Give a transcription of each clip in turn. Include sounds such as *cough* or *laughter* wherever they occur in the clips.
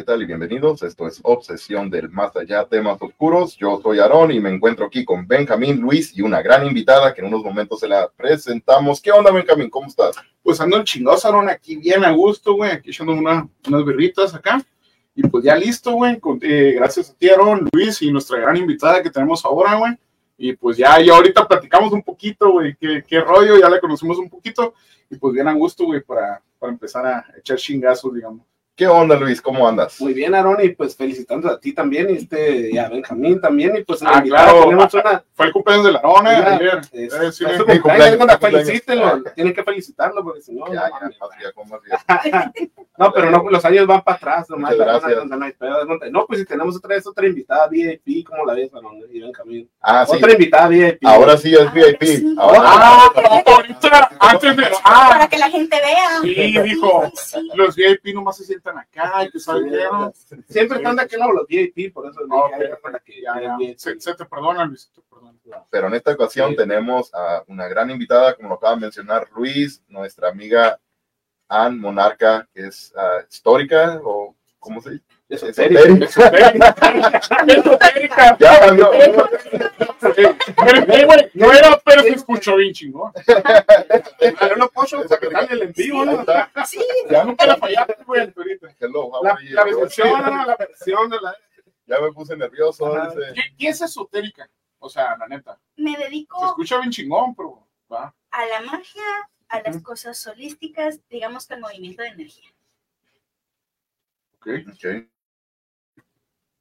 ¿qué tal? Y bienvenidos. Esto es Obsesión del Más Allá, temas oscuros. Yo soy Aarón y me encuentro aquí con Benjamín Luis y una gran invitada que en unos momentos se la presentamos. ¿Qué onda, Benjamín? ¿Cómo estás? Pues ando en chingados, Aarón, aquí bien a gusto, güey, aquí echando una, unas birritas acá. Y pues ya listo, güey, eh, gracias a ti, Aarón, Luis y nuestra gran invitada que tenemos ahora, güey. Y pues ya, ya ahorita platicamos un poquito, güey, qué, qué rollo, ya la conocimos un poquito. Y pues bien a gusto, güey, para, para empezar a echar chingazos, digamos. ¿Qué onda, Luis? ¿Cómo andas? Muy bien, Aarón, y pues felicitando a ti también, y este, y a Benjamín también, y pues en Ah, claro. tenemos una... Fue el cumpleaños de la Mira, ayer. es- Eh, sí, cumpleaños, cumpleaños, tienen que felicitarlo, porque si no, Ya, no, ya, más más *laughs* no, pero no, los años van para atrás, nomás, gracias. no hay pedo, no, no, pues si tenemos otra vez otra invitada VIP, ¿cómo la ves, Aarón? Y Benjamín. Ah, sí. Otra invitada VIP. Ahora sí es Ah, VIP. sí. Ahora Ah, ahorita, antes de. Ah, para que la gente vea. Sí, dijo. Sí. los VIP nomás se sientan acá y que salieron. Siempre están de aquel lado los VIP, por eso ok, para que Ya, ya. VIP. Se, se te perdona, Luis, se te perdona. pero en esta ocasión Sí. tenemos a una gran invitada, como lo acaba de mencionar Luis, nuestra amiga Ann Monarca, que es ah, histórica, o ¿cómo se dice? Esotérica. Esotérica. Ya. Pero, eh, güey, no era, pero se escuchó bien chingón. Pero no puedo sacarle el en vivo, Ahí ¿no? Sí, Ya nunca la fallaste, güey, ahorita. La, versión, *laughs* la versión de la... Ya me puse nervioso. ¿Qué, qué es esotérica? O sea, la neta. me Se dedico escucha bien chingón, pero va. a la magia, a las cosas holísticas, digamos que al movimiento de energía. Ok. Ok.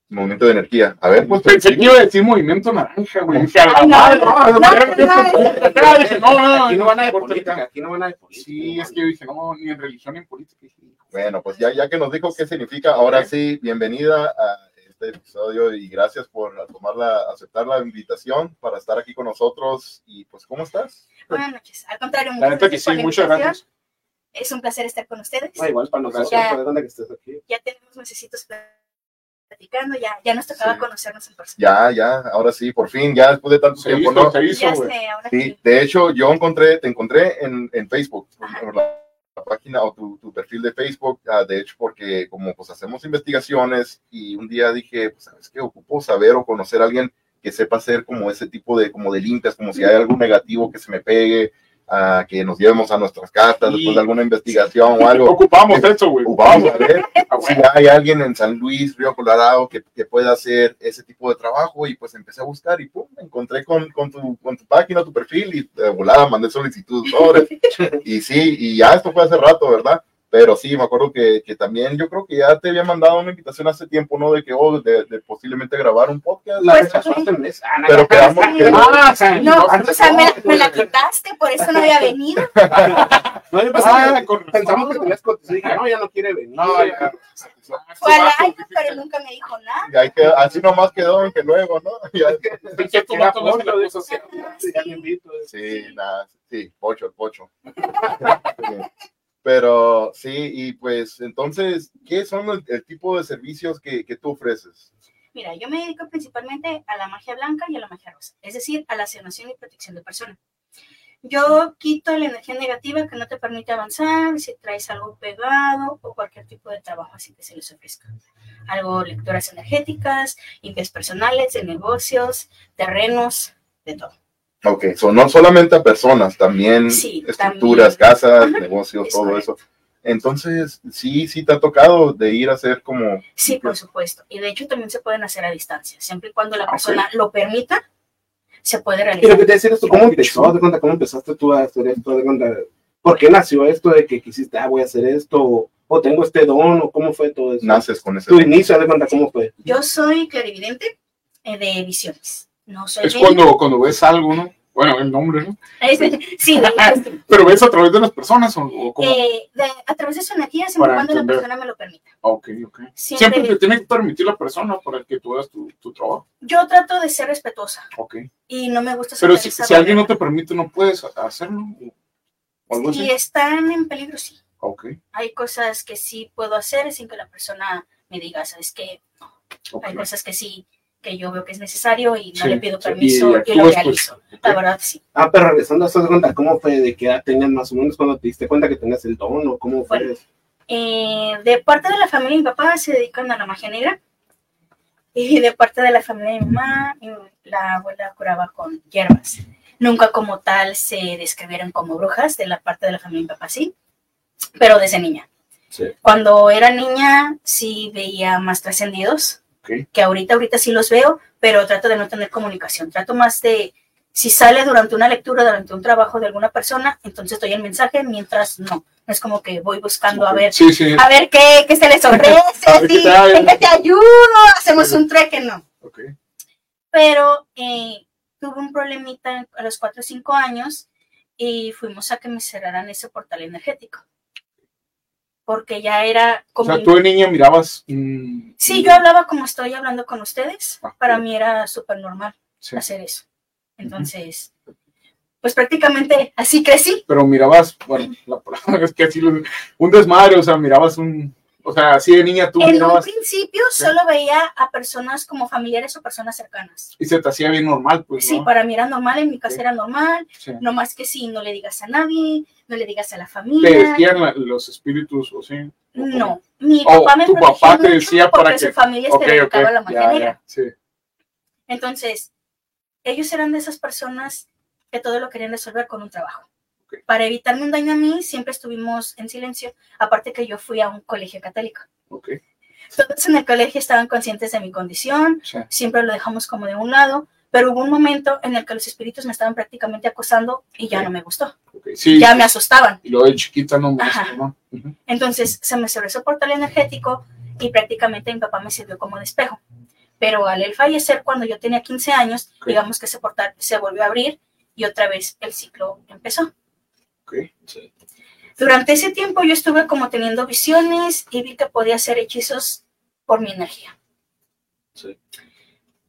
Movimiento de energía. A ver, pues. Pensé que iba a decir movimiento naranja, güey. No, no, no, no, no, no, dije, no, no, Aquí no van a de política, aquí no van a de política. Sí, es que yo dije, no, ni en religión ni en política. Bueno, pues ya, ya que nos dijo qué significa, ahora sí, bienvenida a este episodio y gracias por tomar la, aceptar la invitación para estar aquí con nosotros. Y pues, ¿cómo estás? Buenas noches. Al contrario, La muchas neta que gracias por sí, muchas gracias. Es un placer estar con ustedes. Ah, igual para nosotros, Ya. que. Ya tenemos mesecitos platicando, ya, ya nos tocaba Sí. conocernos en persona. Ya, ya, ahora sí, por fin, ya después de tanto Se tiempo, hizo, ¿no? se hizo, Ya sé, ahora Sí, sí. de hecho, yo encontré, te encontré en, en Facebook, Ajá. por la, la página o tu, tu perfil de Facebook, ah, de hecho, porque como pues hacemos investigaciones y un día dije, pues, ¿sabes qué? Ocupo saber o conocer a alguien que sepa hacer como ese tipo de, como de limpias, como si hay algo negativo que se me pegue, ah, que nos llevemos a nuestras cartas Sí. después de alguna investigación o algo. Ocupamos eso, güey. Vamos a ver *laughs* Ah, si hay alguien en San Luis, Río Colorado, que, que pueda hacer ese tipo de trabajo y pues empecé a buscar y pum, me encontré con, con, tu, con tu página, tu perfil y de volada mandé solicitud *laughs* y sí, y ya esto fue hace rato, ¿verdad? Pero sí, me acuerdo que, que también yo creo que ya te había mandado una invitación hace tiempo, ¿no? De que, oh, de, de posiblemente grabar un podcast. La Pues, hace un mes. Ah, no, Pero quedamos que... Ah, sí, No, antes o sea, me, no, me la quitaste, por eso no había venido. *laughs* no, yo Ah, con pensamos que tenías contestación. Dije, no, ya no quiere venir. No, ya. Fue al año, pero nunca me dijo nada. Y ahí quedó- así nomás quedó en que luego, ¿no? *laughs* Ya- Pensé que Era vato no pollo, las cosas así. Ya le invito. Sí, nada, sí, pocho, el pocho. *laughs* Pero sí, y pues entonces, ¿qué son el, tipo de servicios que, que tú ofreces? Mira, yo me dedico principalmente a la magia blanca y a la magia rosa, es decir, a la sanación y protección de personas. Yo quito la energía negativa que no te permite avanzar, si traes algo pegado o cualquier tipo de trabajo así que se les ofrezca. Algo, lecturas energéticas, limpias personales, de negocios, terrenos, de todo. Ok, son no solamente a personas, también Sí, estructuras, también. casas, Ajá, negocios, es todo correcto. eso. Entonces, sí, sí te ha tocado de ir a hacer como... Sí, por supuesto. Y de hecho también se pueden hacer a distancia, siempre y cuando la Ah, persona lo permita, se puede Y lo realizar. que te decía esto, ¿cómo empezó? ¿Haz de cuenta cómo empezaste tú a hacer esto? ¿Haz de cuenta ¿Por qué nació esto de que quisiste, ah, voy a hacer esto? O, o tengo este don, o cómo fue todo eso? Naces con ese... Tu inicio, de cuenta cómo fue. Yo soy clarividente eh, de visiones. No soy Es cuando, cuando ves algo, ¿no? Bueno, el nombre, ¿no? *laughs* Sí. *laughs* Pero ves a través de las personas o, o cómo. Eh, de- a través de su energía, siempre cuando la persona me lo permita. ok, ok. Siempre, Siempre te tiene que permitir la persona para que tú hagas tu, tu trabajo. yo trato de ser respetuosa Ok. y no me gusta Pero saltar si, si alguien no te permite, no puedes hacerlo. O algo Si así. están en peligro, sí. Ok, Hay cosas que sí puedo hacer sin que la persona me diga, ¿sabes qué? No. ok. Hay cosas que sí, que yo veo que es necesario y no Sí, le pido sí, permiso y y, lo pues, realizo. ok. La verdad, sí. Ah, pero regresando a cuenta cómo fue, de qué edad tenías más o menos cuando te diste cuenta que tenías el don, o cómo fue. Bueno. Eh, de parte de la familia mi papá se dedican a la magia negra. Y de parte de la familia de mi mamá, la abuela curaba con hierbas. Nunca como tal se describieron como brujas, de la parte de la familia de mi papá sí, pero desde niña. Sí. Cuando era niña sí veía más trascendidos, Que ahorita, ahorita sí los veo, pero trato de no tener comunicación. Trato más de, si sale durante una lectura, durante un trabajo de alguna persona, entonces doy el mensaje, mientras no. No es como que voy buscando a ver, Sí, sí. a ver qué, qué se les *laughs* ofrece, sí, en qué te ayudo, hacemos un treque, no. Pero eh, tuve un problemita a los 4 o 5 años y fuimos a que me cerraran ese portal energético. Porque ya era O como... sea, tú de niña mirabas. mm, Sí, yo hablaba como estoy hablando con ustedes. Ah, Para mí era súper normal Sí. hacer eso. Entonces, pues prácticamente así crecí. Pero mirabas, bueno, la palabra *laughs* es que así, un desmadre, o sea, mirabas un. O sea, así de niña tú En un mirabas principio Sí. solo veía a personas como familiares o personas cercanas. y se te hacía bien normal, pues. Sí, ¿no? para mí era normal, en mi casa Sí. era normal. Sí. No más que sí, no le digas a nadie, no le digas a la Te familia. decían la- los espíritus, o sí. No, mi Oh, papá me tu papá te decía para su que- familia Ok, se dedicaba ok, a la magia ya, negra. ya, sí. Entonces, ellos eran de esas personas que todo lo querían resolver con un trabajo. Ok. Para evitarme un daño a mí, siempre estuvimos en silencio, aparte que yo fui a un colegio católico. Ok, Todos en el colegio estaban conscientes de mi condición, sí. siempre lo dejamos como de un lado, pero hubo un momento en el que los espíritus me estaban prácticamente acosando y ya Ok. no me gustó, ok, sí. ya me asustaban. Y luego de chiquita no me gustó, ¿no? Ujú. Entonces se me cerró ese portal energético y prácticamente mi papá me sirvió como de espejo. Pero al él fallecer cuando yo tenía 15 años, Ok. digamos que ese portal se volvió a abrir y otra vez el ciclo empezó. Sí. Durante ese tiempo yo estuve como teniendo visiones y vi que podía hacer hechizos por mi energía. Sí.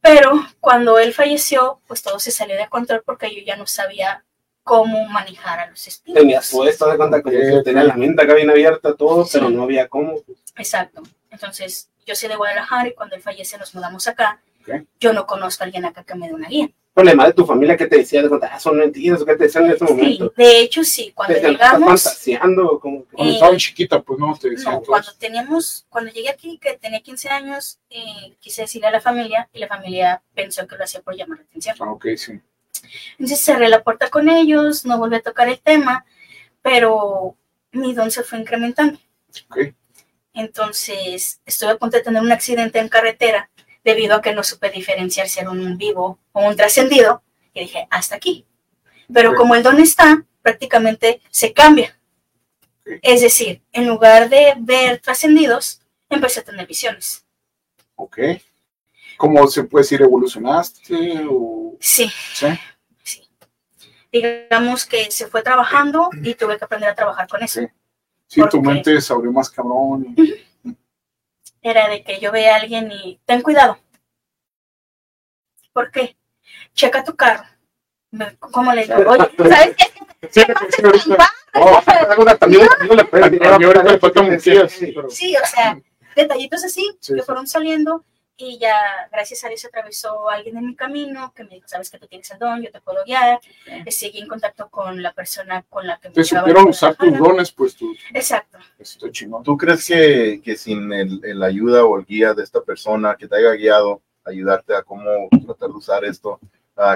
Pero cuando él falleció, pues todo se salió de control porque yo ya no sabía cómo manejar a los espíritus. Tenías puesto de cuenta como que tenía la mente acá bien abierta, todo, Sí. pero no había cómo. Exacto. Entonces, yo soy de Guadalajara y cuando él fallece nos mudamos acá. Yo no conozco a alguien acá que me dé una guía. Problema de tu familia que te decía de cuenta, ah, son mentiras, o qué te decían en ese Sí, momento. de hecho sí, cuando Te decían, estás llegamos, fantaseando, como que- Cuando Eh, estaba chiquita, pues no, te decían no, cuando teníamos, cuando llegué aquí, que tenía 15 años, eh, quise decirle a la familia y la familia pensó que lo hacía por llamar la atención. Ah, ok, sí. Entonces cerré la puerta con ellos, no volví a tocar el tema, pero mi don se fue incrementando. Ok. Entonces estuve a punto de tener un accidente en carretera debido a que no supe diferenciar si era un vivo o un trascendido y dije, hasta aquí. Pero como el don está, prácticamente se cambia. Es decir, en lugar de ver trascendidos, empecé a tener visiones. Ok. ¿Cómo se puede decir? ¿Evolucionaste? O... Sí, ¿Sí? digamos que se fue trabajando y tuve que aprender a trabajar con eso. Sí. Sí, tu mente se abrió más cabrón. y- era de que yo vea a alguien y ten cuidado. ¿Por qué? Checa tu carro. ¿Cómo le digo? Oye, ¿sabes qué? Sí, sí, o sea, detallitos así Sí, que fueron saliendo y ya, gracias a Dios, se atravesó alguien en mi camino que me dijo, sabes que tú tienes el don, yo te puedo guiar. Eh, Seguí en contacto con la persona con la que me Te supieron usar tus dones, pues tú. Exacto. Estoy chingón. ¿Tú crees que, que sin el, el ayuda o el guía de esta persona que te haya guiado, ayudarte a cómo tratar de usar esto,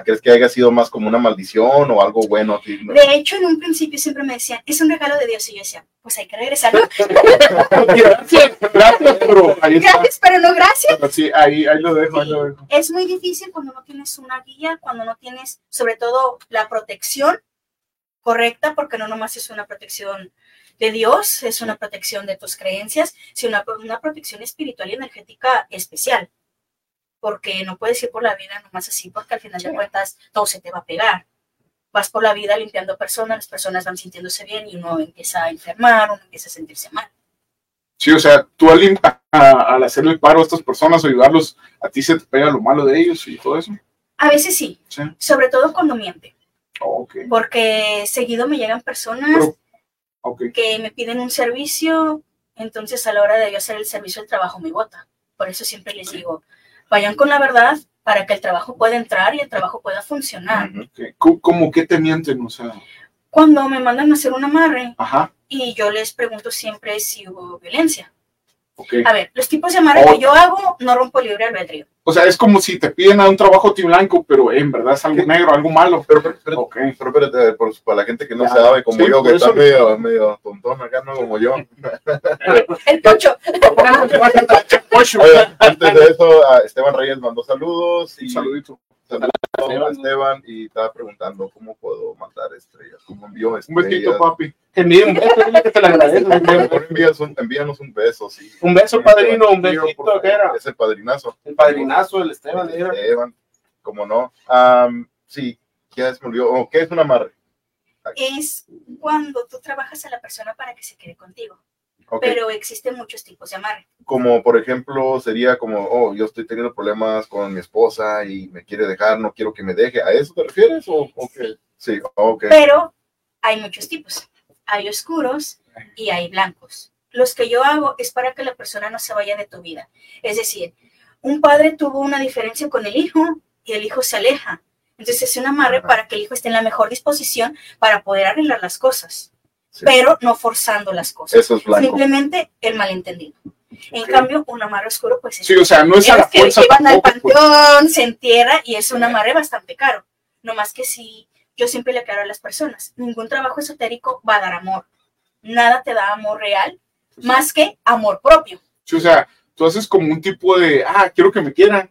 ¿crees que haya sido más como una maldición o algo bueno? De hecho, en un principio siempre me decían, es un regalo de Dios. Y yo decía, pues hay que regresar. ¿no? *laughs* Gracias, gracias, pero ahí está. Gracias, pero no gracias. Pero sí, ahí, ahí lo dejo, ahí lo dejo. es muy difícil cuando no tienes una guía, cuando no tienes sobre todo la protección correcta, porque no nomás es una protección de Dios, es una protección de tus creencias, sino una, una protección espiritual y energética especial. Porque no puedes ir por la vida nomás así, porque al final de cuentas todo se te va a pegar. Vas por la vida limpiando personas, las personas van sintiéndose bien y uno empieza a enfermar, uno empieza a sentirse mal. Sí, o sea, tú al, a- al hacerle el paro a estas personas, ayudarlos, a ti se te pega lo malo de ellos y todo eso. A veces sí, Sí. sobre todo cuando miente, Oh, ok. porque seguido me llegan personas Pero, que me piden un servicio, entonces a la hora de yo hacer el servicio el trabajo me bota. Por eso siempre les digo, vayan con la verdad para que el trabajo pueda entrar y el trabajo pueda funcionar. Ujú. ok. ¿Cómo, cómo que te mienten? O sea, Cuando me mandan a hacer un amarre ajá. y yo les pregunto siempre si hubo violencia. A ver, los tipos de amarre Oh. que yo hago no rompo libre albedrío. O sea, es como si te piden a un trabajo tío blanco, pero en verdad es algo ¿Qué? negro, algo malo. Pero, pero, pero, Ok. pero espérate, por- para la gente que no Ya. sabe, como Sí, yo, que eso- está medio, medio tontón acá, no como yo. *laughs* El pocho. *laughs* *laughs* Oye, antes de eso, a Esteban Reyes mandó saludos y Un saludito. Saludos a Esteban y estaba preguntando cómo puedo mandar estrellas, cómo envío Un besito, papi. Envíe un beso, dile que te lo agradezco. Envías un- envíanos un beso, sí. Un beso, padrino, un besito. ¿qué era? Es el padrinazo. El padrinazo, el Esteban, era. Esteban, como no. Am, sí, ya se me olvidó. Oh, ¿Qué es un amarre? Es cuando tú trabajas a la persona para que se quede contigo. Pero existen muchos tipos de amarre. Como por ejemplo, sería como, oh, yo estoy teniendo problemas con mi esposa y me quiere dejar, no quiero que me deje. ¿A eso te refieres? ¿O? Sí, ok. Pero hay muchos tipos. Hay oscuros y hay blancos. Los que yo hago es para que la persona no se vaya de tu vida. Es decir, un padre tuvo una diferencia con el hijo y el hijo se aleja. Entonces es un amarre Ajá. para que el hijo esté en la mejor disposición para poder arreglar las cosas, Sí. pero no forzando las cosas. Eso es blanco. Simplemente el malentendido. En cambio, un amarre oscuro, pues es Sí, o sea, no es a la es que fuerza llevan al pues. panteón, se entierra y es un amarre bastante caro. No más que si yo siempre le aclaro a las personas, ningún trabajo esotérico va a dar amor. Nada te da amor real más que amor propio. Sí, o sea, tú haces como un tipo de, ah, quiero que me quieran,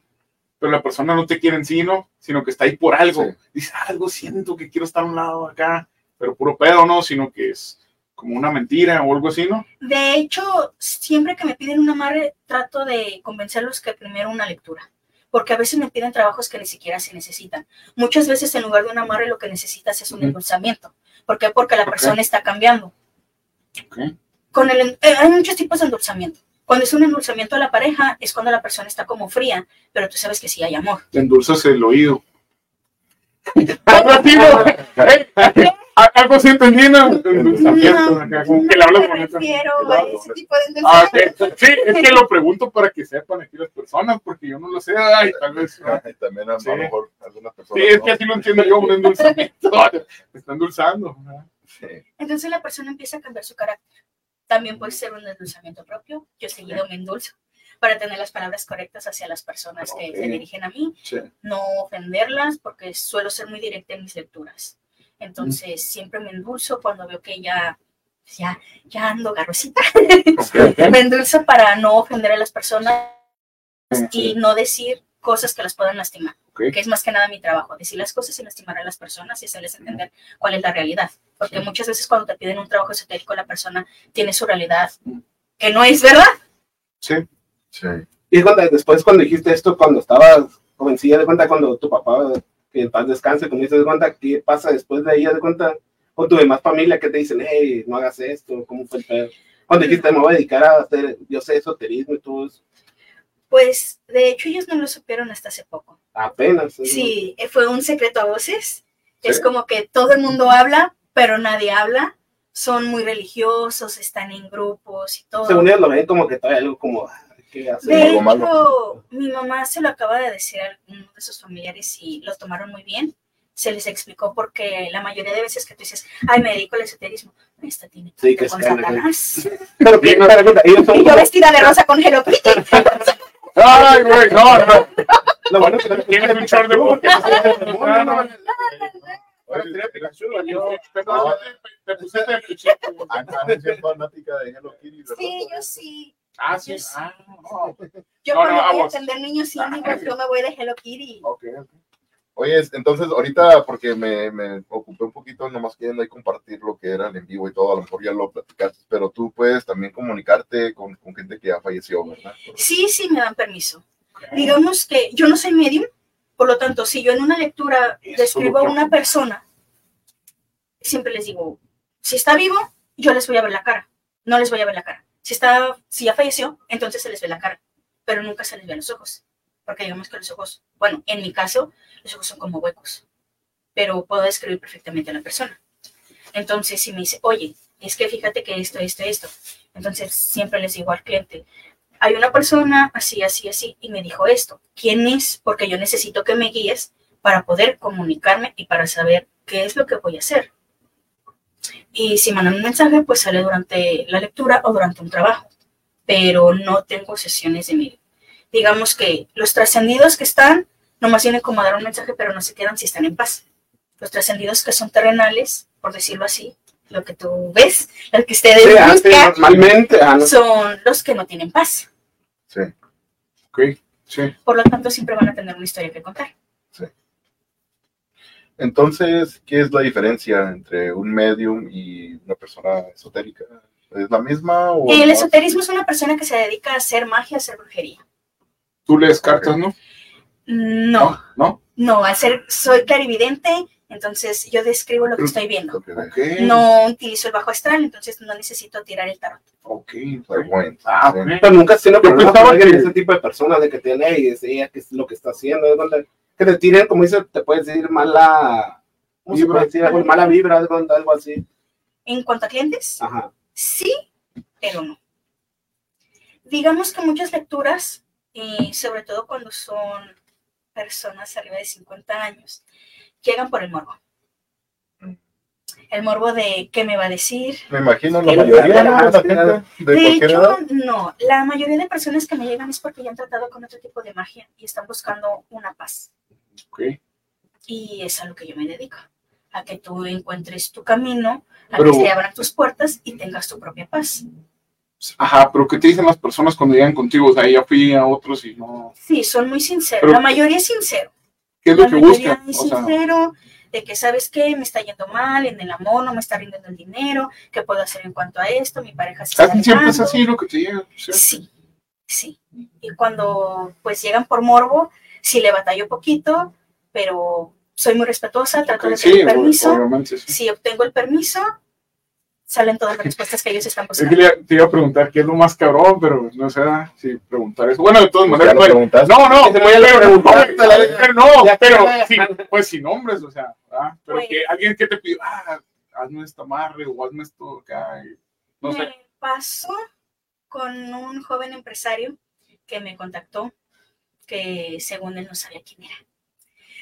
pero la persona no te quiere en sí, ¿no? Sino que está ahí por algo. Sí. Dice, "Ah, algo siento que quiero estar a un lado acá, pero puro pedo, ¿no? Sino que es como una mentira o algo así, ¿no? De hecho, siempre que me piden un amarre, trato de convencerlos que primero una lectura. Porque a veces me piden trabajos que ni siquiera se necesitan. Muchas veces en lugar de un amarre lo que necesitas es un endulzamiento. ¿Por qué? Porque la persona está cambiando. Con el, eh, hay muchos tipos de endulzamiento. Cuando es un endulzamiento a la pareja es cuando la persona está como fría, pero tú sabes que sí hay amor. Te endulzas el oído. Eh, a- Algo así acá, como que le hablas bonito. ese tipo de Ah. Sí, es que lo pregunto para que sepan aquí las personas, porque yo no lo sé, ay, tal vez. Y también a, Sí. lo mejor algunas Sí, personas. es ¿no? que así lo entiendo yo, un endulzamiento. *laughs* Me está endulzando. Sí. Entonces la persona empieza a cambiar su carácter. También puede ser un endulzamiento propio. Yo seguido me endulzo para tener las palabras correctas hacia las personas que se dirigen a mí, Sí. no ofenderlas, porque suelo ser muy directa en mis lecturas. Entonces siempre me endulzo cuando veo que ya, ya, ya ando garrosita. *laughs* me endulzo para no ofender a las personas y no decir cosas que las puedan lastimar, que es más que nada mi trabajo, decir las cosas sin lastimar a las personas y hacerles entender cuál es la realidad, porque Sí. muchas veces cuando te piden un trabajo esotérico la persona tiene su realidad que no es verdad. Sí. Sí. Y cuenta, después cuando dijiste esto, cuando estabas jovencilla, de cuenta cuando tu papá, que en paz descanse, como dices, cuenta, ¿qué pasa después de ahí? De cuenta, con tu demás familia que te dicen, hey, no hagas esto, ¿cómo fue el pedo? Cuando dijiste, me voy a dedicar a hacer, yo sé, esoterismo y todo eso, Pues de hecho ellos no lo supieron hasta hace poco. apenas. ¿no? Sí, eh, fue un secreto a voces. Sí. Es como que todo el mundo habla, pero nadie habla. Son muy religiosos, están en grupos y todo. Según ellos lo ven como que todavía algo como, ah. De algo malo. hecho, mi mamá se lo acaba de decir a uno de sus familiares y lo tomaron muy bien. Se les explicó porque la mayoría de veces que tú dices, ay, me dedico al esoterismo, esta tiene Sí, que con es que- Satanás. Pero que, ellos son Y yo vestida de rosa con Hello Kitty. Ay, güey, no, no. lo bueno que también- Tienes un short de boca. No, no, no. Oye, Te pusiste- es fanática de Hello Kitty, ¿verdad? Sí, yo sí. Ah, sí. Ah, no. Yo No, cuando no, voy a atender niños índigos, *laughs* yo me voy de Hello Kitty. Ok, ok. Oye, es- entonces ahorita, porque me, me ocupé un poquito, nomás queriendo ahí compartir lo que era el en vivo y todo, a lo mejor ya lo platicaste, pero tú puedes también comunicarte con, con gente que ya falleció, ¿verdad? Sí, sí, me dan permiso. Digamos que yo no soy medium, por lo tanto, si yo en una lectura describo a una persona, siempre les digo, si está vivo, yo les voy a ver la cara, no les voy a ver la cara. Si está, si ya falleció, entonces se les ve la cara, pero nunca se les ve los ojos, porque digamos que los ojos, bueno, en mi caso, los ojos son como huecos, pero puedo describir perfectamente a la persona. Entonces, si me dice, oye, es que fíjate que esto, esto, esto, entonces siempre les digo al cliente, hay una persona así, así, así, y me dijo esto. ¿Quién es? Porque yo necesito que me guíes para poder comunicarme y para saber qué es lo que voy a hacer. Y si mandan un mensaje, pues sale durante la lectura o durante un trabajo. Pero no tengo sesiones de medio. Digamos que los trascendidos que están, nomás vienen como a dar un mensaje, pero no se quedan si están en paz. Los trascendidos que son terrenales, por decirlo así, lo que tú ves, los que ustedes Sí, ah, buscan, normalmente. ah, son los que no tienen paz. Sí. Sí. Por lo tanto, siempre van a tener una historia que contar. Entonces, ¿qué es la diferencia entre un medium y una persona esotérica? ¿Es la misma? O El no? esoterismo es una persona que se dedica a hacer magia, a hacer brujería. Tú lees cartas, ¿no? No, ¿No? no, al ser, soy clarividente, entonces yo describo lo que estoy viendo. Lo que ve. Ok. No utilizo el bajo astral, entonces no necesito tirar el tarot. Ok. Clairvoyant, Ah, sí. ok. Pero nunca has tenido problemas con ese tipo de personas de que tiene y decía que es lo que está haciendo. ¿de dónde? Que te tiren, como dice, te puedes decir mala. ¿Cómo se Vibra. puede decir? Algo, mala vibra, algo, algo así. En cuanto a clientes, Ajá. sí, pero no. Digamos que muchas lecturas, y sobre todo cuando son personas arriba de 50 años, llegan por el morbo. El morbo de qué me va a decir, Me imagino la mayoría de la mayoría. gente de, De cualquier hecho, edad. no. La mayoría de personas que me llegan es porque ya han tratado con otro tipo de magia y están buscando una paz. Y es a lo que yo me dedico. A que tú encuentres tu camino, a Pero- que se abran tus puertas y tengas tu propia paz. Ajá, pero ¿qué te dicen las personas cuando llegan contigo? O sea, ya fui a otros y no. Sí, son muy sinceros. Pero- la mayoría es sincero. ¿Qué es lo la que buscan? es O sea, sincero de que, ¿sabes qué? Me está yendo mal en el amor, no me está rindiendo el dinero, ¿qué puedo hacer en cuanto a esto? Mi pareja se está siempre es así lo que te llega. Sí, sí. Y cuando pues llegan por morbo, sí le batallo poquito, pero soy muy respetuosa, trato Ok, de sí, pedir permiso. sí. Si obtengo el permiso, salen todas las *laughs* respuestas que ellos están Es que buscando. te iba a preguntar qué es lo más cabrón, pero no sé si preguntar eso. Bueno, de todas maneras, lo no, no, no, pero, *laughs* pero no, pero sí, pues sin nombres, o sea, ¿verdad? pero Pues- que alguien que te pidió, ah, hazme esta amarre o hazme esto acá, y no sé. Me pasó con un joven empresario que me contactó, que según él no sabía quién era.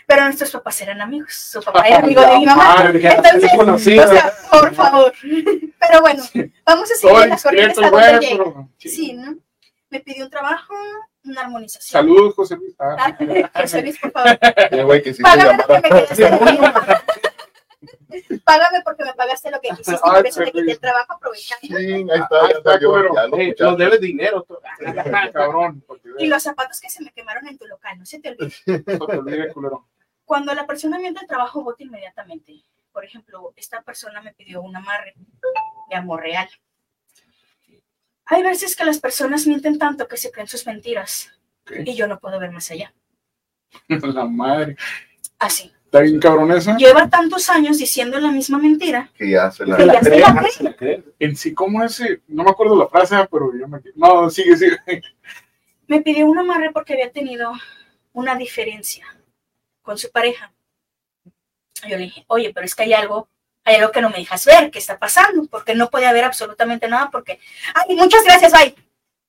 Pero nuestros papás eran amigos. Su papá era amigo de mi mamá. Ah, dije, Entonces. O sea, por favor. *laughs* Pero bueno, vamos a seguir todo en la corriente discreto, hasta donde llegue. sí. ¿no? Me pidió un trabajo, una armonización. Saludos, José Luis. Ah, Ah, José Luis, por favor. Págame lo que me quedaste. *laughs* Págame porque me pagaste lo que *laughs* quisiste. Ay, Por eso te quité el trabajo aprovechando. Sí, ahí está, Ahí está, culero. ya lo Eh, nos debes dinero. *laughs* cabrón, Y los zapatos que se me quemaron en tu local, no se te olvide. *laughs* no te olvides, culero. Cuando la persona miente el trabajo, vota inmediatamente. Por ejemplo, esta persona me pidió un amarre de amor real. Hay veces que las personas mienten tanto que se creen sus mentiras y yo no puedo ver más allá. La madre. Así. Está bien cabrón esa. Lleva tantos años diciendo la misma mentira Que ya se la... que ya se la cree. Se la cree. En sí, ¿cómo ese? No me acuerdo la frase, pero yo me. No, sigue, sigue. Me pidió un amarre porque había tenido una diferencia con su pareja. Yo le dije, oye, pero es que hay algo, hay algo que no me dejas ver, ¿qué está pasando? Porque no puede haber absolutamente nada, porque, ay, muchas gracias, bye.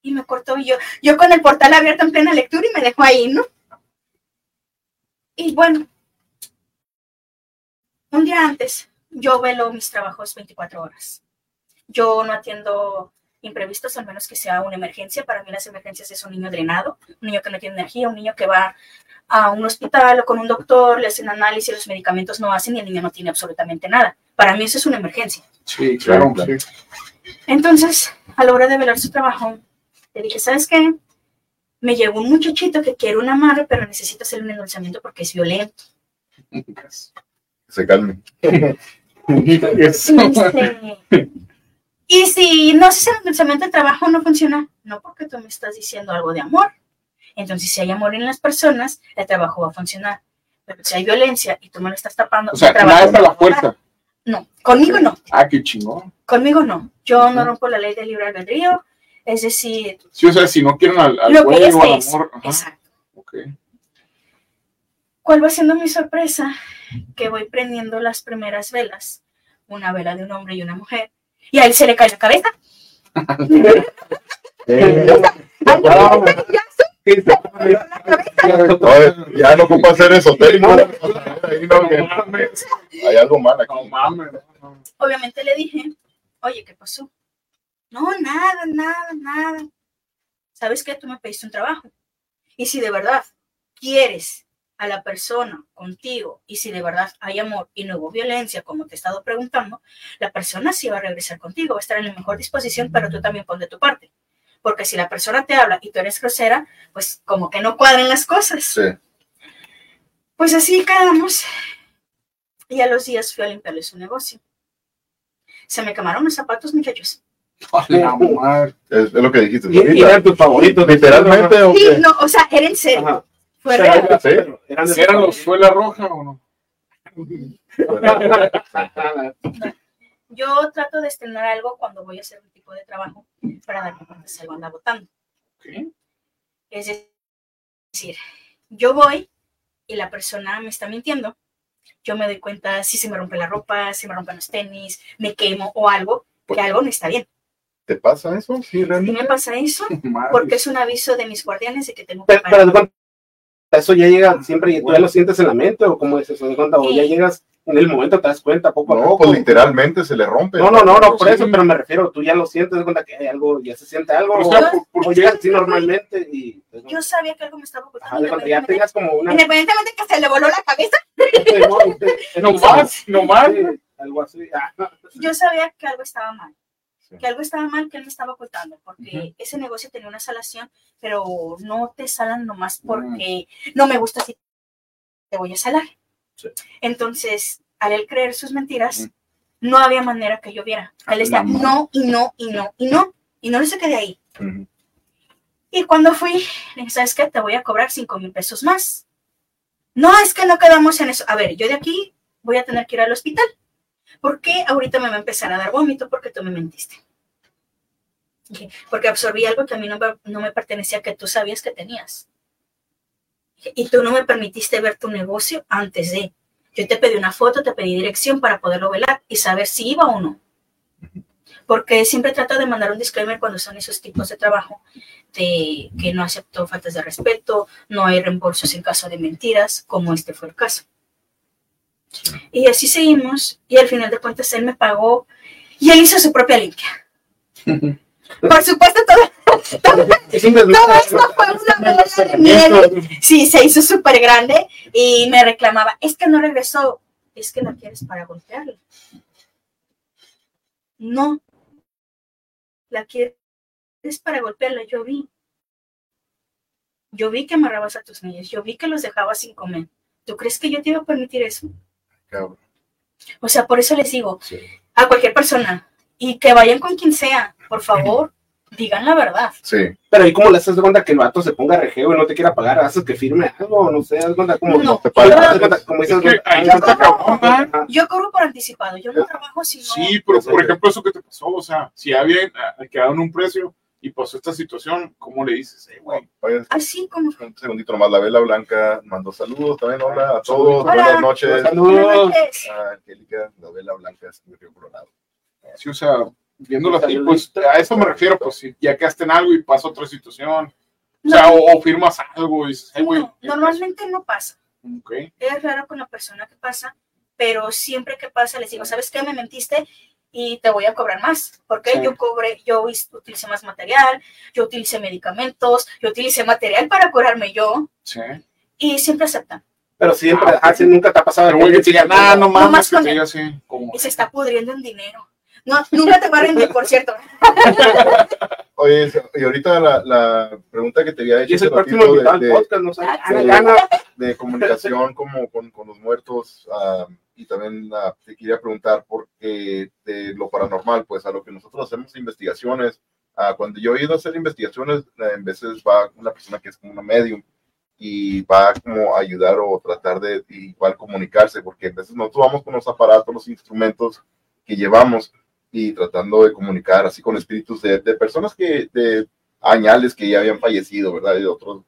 Y me cortó y yo, yo con el portal abierto en plena lectura y me dejó ahí, ¿no? Y bueno, un día antes, yo velo mis trabajos 24 horas. Yo no atiendo imprevistos, al menos que sea una emergencia. Para mí las emergencias es un niño drenado, un niño que no tiene energía, un niño que va a un hospital o con un doctor, le hacen análisis, los medicamentos no hacen y el niño no tiene absolutamente nada. Para mí eso es una emergencia. Sí, claro, claro. sí. Entonces, a la hora de velar su trabajo, le dije, ¿sabes qué? Me llegó un muchachito que quiere un amarre, pero necesita hacerle un endulzamiento porque es violento. Se calme. *laughs* Este, y si no haces el endulzamiento, el trabajo no funciona. No porque tú me estás diciendo algo de amor. Entonces, si hay amor en las personas, el trabajo va a funcionar. Pero si hay violencia y tú me lo estás tapando, O sea, el trabajo nada es a no la va fuerza. No, conmigo no. Ah, qué chingón. Conmigo no. Yo no rompo la ley del libre albedrío. Es decir, Sí, o sea, si no quieren al, al lo que es o al amor. Ajá, Exacto. ok. ¿Cuál va siendo mi sorpresa? Que voy prendiendo las primeras velas. Una vela de un hombre y una mujer. Y a él se le cae la cabeza. Ya, no ocupa ser esotérico. Hay algo mal aquí. Obviamente le dije, oye, ¿qué pasó? No, nada, nada, nada. ¿Sabes qué? Tú me pediste un trabajo. Y si de verdad quieres a la persona contigo y si de verdad hay amor y no hubo violencia, como te he estado preguntando, la persona sí va a regresar contigo, va a estar en la mejor disposición, pero tú también pon de tu parte. Porque si la persona te habla y tú eres grosera, pues como que no cuadran las cosas. Sí. Pues así quedamos. Y a los días fui a limpiarle su negocio. Se me quemaron los zapatos, muchachos. A la. Es, es lo que dijiste. Y, y ahorita. eran tus favoritos. Literalmente, ¿o Sí, qué? no, o sea, era en serio. Ajá. Fue real. Sí. Eran de ¿Si eran los suela roja o no? *laughs* Yo trato de estrenar algo cuando voy a hacer un tipo de trabajo para darme cuenta si algo anda botando. ¿Qué? Es decir, yo voy y la persona me está mintiendo. Yo me doy cuenta si se me rompe la ropa, si me rompen los tenis, me quemo o algo, que algo no está bien. ¿Te pasa eso? Sí, ¿Y realmente. me pasa eso? *laughs* Madre. Porque es un aviso de mis guardianes de que tengo que Pero, parar. Eso ya llega siempre, ¿tú ya lo sientes en la mente o cómo es eso? ¿De cuenta? O ya llegas en el momento, te das cuenta poco a No, poco. pues literalmente se le rompe. No, no, no, no, por Sí. eso, pero me refiero, tú ya lo sientes, de cuenta que hay algo, ya se siente algo, O o, sea, por- por- o llegas así normalmente y... pues, Yo sabía que algo me estaba ajá, ocultando. cuenta ya Independientemente, tengas como una... independientemente que se le voló la cabeza, No *laughs* más, no más. Sí, algo así. ah, yo sabía que algo estaba mal. Sí. Que algo estaba mal que él me estaba ocultando, porque ese negocio tenía una salación, pero no te salan nomás porque no me gusta si te voy a salar. Sí. Entonces, al él creer sus mentiras, Ujú. no había manera que yo viera. Él madre. no y no y no y no, y no le saqué de ahí. Y cuando fui, le dije, ¿sabes qué? Te voy a cobrar cinco mil pesos más. No, es que no quedamos en eso. A ver, yo de aquí voy a tener que ir al hospital. ¿Por qué ahorita me va a empezar a dar vómito? Porque tú me mentiste. Porque absorbí algo que a mí no, no me pertenecía, que tú sabías que tenías. Y tú no me permitiste ver tu negocio antes de. Yo te pedí una foto, te pedí dirección para poderlo velar y saber si iba o no. Porque siempre trato de mandar un disclaimer cuando son esos tipos de trabajo de que no aceptó faltas de respeto, no hay reembolsos en caso de mentiras, como este fue el caso. Y así seguimos, y al final de cuentas él me pagó y él hizo su propia limpia. *laughs* Por supuesto, todo, todo, *laughs* todo esto fue una *laughs* bola de nieve. Sí, se hizo súper grande y me reclamaba, es que no regresó, es que la quieres para golpearla. No, la quieres para golpearla, yo vi. Yo vi que amarrabas a tus niños, yo vi que los dejabas sin comer. ¿Tú crees que yo te iba a permitir eso? Cabrón. O sea, por eso les digo Sí. a cualquier persona y que vayan con quien sea, por favor, digan la verdad. Sí. Pero ¿y cómo le haces de cuenta que el vato se ponga rejeo y no te quiera pagar? ¿Haces que firme algo? No sé, haz de cuenta como... No. te cuenta, como dices, Es que ahí está cabrón, ¿verdad? ajá. Yo cobro por anticipado, yo no trabajo si no. Sí, pero por ejemplo, eso que te pasó, o sea, si había ah, quedado en un precio y pasó esta situación, ¿cómo le dices? Eh, güey, Oye, Así como. un segundito nomás, la Vela Blanca mandó saludos también. Hola a todos. Hola. Buenas noches. Buenas Saludos. noches. a Angélica, la Vela Blanca es de Río Colorado. sí, o sea, viéndolo así, pues a eso me refiero, pues si ya quedaste en algo y pasa otra situación, o No, sea, o, o firmas algo y dices, hey, güey, no, normalmente no pasa. ok, Es raro con la persona que pasa, pero siempre que pasa les digo, ¿sabes qué? Me mentiste y te voy a cobrar más. Porque Sí. yo cobré, yo utilicé más material, yo utilicé medicamentos, yo utilicé material para curarme yo sí. y siempre aceptan. Pero siempre, Ah, así nunca te ha pasado Pero que diga, nah, no más mames, diga así, como, Y se está pudriendo en dinero. No, nunca te va a rendir, por cierto. *laughs* Oye, y ahorita la, la pregunta que te había hecho Y es el próximo de, de, podcast, no sí. Gana, de comunicación como con, con los muertos ah, y también ah, te quería preguntar porque de lo paranormal, pues a lo que nosotros hacemos investigaciones, ah, cuando yo he ido a hacer investigaciones, eh, en veces va una persona que es como una medium y va como a ayudar o tratar de igual comunicarse, porque a veces nosotros vamos con los aparatos, los instrumentos que llevamos y tratando de comunicar así con espíritus de, de personas que, de añales que ya habían fallecido, ¿verdad? Y de otros,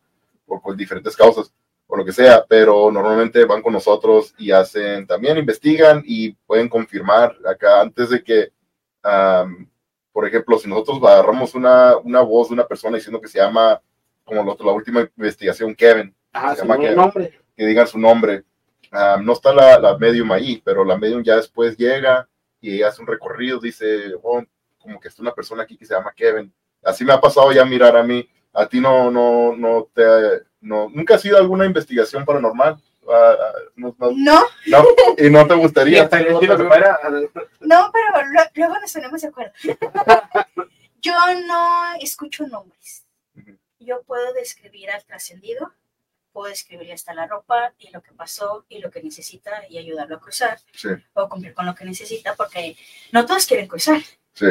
por, por diferentes causas o lo que sea, pero normalmente van con nosotros y hacen, también investigan y pueden confirmar acá antes de que, por ejemplo, si nosotros agarramos una, una voz de una persona diciendo que se llama como lo- la última investigación, Kevin, Ajá, Se llama nombre. que digan su nombre. No está la, la medium ahí, pero la medium ya después llega y hace un recorrido, dice, oh, como que está una persona aquí que se llama Kevin. Así me ha pasado ya mirar a mí. A ti no, no, no te, no, nunca ha sido alguna investigación paranormal. Ah, ah, no, no, No, no, y no te gustaría. no, pero lo- luego nos ponemos de acuerdo. *laughs* Yo no escucho nombres. Yo puedo describir al trascendido, puedo describirle hasta la ropa y lo que pasó y lo que necesita y ayudarlo a cruzar Sí, o cumplir con lo que necesita porque no todos quieren cruzar, sí.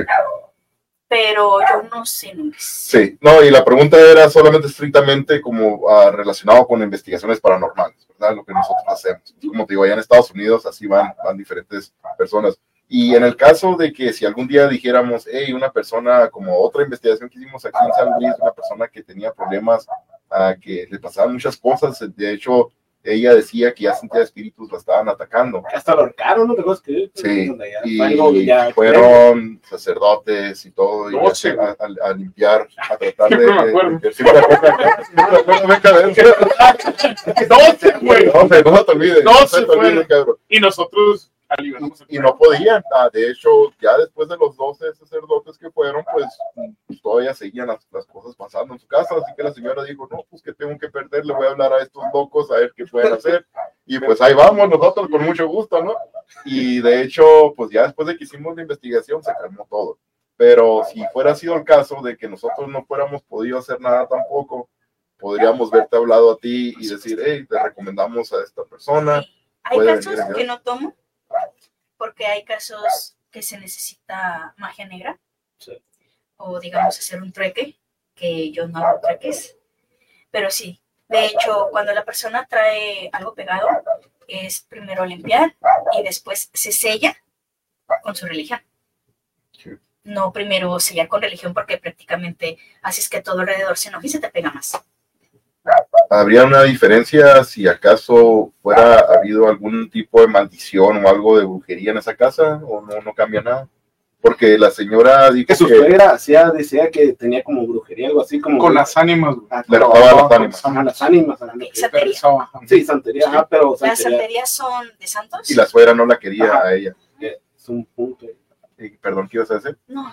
Pero yo no sé nombres. Sí, no, y la pregunta era solamente estrictamente como ah, relacionado con investigaciones paranormales, ¿verdad? Lo que nosotros hacemos. Como te digo, allá en Estados Unidos así van, van diferentes personas. Y en el caso de que si algún día dijéramos, hey, una persona, como otra investigación que hicimos aquí en San Luis, una persona que tenía problemas, ah, que le pasaban muchas cosas, de hecho, ella decía que ya sentía espíritus la estaban atacando. hasta lo ahorcaron, ¿no te que? Sí, y fueron sacerdotes y todo, y Doce. a, a- a limpiar, a tratar de... No, se- no se te olvide, no se te olvide, fueron. cabrón. Y nosotros Y no podían, ah, de hecho, ya después de los 12 sacerdotes que fueron, pues pues, todavía seguían las, las cosas pasando en su casa, así que la señora dijo, no, pues que tengo que perder, le voy a hablar a estos locos a ver qué pueden hacer, y pues ahí vamos nosotros con mucho gusto, ¿no? Y de hecho, pues ya después de que hicimos la investigación se calmó todo, pero si fuera sido el caso de que nosotros no fuéramos podido hacer nada tampoco, podríamos verte hablado a ti y decir, hey, te recomendamos a esta persona. Hay casos que no tomo porque hay casos que se necesita magia negra Sí. o digamos hacer un treque, que yo no hago treques, pero sí. De hecho, cuando la persona trae algo pegado, es primero limpiar y después se sella con su religión. Sí. No primero sellar con religión porque prácticamente haces que todo alrededor se enoje y se te pega más. ¿Habría una diferencia si acaso fuera habido algún tipo de maldición o algo de brujería en esa casa o no, no cambia nada? Porque la señora dijo Que su que suegra hacía, decía que tenía como brujería, algo así como. Con las ánimas. Ah, le pero- robaba las ánimas a las ánimas. a Santería. Sí, santería, ajá, pero Las santería santerías son de santos. y la suegra no la quería Ajá. a ella. es un punto. Y, perdón, ¿qué ibas a decir? No,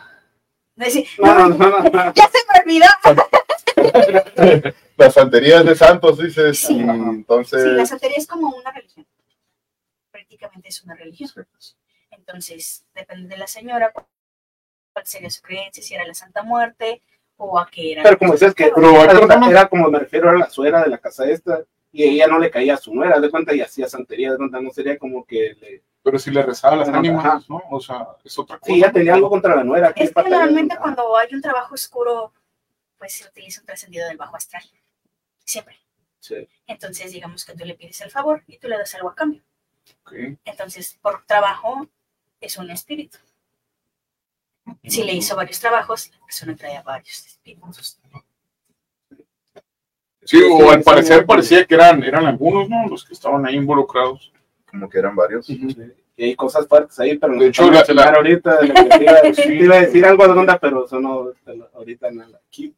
no, no, no. *laughs* ya se me olvidó. *laughs* La santería es de santos, dices, Sí. y entonces... Sí, la santería es como una religión. Prácticamente es una religión. Entonces, depende de la señora cuál sería su creencia, si era la Santa Muerte o a qué era. Pero como decías que era, era como me refiero a la suegra de la casa esta, y ella no le caía a su nuera, de cuenta y hacía santería, de cuenta no sería como que le... Pero si le rezaba a las ánimas, ¿no? O sea, es otra cosa. Sí, ella tenía algo contra la nuera. Es que normalmente cuando hay un trabajo oscuro, pues se utiliza un trascendido del bajo astral. Siempre. Sí. Entonces, digamos que tú le pides el favor y tú le das algo a cambio. Entonces, por trabajo es un espíritu. Si le hizo varios trabajos, la persona traía varios espíritus. Sí, o al parecer parecía que eran, eran algunos, ¿no? Los que estaban ahí involucrados. Como que eran varios. Y hay cosas fuertes ahí, pero De hecho, no la- la, ahorita, de lo que te iba, *laughs* te iba a decir algo de onda, pero eso no, ahorita nada. Aquí,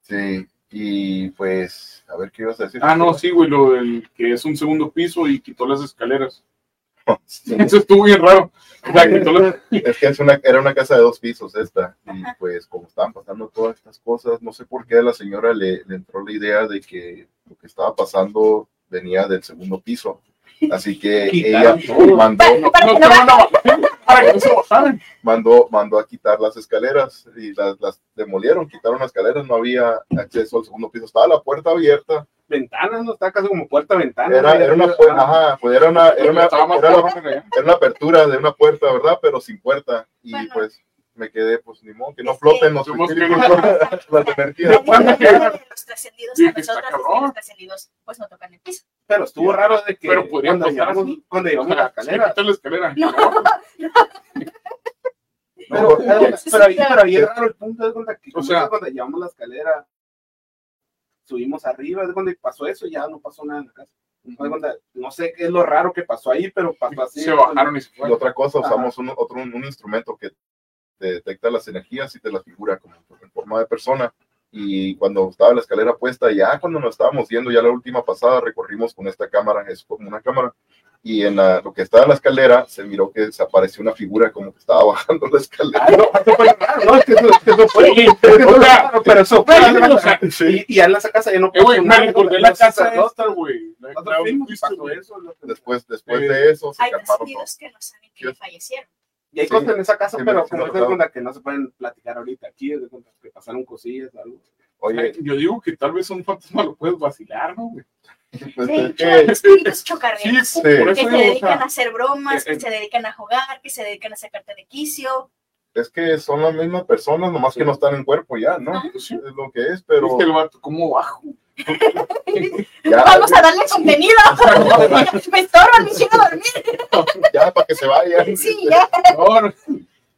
Sí, y pues, a ver, ¿qué ibas a decir? Ah, no, sí, güey, lo del que es un segundo piso y quitó las escaleras. Sí. *laughs* Eso estuvo bien raro. Es que es una, era una casa de dos pisos esta, y pues como estaban pasando todas estas cosas, no sé por qué a la señora le, le entró la idea de que lo que estaba pasando venía del segundo piso. Así que *laughs* ella mandó, mandó, mandó a quitar las escaleras y las, las demolieron, quitaron las escaleras, no había acceso al segundo piso, estaba la puerta abierta, Ventanas, ¿no? Está casi como puerta ventana. era, era una puerta, ajá, pues era una, era una, era una apertura de una puerta, ¿verdad? Pero sin puerta. Y Bueno. pues me quedé, pues ni modo, que no floten los espíritus, que *laughs* las energías. De *laughs* los trascendidos a que nosotros, que los trascendidos pues no tocan el piso. Pero estuvo raro de que Pero cuando, llegamos, cuando llegamos a la escalera. la escalera. No. *laughs* Pero, pero, pero ahí, claro. pero ahí es raro el punto, es cuando, O sea- cuando llevamos la escalera, subimos arriba, es cuando pasó eso, ya no pasó nada en la casa. De cuenta, No sé qué es lo raro que pasó ahí, pero pasó así. Se bajaron y se Y otra cosa, usamos un, otro, un instrumento que te detecta las energías y te las figura como en forma de persona. y cuando estaba la escalera puesta, ya cuando nos estábamos yendo, ya la última pasada, recorrimos con esta cámara, es como una cámara, y en la- lo que estaba en la escalera se miró que desapareció una figura como que estaba bajando la escalera. Ay, no, eso fue raro, no, es que eso, es que eso fue, Sí, o sea, pero eso fue, o sea, y, y ya en esa casa ya no Eh, güey, me recordé la casa esta, güey. La- la- y Después, después Eh, de eso se Hay todos. trascendidos que no saben que Sí. fallecieron. Y hay Sí. cosas en esa casa, Sí, pero como se acuerdo. cuenta que no se pueden platicar ahorita aquí, es de cuenta que pasaron cosillas, algo. Oye, Yo digo que tal vez un fantasma lo puedes vacilar, ¿no, güey? pues, De es hecho, hay espíritus Sí, chocarreros. que se o dedican a hacer bromas, eh, eh. que se dedican a jugar, que se dedican a sacarte de quicio. es que son las mismas personas, nomás que no están en cuerpo ya, ¿no? Pues sí. Es lo que es, pero ¿Viste el vato cómo bajo? Ya, Vamos a darle contenido. *laughs* Me estorban, me quiero dormir. ya para que se vayan. Sí, ya.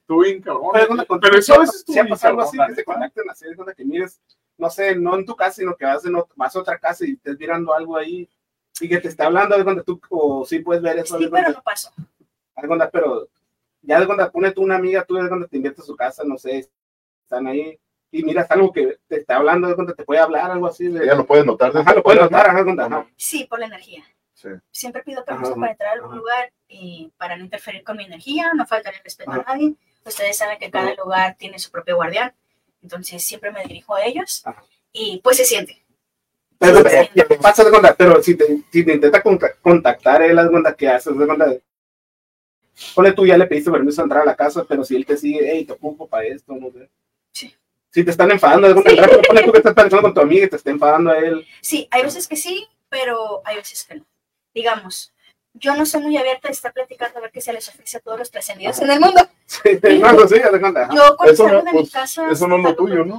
Bien cabrón. Pero, Pero eso a veces si ha pasado algo así, la que se neta. conecten así, de cuenta que mires, no sé, no en tu casa, sino que vas, en ot- vas a otra casa y estés mirando algo ahí y que te está hablando de cuando tú, o sí puedes ver eso, Sí, pero no pasó. pero ya de cuando pone tú una amiga, tú de cuando te invitas a su casa, no sé, están ahí y miras algo que te está hablando, de cuando te puede hablar, algo así. De, Ella lo puede notar. ajá, lo puedes notar, ¿no? ajá, cuenta, ajá. Sí, por la energía. Sí. Siempre pido permiso Ajá, para entrar a algún ajá. lugar y para no interferir con mi energía, no faltar el respeto Ajá. a nadie. Ustedes saben que cada Ajá. lugar tiene su propio guardián, entonces siempre me dirijo a ellos Ajá. y pues se siente. Pero ya, ya te pasa de cuenta, pero si te, si te intenta conta- contactar él, de cuenta que haces de cuenta. Pone tú ya le pediste permiso a entrar a la casa, pero si él te sigue, hey, te ocupo para esto, no sé. Si te están enfadando, de cuenta, Sí. al rato pone tú que estás platicando con tu amiga y te está enfadando a él. Sí, hay veces que sí, pero hay veces que no. Digamos, yo no soy muy abierta a estar platicando a ver qué se les ofrece a todos los trascendidos en el mundo. Sí, no, no, sí, cuenta. Yo cuando Eso no, salgo de mi pues, casa... eso no es lo tuyo, ¿no?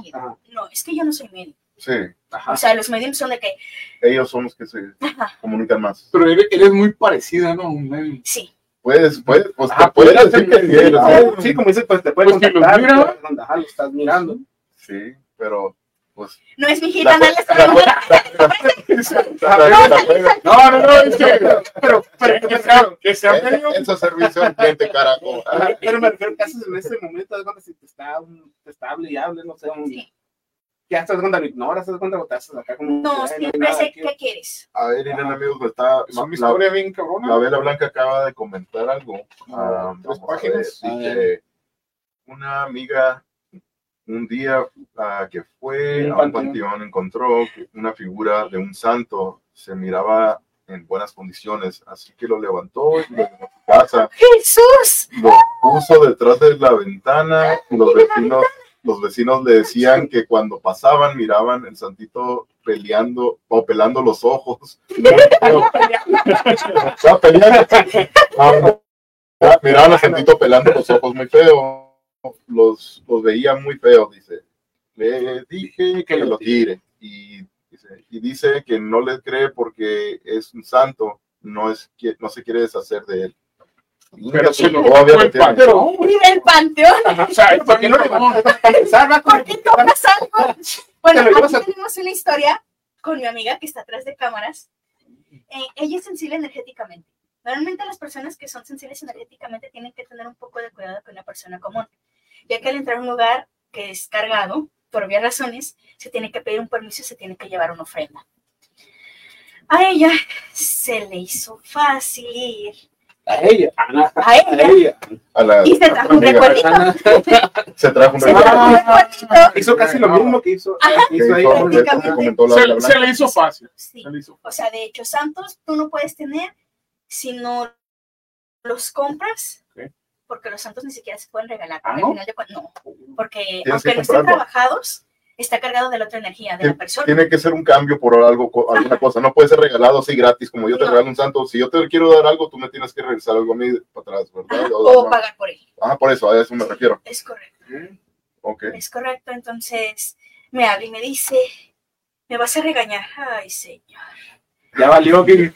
No, es que yo no soy médium. Sí, Ajá. O sea, los mediums son de que, ellos son los que se ajá, comunican más. Pero eres, eres muy parecida, ¿no? Un medio. sí, Puedes, puedes, pues te puedes puedes decir que sí Ah, como dices, pues te puede Pues que los contactar. mira. cuenta, Ajá, lo estás mirando. Sí, pero pues no es mi la gitana, jue- le está. No, no, no, es que. Pero, pero, Que sea, que sea medio. Eso es servicio al cliente, carajo. *laughs* Pero me refiero que haces en ese momento, de cuenta, si te está, un- te está hable y hable, no sé, un, hasta de cuenta lo ignoras, haz de cuenta, o te haces acá como. No, "Ay, hay siempre sé aquí". qué quieres. A ver, Irene, amigos, me está. Es una la- historia bien cabrona. La Vela Blanca acaba de comentar algo. Ah, Tres páginas. una amiga un día ah, que fue Un a un panteón. encontró una figura de un santo. Se miraba en buenas condiciones, así que lo levantó y lo llevó a su casa. ¡Jesús! Lo puso detrás de la ventana los vecinos, los vecinos le decían que cuando pasaban miraban el santito peleando o pelando los ojos. *laughs* Estaba peleando. Ah, Miraban al santito pelando los ojos muy feo. Los, los veía muy feos, dice. Le dije que lo tire. Y dice, y dice que no le cree porque es un santo, no, es, que- no se quiere deshacer de él. Pero fue lo el panteón. Mira el panteón. O sea, Pero, *laughs* ¿por qué no le vas a pensar? ¿Por qué tocas algo? Bueno, aquí tenemos una historia con mi amiga que está atrás de cámaras. Eh, ella es sensible energéticamente. Normalmente las personas que son sensibles energéticamente tienen que tener un poco de cuidado con una persona común, ya que al entrar a un lugar que es cargado, por obvias razones, se tiene que pedir un permiso y se tiene que llevar una ofrenda. A ella se le hizo fácil ir. A ella, Ana, A a ella. ella. A la, Y se trajo un recuerdito. Se trajo un recuerdito. Hizo casi lo mismo que hizo, Ajá. hizo ahí. la Se, se le hizo fácil. Sí. Se le hizo O sea, de hecho, santos tú no puedes tener si no los compras. Porque los santos ni siquiera se pueden regalar. Ah, ¿no? al final de cuentas, no, porque que aunque no estén trabajados, está cargado de la otra energía de la persona. Tiene que ser un cambio por algo, alguna cosa. No puede ser regalado así gratis, como yo te No. regalo un santo. Si yo te quiero dar algo, tú me tienes que regresar algo a mí para atrás, ¿verdad? Ajá, O- o no. pagar por él. Ah, por eso, a eso me refiero. Es correcto. Ok. Es correcto. Entonces me habla y me dice, me vas a regañar. Ay, señor. Ya valió que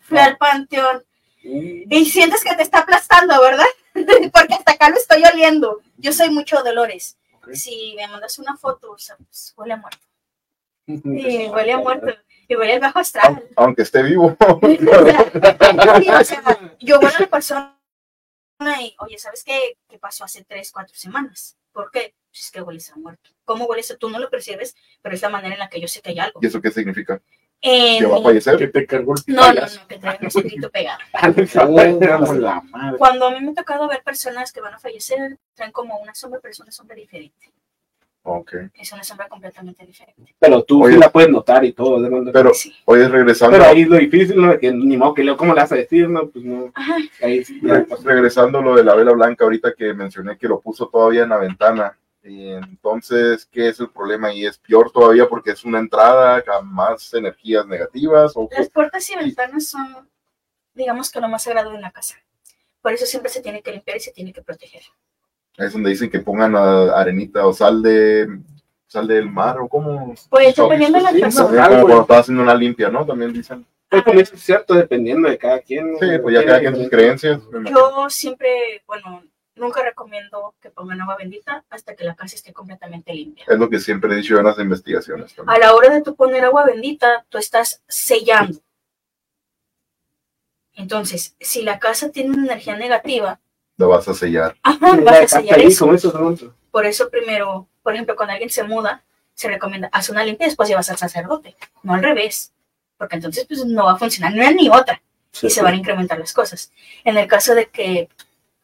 Fui al panteón y sientes que te está aplastando, ¿verdad? *laughs* Porque hasta acá lo estoy oliendo. Yo soy mucho dolores. Ok. Si me mandas una foto, o sea, pues, huele a muerto. *laughs* Sí, huele a muerto. Y huele al bajo astral. Aunque esté vivo. *laughs* Sí, o sea, yo voy a la persona y, oye, ¿sabes qué? ¿Qué pasó hace tres, cuatro semanas? ¿Por qué? es que hueles a muerto. ¿Cómo hueles? Tú no lo percibes, pero es la manera en la que yo sé que hay algo. ¿Y eso qué significa? En- ¿Que va a Que fallecer? te cargó el No, no, payaso. *laughs* no, que trae un espíritu pegado. La madre. Cuando a mí me ha tocado ver personas que van a fallecer, traen como una sombra, pero es una sombra diferente. Ok. Es una sombra completamente diferente. Pero tú Oye. sí la puedes notar y todo. ¿de dónde? Pero, Sí. oye, regresando, Pero ahí es lo difícil, ¿no? Que ni modo que leo cómo le vas a decir, ¿no? Pues no. Ahí sí, re- regresando lo de la vela blanca, ahorita que mencioné que lo puso todavía en la ventana. Y entonces, ¿qué es el problema? Y es peor todavía porque es una entrada a más energías negativas. ¿o? Las puertas y ventanas son, digamos que lo más sagrado de una casa. Por eso siempre se tiene que limpiar y se tiene que proteger. Es donde dicen que pongan arenita o sal de sal del mar o como Pues dependiendo de la persona. Cuando estás haciendo una limpia, ¿no? También dicen. Pues como eso es cierto, dependiendo de cada quien. Sí, pues ya cada quien sus creencias. Yo siempre, bueno, nunca recomiendo que pongan agua bendita hasta que la casa esté completamente limpia. Es lo que siempre he dicho yo en las investigaciones también. A la hora de tú poner agua bendita, tú estás sellando. Entonces, si la casa tiene una energía negativa, Lo vas a sellar. ajá, La vas a sellar *laughs* eso. ¿no? Por eso primero, por ejemplo, cuando alguien se muda, se recomienda, haz una limpia y después llevas al sacerdote, no al revés, porque entonces pues no va a funcionar ni una ni otra y se van a incrementar las cosas. En el caso de que,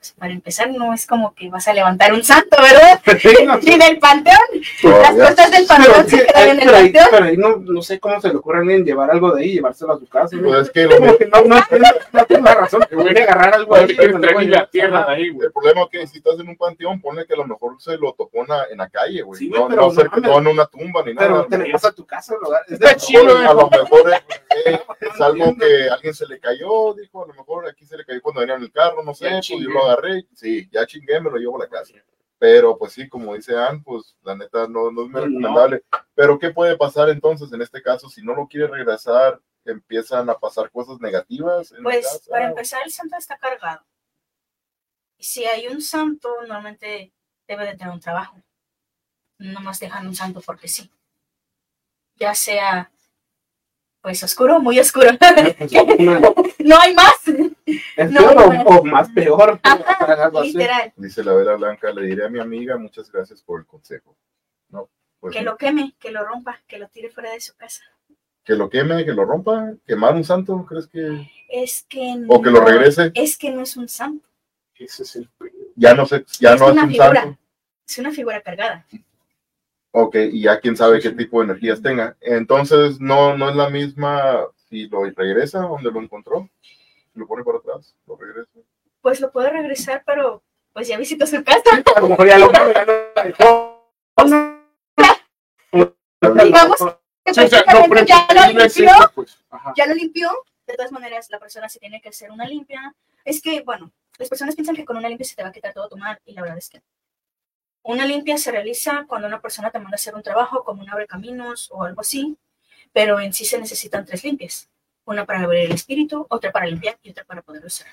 pues, para empezar, no es como que vas a levantar un santo, ¿verdad? *laughs* Ni del panteón, las cosas del Pero, panteón sí, se quedan en el pero ahí, panteón. pero ahí no, no sé cómo se le ocurre a alguien llevar algo de ahí y llevárselo a su casa. ¿no? Pues es que lo- *laughs* no, no, no, no tiene la razón. Voy a agarrar algo ahí. Que la tierra de ahí, güey. el problema es que si estás en un panteón, ponle que a lo mejor se lo tocó en la, en la calle, güey. Sí, no, pero no no cerca, no en una tumba ni Pero nada. te le vas a tu casa, ¿no? Es Está de- chido, a lo mejor es, eh, *laughs* es algo que alguien se le cayó, dijo, a lo mejor aquí se le cayó cuando venía en el carro, no sé, pues yo lo agarré, sí, ya chingué, me lo llevo a la casa. Pero pues sí, como dice Ann, pues la neta no, no es muy No. recomendable. Pero ¿qué puede pasar entonces en este caso? Si no lo quiere regresar, empiezan a pasar cosas negativas en Pues para empezar, el santo está cargado. Y si hay un santo, normalmente debe de tener un trabajo. No más dejan un santo porque sí. Ya sea, pues oscuro muy oscuro. *laughs* Una- *laughs* no hay más. Es No, peor o- bueno. o, más peor. Ajá, algo así. Literal. Dice la vela blanca, le diré a mi amiga, muchas gracias por el consejo. No, pues Que sí. lo queme, que lo rompa, que lo tire fuera de su casa. que lo queme, que lo rompa, quemar un santo, ¿crees que? Es que O que lo no- regrese, Es que no es un santo, Ese es el ya no sé, ya Es no es una un figura. santo. es una figura cargada. Ok, y ya quién sabe qué tipo de energías tenga. Entonces, no, no es la misma si lo regresa donde lo encontró, lo pone para atrás, lo regresa. Pues lo puede regresar, pero pues ya visitó su casa. Ya lo ya limpió. pues. Ya lo limpió. De todas maneras, la persona se tiene que hacer una limpia. Es que, bueno, las personas piensan que con una limpia se te va a quitar todo tu mal, y la verdad es que no. Una limpia se realiza cuando una persona te manda a hacer un trabajo, como un abre caminos o algo así, pero en sí se necesitan tres limpias. Una para abrir el espíritu, otra para limpiar y otra para poderlo cerrar.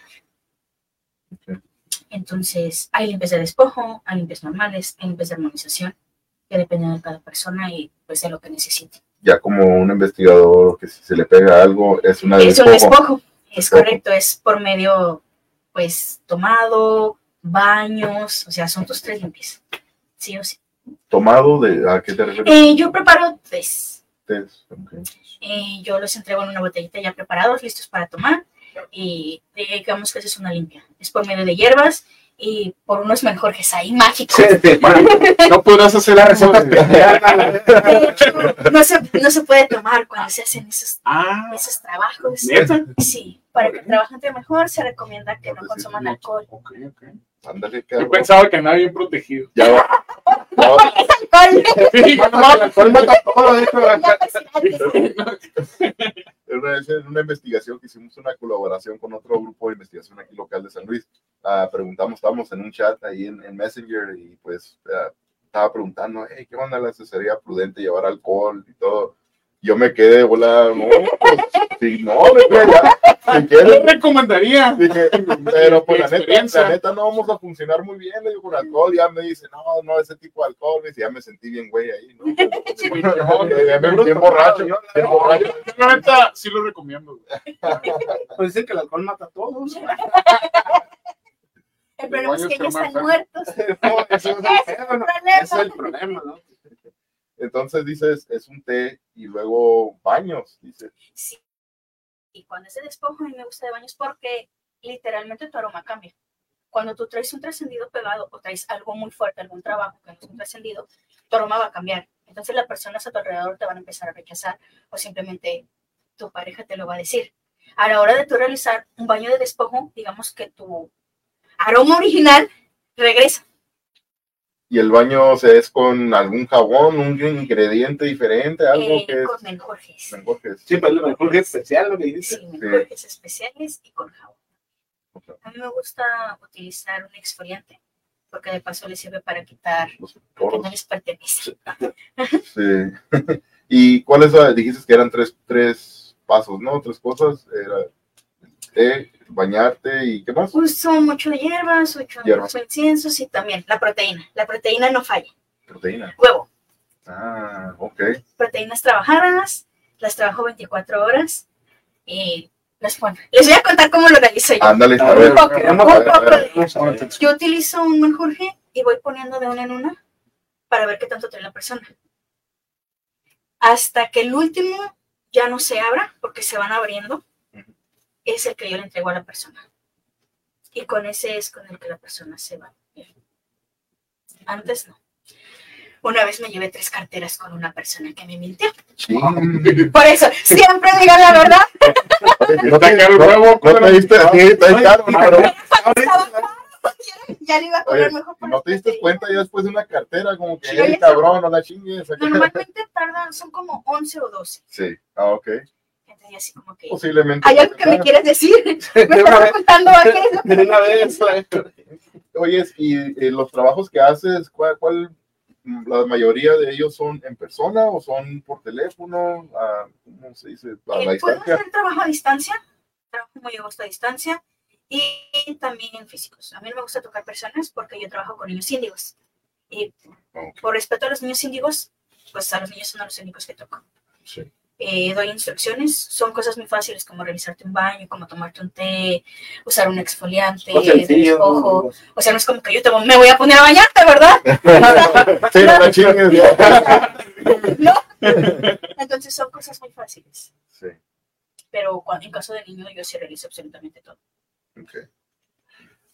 Entonces, hay limpias de despojo, hay limpias normales, hay limpias de armonización, que dependen de cada persona y pues de lo que necesite. Ya como un investigador que si se le pega algo es una Es un despojo. despojo, es Despojo. correcto, es por medio, pues, tomado, baños, o sea, son tus tres limpias, sí o sí. tomado de a qué te refieres? Eh, yo preparo tres, Test, ok. eh, yo los entrego en una botellita ya preparados, listos para tomar, y digamos que esa es una limpia, es por medio de hierbas y por unos menjorjes ahí mágicos. Sí, bueno, No podrás hacer la receta hecho, no se, no se puede tomar cuando se hacen esos, Ah, esos trabajos. neta. Sí, para que el trabajante mejor se recomienda que no consuman alcohol. Ok, ok. Ándale, Yo pensaba que andaba bien protegido. Ya va. Una vez en una investigación que hicimos una colaboración con otro grupo de investigación aquí local de San Luis, ah, preguntamos, estábamos en un chat ahí en, en Messenger y pues ah, estaba preguntando, hey, ¿qué onda la sería prudente llevar alcohol y todo? Yo me quedé volada, no, pues, sí, no, ya, si Yo quieres, recomendaría. Dije, pero pues la neta, la neta no vamos a funcionar muy bien, le digo, con alcohol, ya me dice, no, no, ese tipo de alcohol, me dice, ya me sentí bien güey ahí, ¿no? Sentí *laughs* bien borracho, bien borracho. Yo, la neta, sí lo recomiendo. güey. Pues dicen que el alcohol mata a todos. El problema es que ya están muertos. No, eso es el Ese es pedo, el ¿no? problema. Ese es el problema, ¿no? Entonces dices, es un té y luego baños, dice. Sí. Y cuando es de despojo, a mí me gusta de baños porque literalmente tu aroma cambia. Cuando tú traes un trascendido pegado o traes algo muy fuerte, algún trabajo que no es un trascendido, tu aroma va a cambiar. Entonces las personas a tu alrededor te van a empezar a rechazar o simplemente tu pareja te lo va a decir. A la hora de tú realizar un baño de despojo, digamos que tu aroma original regresa. Y el baño o sea, es con algún jabón, un ingrediente diferente, algo eh, que es. con menjurjes. menjurjes. Sí, lo mejor es especial lo que dices. Sí, menjurjes especiales y con jabón. A mí me gusta utilizar un exfoliante porque de paso le sirve para quitar Los lo que no les pertenece. Sí. *laughs* ¿Y cuáles ah, dijiste que eran tres, tres pasos, no? Tres cosas. Era té, bañarte y ¿qué más? Uso mucho de hierbas, uso Hierbas. mucho inciensos y también la proteína. La proteína no falla. Proteína. Huevo, Ah, ok. proteínas trabajadas, las trabajo 24 horas y las pongo. Les voy a contar cómo lo realizo yo. Ándale, a ver. Yo utilizo un menjurje y voy poniendo de una en una para ver qué tanto trae la persona. Hasta que el último ya no se abra, porque se van abriendo. Es el que yo le entrego a la persona. Y con ese es con el que la persona se va. Antes no. Una vez me llevé tres carteras con una persona que me mintió. Sí. *laughs* Por eso, siempre digan la verdad. No te, el huevo, no te diste, sí, está caro, pero. Ya le iba a oye, poner mejor no te diste cuenta ya después de una cartera, como que, Sí, "Ey, oye, cabrón, no la chingues. acá". Normalmente tardan, son como 11 o 12. Sí, ah, ok. Entonces, así como que. Posiblemente. ¿Hay algo que me quieres decir? *laughs* ¿Me estás vez, ocultando aquello? de una vez. Oye, y eh, los trabajos que haces, ¿cuál, cuál, mm, la mayoría de ellos son en persona o son por teléfono? Ah, ¿Cómo se dice? A la Eh, Puedo distancia. hacer trabajo a distancia, trabajo muy a gusto a distancia y también en físicos. A mí no me gusta tocar personas porque yo trabajo con niños índigos. Y Ok, por respeto a los niños índigos, pues a los niños son a los únicos que toco. sí. Eh, doy instrucciones, son cosas muy fáciles como realizarte un baño, como tomarte un té, usar un exfoliante, sencillo. despojo. O sea, no es como que yo te, me voy a poner a bañarte, ¿verdad? Sí, no chingues. ya. no. Entonces son cosas muy fáciles. Sí, Pero cuando, en caso de niño yo sí realizo absolutamente todo. ok.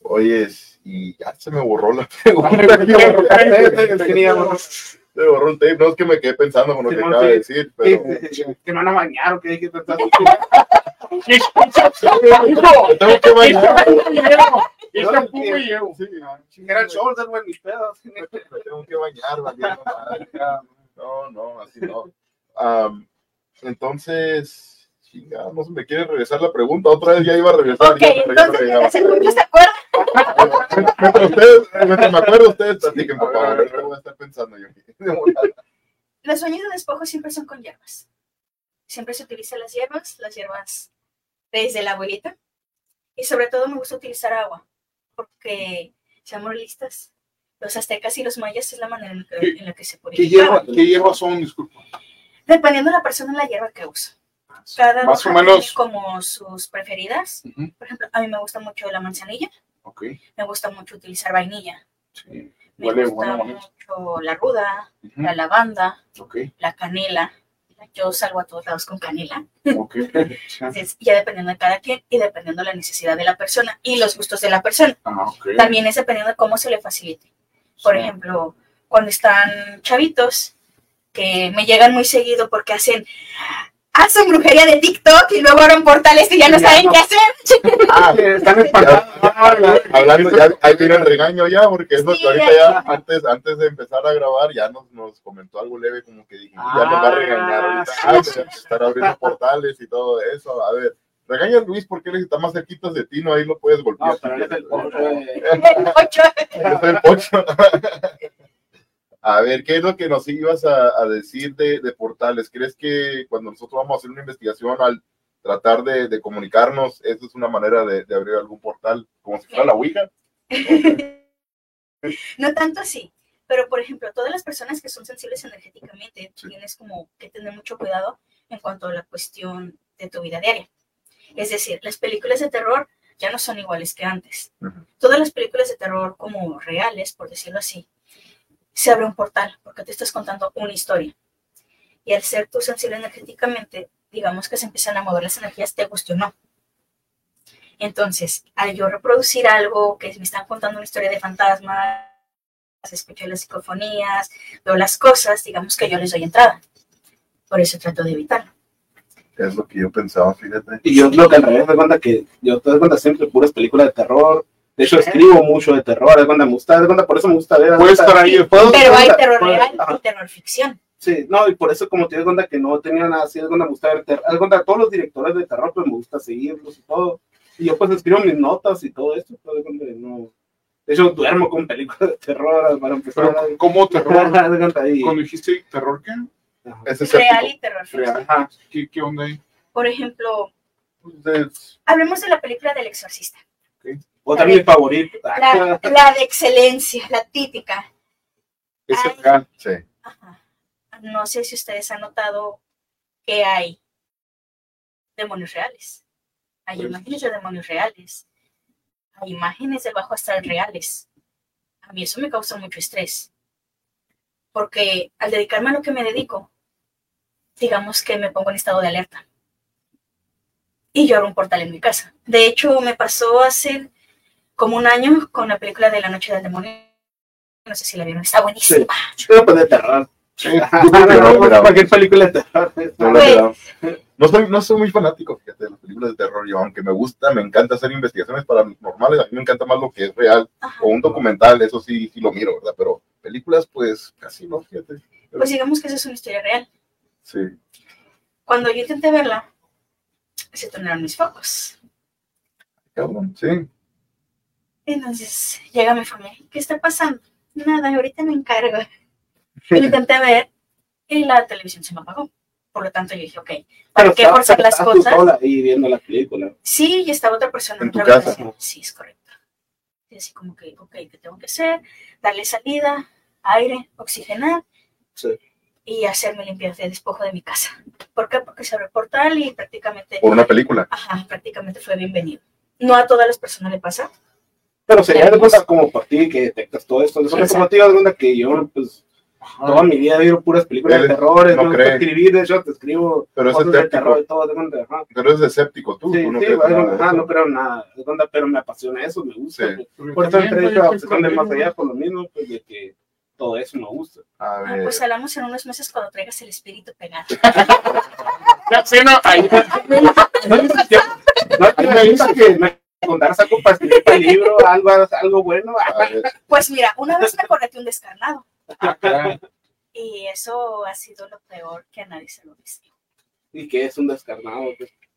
Oyes, y ya se me borró la pregunta. Se me borró un tape, no es que me quedé pensando con lo que acaba de decir, pero Que no van a bañar o que hay que tratar. me tengo que bañar. Y shampoo me llevo. Sí, Era el shoulder, güey, mis pedos. me tengo que bañar, valiendo madre. No, no, así no. Am, entonces, chingada, no se me quiere regresar la pregunta. Otra vez ya iba a regresar. Ok, ya, entonces el niño se acuerda, Mientras ustedes, mientras me acuerdo, ustedes platiquen, por favor. Ahorita voy a estar pensando yo los sueños de despojo siempre son con hierbas. Siempre se utilizan las hierbas, las hierbas desde la abuelita. Y sobre todo me gusta utilizar agua, porque, seamos realistas, los aztecas y los mayas es la manera en que, en la que se ¿Qué, purificaban. hierba, ¿Qué hierbas son? Disculpa. Dependiendo de la persona, la hierba que usa. Cada Más o menos. tiene como sus preferidas. Ujú, Por ejemplo, a mí me gusta mucho la manzanilla, Me gusta mucho utilizar vainilla, Sí. me gusta bueno, bueno. mucho la ruda, la lavanda, Ok. la canela. Yo salgo a todos lados con canela. *laughs* Entonces, ya dependiendo de cada quien y dependiendo de la necesidad de la persona y los gustos de la persona. Ah. También es dependiendo de cómo se le facilite. Por Sí. ejemplo, cuando están chavitos, que me llegan muy seguido porque hacen, hacen brujería de TikTok y luego abren portales y ya no Ya saben no. qué hacer. Ah, Están espantados. hablando, ya, ahí viene el regaño ya, porque es lo que Sí, ahorita ya. ya, antes, antes de empezar a grabar, ya nos, nos comentó algo leve, como que dije, ya nos va a regañar ahorita, Ah, ah, pues, ya estar abriendo portales y todo eso. A ver, regaña a Luis porque él está más cerquita de ti, no, ahí lo puedes golpear. No, pero él es el pocho, eh. *laughs* Ocho. Yo soy el pocho. *laughs* A ver, ¿qué es lo que nos ibas a, a decir de, de portales? ¿Crees que cuando nosotros vamos a hacer una investigación, al tratar de, de comunicarnos, eso es una manera de, de abrir algún portal, como si fuera la Ouija? *laughs* No tanto así, pero por ejemplo, todas las personas que son sensibles energéticamente, Sí. tienes como que tener mucho cuidado en cuanto a la cuestión de tu vida diaria. Es decir, las películas de terror ya no son iguales que antes. Ujú. Todas las películas de terror como reales, por decirlo así, se abre un portal porque te estás contando una historia. Y al ser tú sensible energéticamente, digamos que se empiezan a mover las energías, te guste o no. Entonces, al yo reproducir algo que me están contando una historia de fantasmas, escucho las psicofonías, veo las cosas, digamos que yo les doy entrada. Por eso trato de evitarlo. Es lo que yo pensaba, fíjate. Y yo creo que al revés, de cuenta que yo te das cuenta siempre puras películas de terror. De hecho, escribo mucho de terror, de cuenta me gusta, de cuenta por eso me gusta ver. haz de Puede cuenta- estar ahí. puedo- Pero hay terror real y terror ficción. Sí, no, y por eso como te das cuenta que no tenía nada así, de cuenta me gusta ver terror. Cuenta todos los directores de terror, pues me gusta seguirlos y todo. Y yo pues escribo mis notas y todo esto, pues de no. De hecho, duermo con películas de terror para empezar. Pero, ¿cómo terror? Cuando dijiste terror, ¿qué? Ajá. Ese Real y terror ficción. Real. Ajá. ¿Qué, qué onda ahí? Por ejemplo, Es- hablemos de la película del exorcista. Otra de mis favoritos. La, la de excelencia, la típica. Ese Ay. real. sí. Ajá. No sé si ustedes han notado que hay demonios reales. Hay Pues- imágenes de demonios reales. Hay imágenes del bajo astral reales. A mí eso me causa mucho estrés. Porque al dedicarme a lo que me dedico, digamos que me pongo en estado de alerta. Y yo abro un portal en mi casa. De hecho, me pasó hace como un año con la película de La Noche del Demonio. No sé si la vieron, está buenísima. Pero pues de terror. Sí. Yo creo que no, mira. Cualquier película de terror. No, la he mirado. no soy, no soy muy fanático, fíjate, de las películas de terror. Yo, aunque me gusta, me encanta hacer investigaciones paranormales. A mí me encanta más lo que es real. Ajá. O un documental, eso sí, sí lo miro, ¿verdad? Pero películas, pues casi no, fíjate. Pues digamos que esa es una historia real. Sí. Cuando yo intenté verla, se tornaron mis focos. Cabrón, sí. Entonces llega mi familia, ¿qué está pasando? Nada, ahorita me encargo. Y lo intenté ver y la televisión se me apagó. Por lo tanto, yo dije, ok, ¿para Pero qué forzar las cosas? sola ahí viendo la película. Sí, y estaba otra persona En tu otra casa. habitación. Sí, es correcto. Y así como que, ok, ¿qué tengo que hacer? Darle salida, aire, oxigenar Sí. y hacerme limpieza de despojo de mi casa. ¿Por qué? Porque se abre el portal y prácticamente, Por una película. ajá, prácticamente fue bienvenido. No a todas las personas le pasa. Pero sería de cuenta como por ti que detectas todo esto. Es como de cuenta que yo, pues, toda mi vida he visto puras películas de terror. no cree. escribir, de hecho, te escribo Pero es de escéptico. terror y todo, de cuenta. Pero eres escéptico tú. Sí, tú no sí, crees bueno, nada de ajá, eso. no creo nada, de cuenta, pero me apasiona eso, me gusta. Sí. pues. Por eso entré hecho a obsesión de más allá, por lo mismo, pues, de que todo eso me gusta. A Ah, pues hablamos en unos meses cuando traigas el espíritu pegado. Sí, no, ahí. No, no, a algo para escribir el libro, algo, algo bueno. a. Pues mira, una vez me correté un descarnado Ah, y eso ha sido lo peor que a nadie se lo deseo. Y que es un descarnado.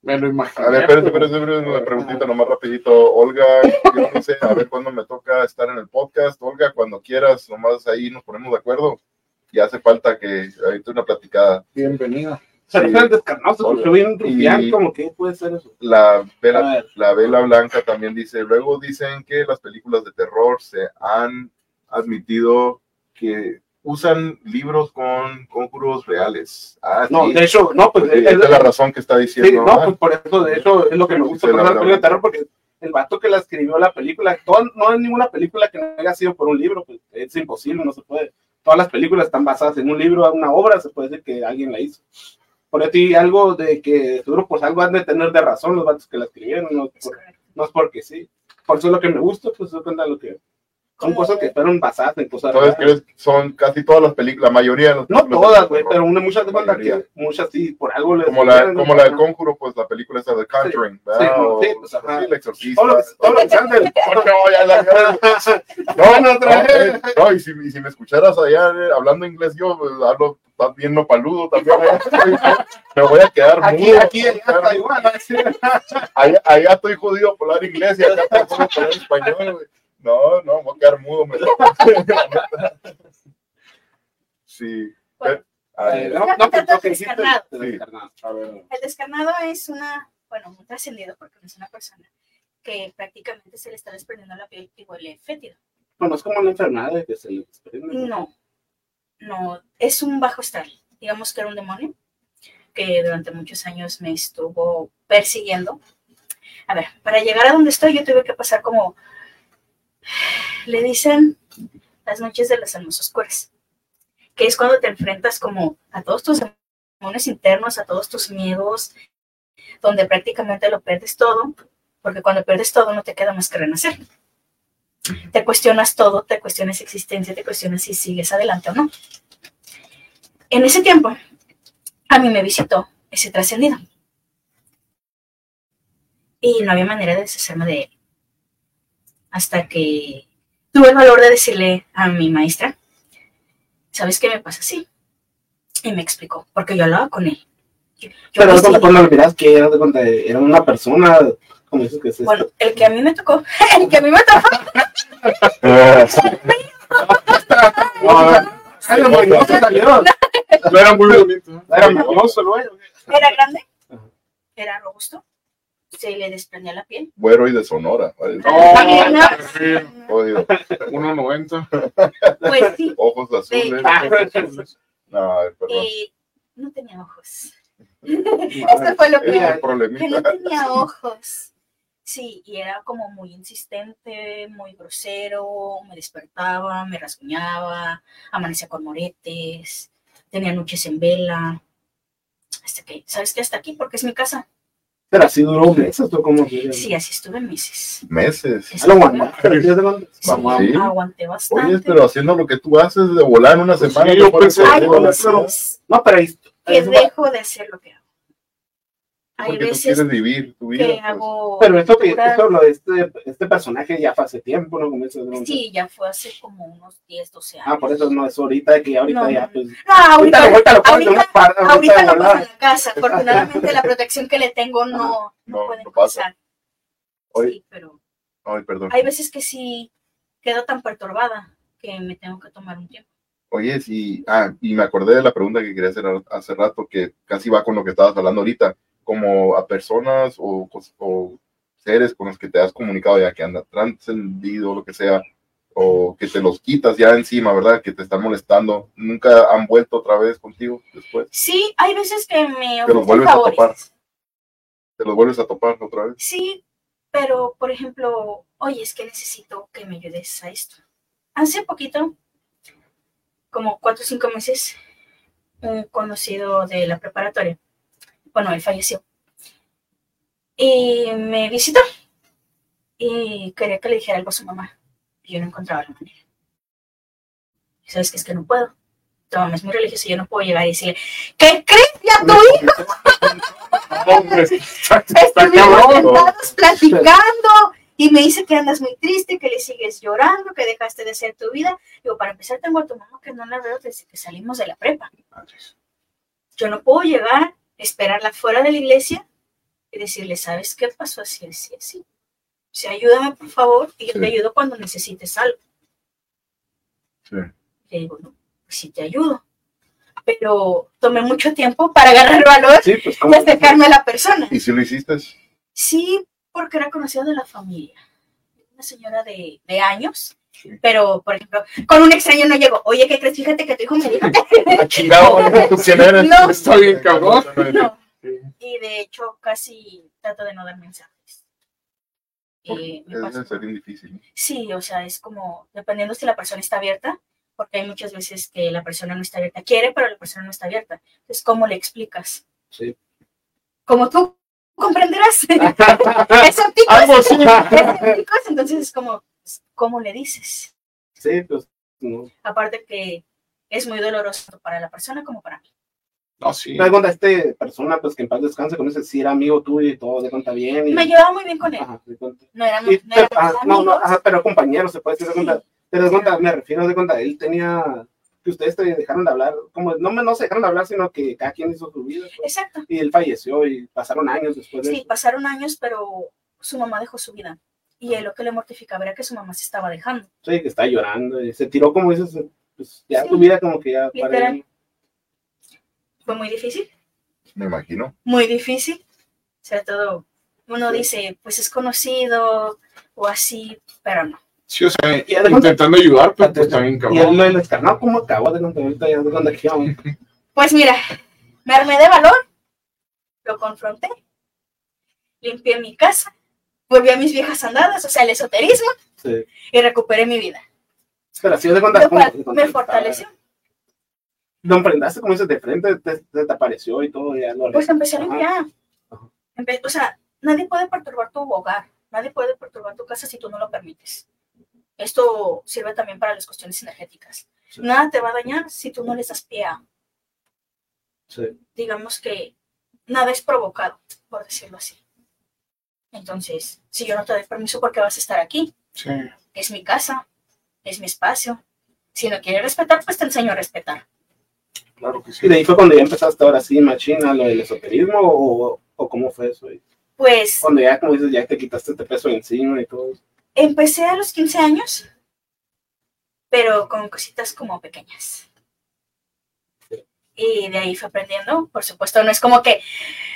Me lo imaginé. A ver, espérate, espérate, espérate, una preguntita nomás rapidito. Olga, yo no sé, a ver cuándo me toca estar en el podcast. Olga, cuando quieras, nomás ahí nos ponemos de acuerdo. Y hace falta que ahí una platicada. Bienvenida. Pero Sí. es el descarnado, se bien rufián, como que puede ser eso. La vela, la vela blanca también dice, luego dicen que las películas de terror se han admitido que usan libros con conjuros reales. Ah, No, sí. de hecho, no, pues Porque es, esa es la razón que está sí, diciendo. no, ah, pues por eso, de hecho, es lo que me gusta Sí, por la película de terror, porque el vato que la escribió la película, toda- no hay ninguna película que no haya sido por un libro, pues es imposible, no se puede. Todas las películas están basadas en un libro, una obra, se puede decir que alguien la hizo. Por ti algo de que seguro pues algo han de tener de razón los vatos que la escribieron, no, Es por- no es porque sí. Por eso es lo que me gusta, pues eso cuenta lo que son cosas que fueron basadas en cosas Entonces, reales. que son casi todas las películas, la mayoría de las No todas, güey, pero una, muchas de muchas sí, por algo les como la, como la del conjuro, pues la película esa de Conjuring, ¿verdad? sí, O- sí, pues, ajá. sí, el exorcista. Todo lo que, sean del- *laughs* *laughs* No, No, no, y si, y si me escucharas allá eh, hablando inglés, yo pues, hablo estás bien no paludo también. allá. *laughs* me voy a quedar Aquí, mudo. aquí, allá está igual. Allá, allá estoy jodido por hablar inglés y acá estoy jodido por hablar español. güey. No, no, me voy a quedar mudo. Me *laughs* sí. Bueno. Ver, No, no. Descarnado. A ver. El descarnado es una, bueno, un trascendido porque no es una persona que prácticamente se le está desprendiendo la piel y huele fétido. Bueno, es como una enfermedad de que se le desprende. No, no, es un bajo astral. Digamos que era un demonio que durante muchos años me estuvo persiguiendo. A ver, para llegar a donde estoy, yo tuve que pasar como, le dicen, las noches de las almas oscuras, que es cuando te enfrentas como a todos tus demonios internos, a todos tus miedos, donde prácticamente lo pierdes todo, porque cuando pierdes todo no te queda más que renacer. Te cuestionas todo, te cuestionas existencia, te cuestionas si sigues adelante o no. En ese tiempo, a mí me visitó ese trascendido. Y no había manera de deshacerme de él. Hasta que tuve el valor de decirle a mi maestra, ¿sabes qué me pasa así? Y me explicó, porque yo hablaba con él. Yo Pero sí, cuando lo miras que era una persona, como dices que es bueno, el que a mí me tocó, *laughs* el que a mí me tocó, Ay, no, no. No era muy bonito. Era hermoso, güey. era grande, era robusto, se le desprendía la piel. Güero y de Sonora. No, ¿no? jodido. 1.90. Pues sí, Ojos azules. No, perdón. eh, no tenía ojos. *laughs* Esto fue lo que, que no tenía ojos. Sí, y era como muy insistente, muy grosero, me despertaba, me rasguñaba, amanecía con moretes, tenía noches en vela. Hasta que, ¿sabes qué? Hasta aquí, porque es mi casa. Pero así duró meses, ¿tú cómo? Sí, así estuve meses. Meses. Lo pero ¿sí? aguanté bastante. Oye, pero haciendo lo que tú haces de volar en una Pues semana. sí, yo pensé- a Hay hacer una veces No, pero ahí. que ahí- dejo de hacer lo que hago. Hay Porque tú veces quieres vivir tu vida. que pues. hago. Pero esto esto, lo de este, este personaje ya fue hace tiempo, ¿no? Como. Sí, ya fue hace como unos 10, 12 años. Ah, por eso no es ahorita, que ahorita No, ya, no. pues. No, ahorita, ahorita lo ahorita, par- ahorita ahorita pasa volada. en la casa. Afortunadamente la protección que le tengo no, no, No, puede no pasa. pasar. Oye. Sí, pero Ay, perdón. hay veces que sí quedo tan perturbada que me tengo que tomar un tiempo. Oye, sí, ah, y me acordé de la pregunta que quería hacer hace rato, que casi va con lo que estabas hablando ahorita, como a personas o, seres con los que te has comunicado ya que andan trascendido, lo que sea, o que te los quitas ya encima, ¿verdad? Que te están molestando, nunca han vuelto otra vez contigo después, Sí, hay veces que me los ofrecen vuelves a topar. te los vuelves a topar otra vez. Sí, pero por ejemplo, oye, es que necesito que me ayudes a esto. Hace poquito, como cuatro o cinco meses, un conocido de la preparatoria, bueno, él falleció, y me visitó y quería que le dijera algo a su mamá. Y yo no encontraba la manera. Y sabes que es que no puedo. Tu mamá es muy religiosa y yo no puedo llegar y decirle, ¿qué crees? Ya tu hijo *laughs* Estuvimos sentados platicando y me dice que andas muy triste, que le sigues llorando, que dejaste de hacer tu vida. Digo, para empezar, tengo a tu mamá que no la veo desde que salimos de la prepa. Yo no puedo llegar, esperarla fuera de la iglesia y decirle, ¿sabes qué pasó así, así, así? O sea, ayúdame, por favor, y yo Sí. te ayudo cuando necesites algo. Sí. Le digo, no, pues sí te ayudo. Pero tomé mucho tiempo para agarrar valor Sí, pues y acercarme a la persona. ¿Y si lo hiciste? Sí, porque era conocida de la familia. Una señora de, de años. Sí. Pero, por ejemplo, con un extraño no llego. Oye, ¿qué crees? Fíjate que tu hijo me dijo Ah, *laughs* chingado. *laughs* No. Está bien, cabrón. no. Y de hecho, casi trato de no dar mensajes. Eh, Es bien difícil. ¿no? Sí, o sea, es como, dependiendo si la persona está abierta, porque hay muchas veces que la persona no está abierta. Quiere, pero la persona no está abierta. Entonces, ¿cómo le explicas? Sí. Como tú comprenderás. *laughs* Escépticos. Algo así. escépticos, entonces es como, ¿cómo le dices? Sí, pues. No. Aparte que es muy doloroso para la persona como para mí. No, sí. Te das cuenta, este persona, pues que en paz descanse, con ese sí era amigo tuyo y todo, de cuenta bien. Y, Me llevaba muy bien con él. Ajá, de cuenta. No éramos, Y no te- éramos ajá, no, no, amigos. ajá, pero compañero, se puede decir, de Sí. cuenta. Te das cuenta, me refiero de cuenta, él tenía. Que ustedes te dejaron de hablar, como no, me- no se dejaron de hablar, sino que cada quien hizo su vida. pues. Exacto. Y él falleció y pasaron años después de Sí, eso. pasaron años, pero su mamá dejó su vida. Y él lo que le mortificaba era que su mamá se estaba dejando. Sí, que está llorando. Y se tiró, como dices, pues ya Sí. tu vida como que ya. Literal. Fue muy difícil, Me imagino. muy difícil. O sea, todo, uno dice, pues es conocido o así, pero no. Sí, o sea, Y además- intentando ayudar, pero pues también Y él cabrón. descarnó, ¿cómo acabó de contar ahorita ya? *laughs* Pues mira, me armé de valor, lo confronté, limpié mi casa, volví a mis viejas andadas, o sea, el esoterismo, Sí. y recuperé mi vida. Pero así de cuenta Lo cómo- me fortaleció. Lo enfrentaste como dices de frente, te, te, te apareció y todo, ya lo Pues empecé a limpiar. Empe- o sea, nadie puede perturbar tu hogar, nadie puede perturbar tu casa si tú no lo permites. Esto sirve también para las cuestiones energéticas. Sí. Nada te va a dañar si tú no les das pie a, Sí. digamos que nada es provocado, por decirlo así. Entonces, si yo no te doy permiso, ¿por qué vas a estar aquí? Sí. Es mi casa, es mi espacio. Si no quieres respetar, pues te enseño a respetar. Claro que sí. Y de ahí fue cuando ya empezaste ahora sí, machina, lo del esoterismo, o, o cómo fue eso. Pues Cuando ya, como dices, ya te quitaste este peso encima y todo. eso. empecé a los 15 años, pero con cositas como pequeñas. Y de ahí fui aprendiendo. Por supuesto, no es como que,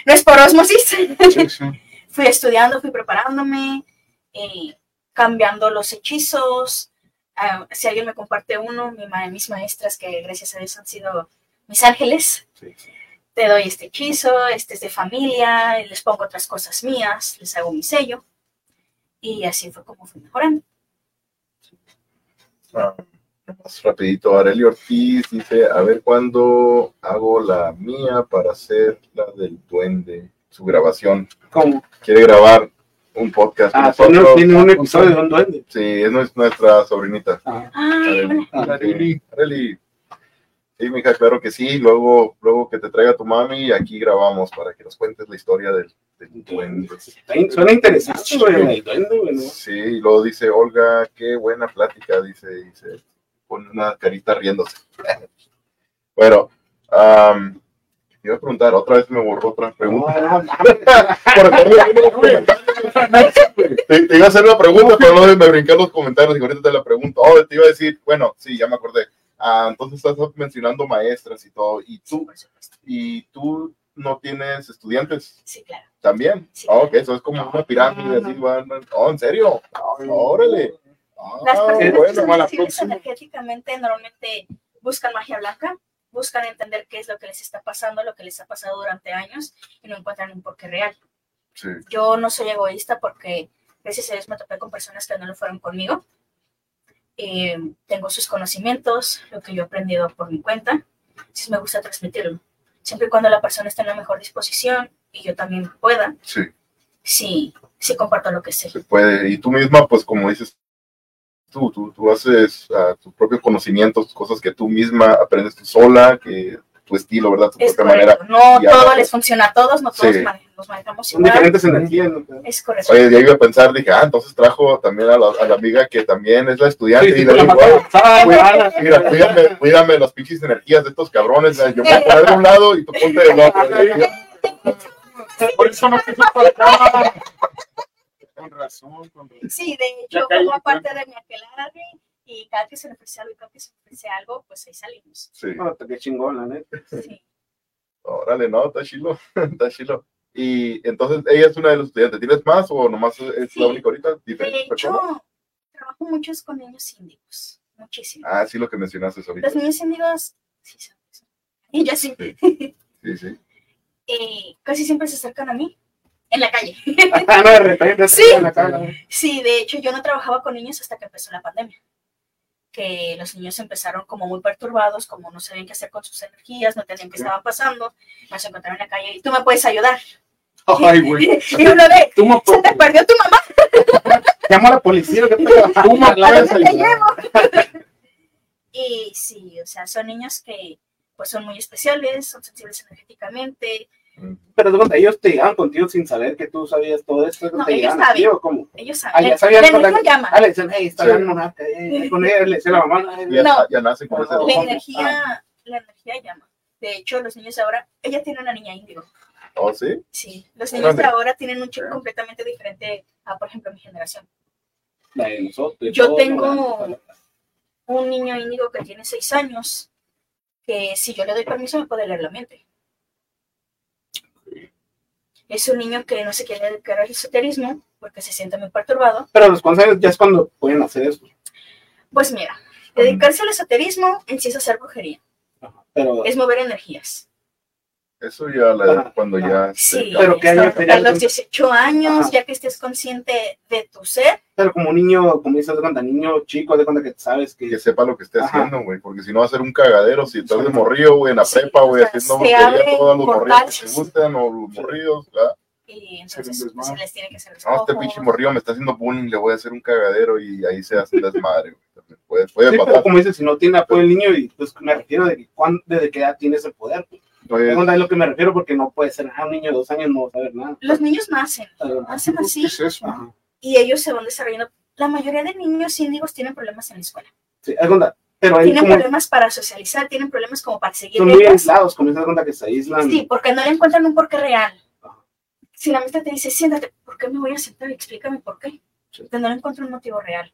no es por osmosis. Sí, sí. *laughs* fui estudiando, fui preparándome, eh, cambiando los hechizos. Ah, si alguien me comparte uno, mi ma- mis maestras, que gracias a Dios han sido mis ángeles, Sí, te doy este hechizo, este es de familia, les pongo otras cosas mías, les hago mi sello. Y así fue como fui mejorando. Ah, más rapidito, Areli Ortiz dice, a ver cuándo hago la mía para hacer la del duende, su grabación. ¿Cómo? Quiere grabar un podcast Ah, tiene, nosotros. tiene un episodio de un duende. Sí, es nues- nuestra sobrinita. Ah, Areli. Areli. Sí, mija, claro que sí. Luego, luego que te traiga tu mami, aquí grabamos para que nos cuentes la historia del, del duende. suena interesante, güey, el duende, güey, ¿no? Sí, y luego dice Olga, qué buena plática, dice, dice, pone una carita riéndose. *laughs* bueno, te iba a preguntar, otra vez me borró otra pregunta. Te, te iba a hacer una pregunta, pero no me brinqué los comentarios y ahorita te la pregunto. Oh, te iba a decir, bueno, sí, ya me acordé. Ah, entonces estás mencionando maestras y todo, y tú, y tú no tienes estudiantes Sí, claro. también. Sí. Oh, ok, eso es como una pirámide, así van. Oh, ¿en serio? Órale. Ah, Las personas que bueno, son sensibles próxima. energéticamente normalmente buscan magia blanca, buscan entender qué es lo que les está pasando, lo que les ha pasado durante años y no encuentran un porqué real. Sí, Yo no soy egoísta porque gracias a Dios me topé con personas que no lo fueron conmigo. Eh, tengo sus conocimientos, lo que yo he aprendido por mi cuenta. Entonces me gusta transmitirlo. Siempre y cuando la persona esté en la mejor disposición y yo también pueda, sí, sí, sí comparto lo que sé. se puede. Y tú misma, pues como dices, tú, tú, tú haces ah, tus propios conocimientos, cosas que tú misma aprendes tú sola, que tu estilo, ¿verdad? Tu Es propia manera. No todo les funciona a todos, no todos Sí. nos manejamos Son igual. diferentes energías, ¿no? Es correcto. Oye, ya iba a pensar, dije, ah, entonces trajo también a la, a la amiga que también es la estudiante. Sí, sí, y le digo, mata "Oye, avanzada, güey, ala. Mira, cuídame, cuídame las pinches energías de estos cabrones. Yo me voy a poner de un lado y tú ponte del otro. Por eso no quiso faltar. Con razón, con razón. Sí, de hecho, como en parte de mi aquelarre y cada que se le ofrece algo y cada que se le ofrece algo, pues ahí salimos. Sí, No, qué chingón, la neta. Sí. *laughs* órale, no, está chilo, *laughs* está chilo. Y entonces ella es una de los estudiantes. ¿Tienes más o nomás es la Sí. única ahorita? De ¿Diferentes personas? hecho, trabajo muchos con niños índigos, muchísimo. Ah, sí, lo que mencionaste ahorita. Los niños índigos, sí, son- son- *laughs* y yo sí, Sí, sí. eh, casi siempre se acercan a mí en la calle. *laughs* Ah, no, de repente Sí. en la cara. Sí, de hecho yo no trabajaba con niños hasta que empezó la pandemia. Que los niños empezaron como muy perturbados, como no sabían qué hacer con sus energías, no entendían qué estaban pasando, nos encontraron en la calle y tú me puedes ayudar. Ay, *laughs* güey. Y uno de, Tú me se te perdió tu mamá, *laughs* Llamo a la policía, ¿qué te Tú me ¿a puedes dónde te ayudar. llevo? Y sí, o sea, son niños que pues son muy especiales, son sensibles energéticamente, Pero ellos te llegaban contigo sin saber que tú sabías todo esto. No, te ellos saben. ¿o cómo? ellos Ah, ya sabían la- llama. Ah, le dicen, hey, está Sí. hablando monarca, eh, con ella, le dice la mamá. Ya, No. ya nacen con ese La energía, la energía llama. De hecho, los niños ahora, ella tiene una niña índigo. ¿Oh, sí? Sí, los niños de ahora tienen un chip completamente diferente a, por ejemplo, mi generación. la de nosotros, Yo tengo-. Un niño índigo que tiene seis años, que si yo le doy permiso me puede leer la mente. Es un niño que no se quiere dedicar al esoterismo porque se siente muy perturbado. Pero los años ya es cuando pueden hacer eso. Pues mira, dedicarse al esoterismo en sí es hacer brujería, Pero es mover energías. Eso ya la edad cuando ya... Sí, se- Pero ¿qué año a los el- 18 años, Ajá. ya que estés consciente de tu ser, Pero como niño, como dices, de cuenta, niño chico, de cuenta que sabes que que sepa lo que esté Ajá. haciendo, güey, porque si no va a ser un cagadero, si estás de morrillo, güey, en la Sí, prepa, güey, o sea, haciendo se brujería abren a todos los morrillos que te gustan, o los morrillos, ¿verdad? y entonces Sí, pues, se les tiene que hacer los No, este pinche morrillo me está haciendo bullying, le voy a hacer un cagadero y ahí se hace el desmadre, Puede, puede Sí, pero como dices, si no tiene apoyo el niño, y pues me refiero de que cuán- desde qué edad tienes el poder. Pues, Pues, es a lo que me refiero porque no puede ser, ah, un niño de dos años no va a saber nada. Los niños nacen, nacen ¿Qué así es eso? Ajá. y ellos se van desarrollando. La mayoría de niños índigos tienen problemas en la escuela. Sí, haz cuenta, pero Tienen como problemas para socializar, tienen problemas como para seguir son muy aislados, como se da cuenta que se aíslan. Sí, porque no le encuentran un porqué real. Ajá. Si la maestra te dice, siéntate, ¿por qué me voy a sentar? Explícame por qué. Sí. Porque no le encuentro un motivo real.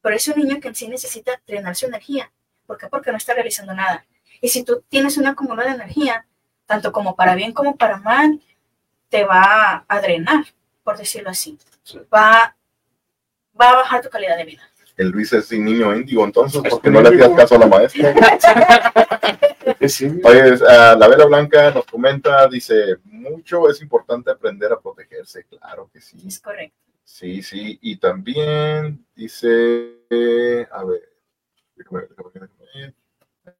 Pero es un niño que en sí necesita drenar su energía. ¿Por qué? Porque no está realizando nada. Y si tú tienes una acumulada de energía, tanto como para bien como para mal, te va a drenar, por decirlo así. Sí. Va, va a bajar tu calidad de vida. el Luis es un niño índigo, entonces, Es porque no le hacías caso a la maestra. *laughs* Oye, ah, la Vela Blanca nos comenta, dice, mucho es importante aprender a protegerse, claro que sí. Es correcto. Sí, sí, y también dice, a ver, déjame déjame déjame ver.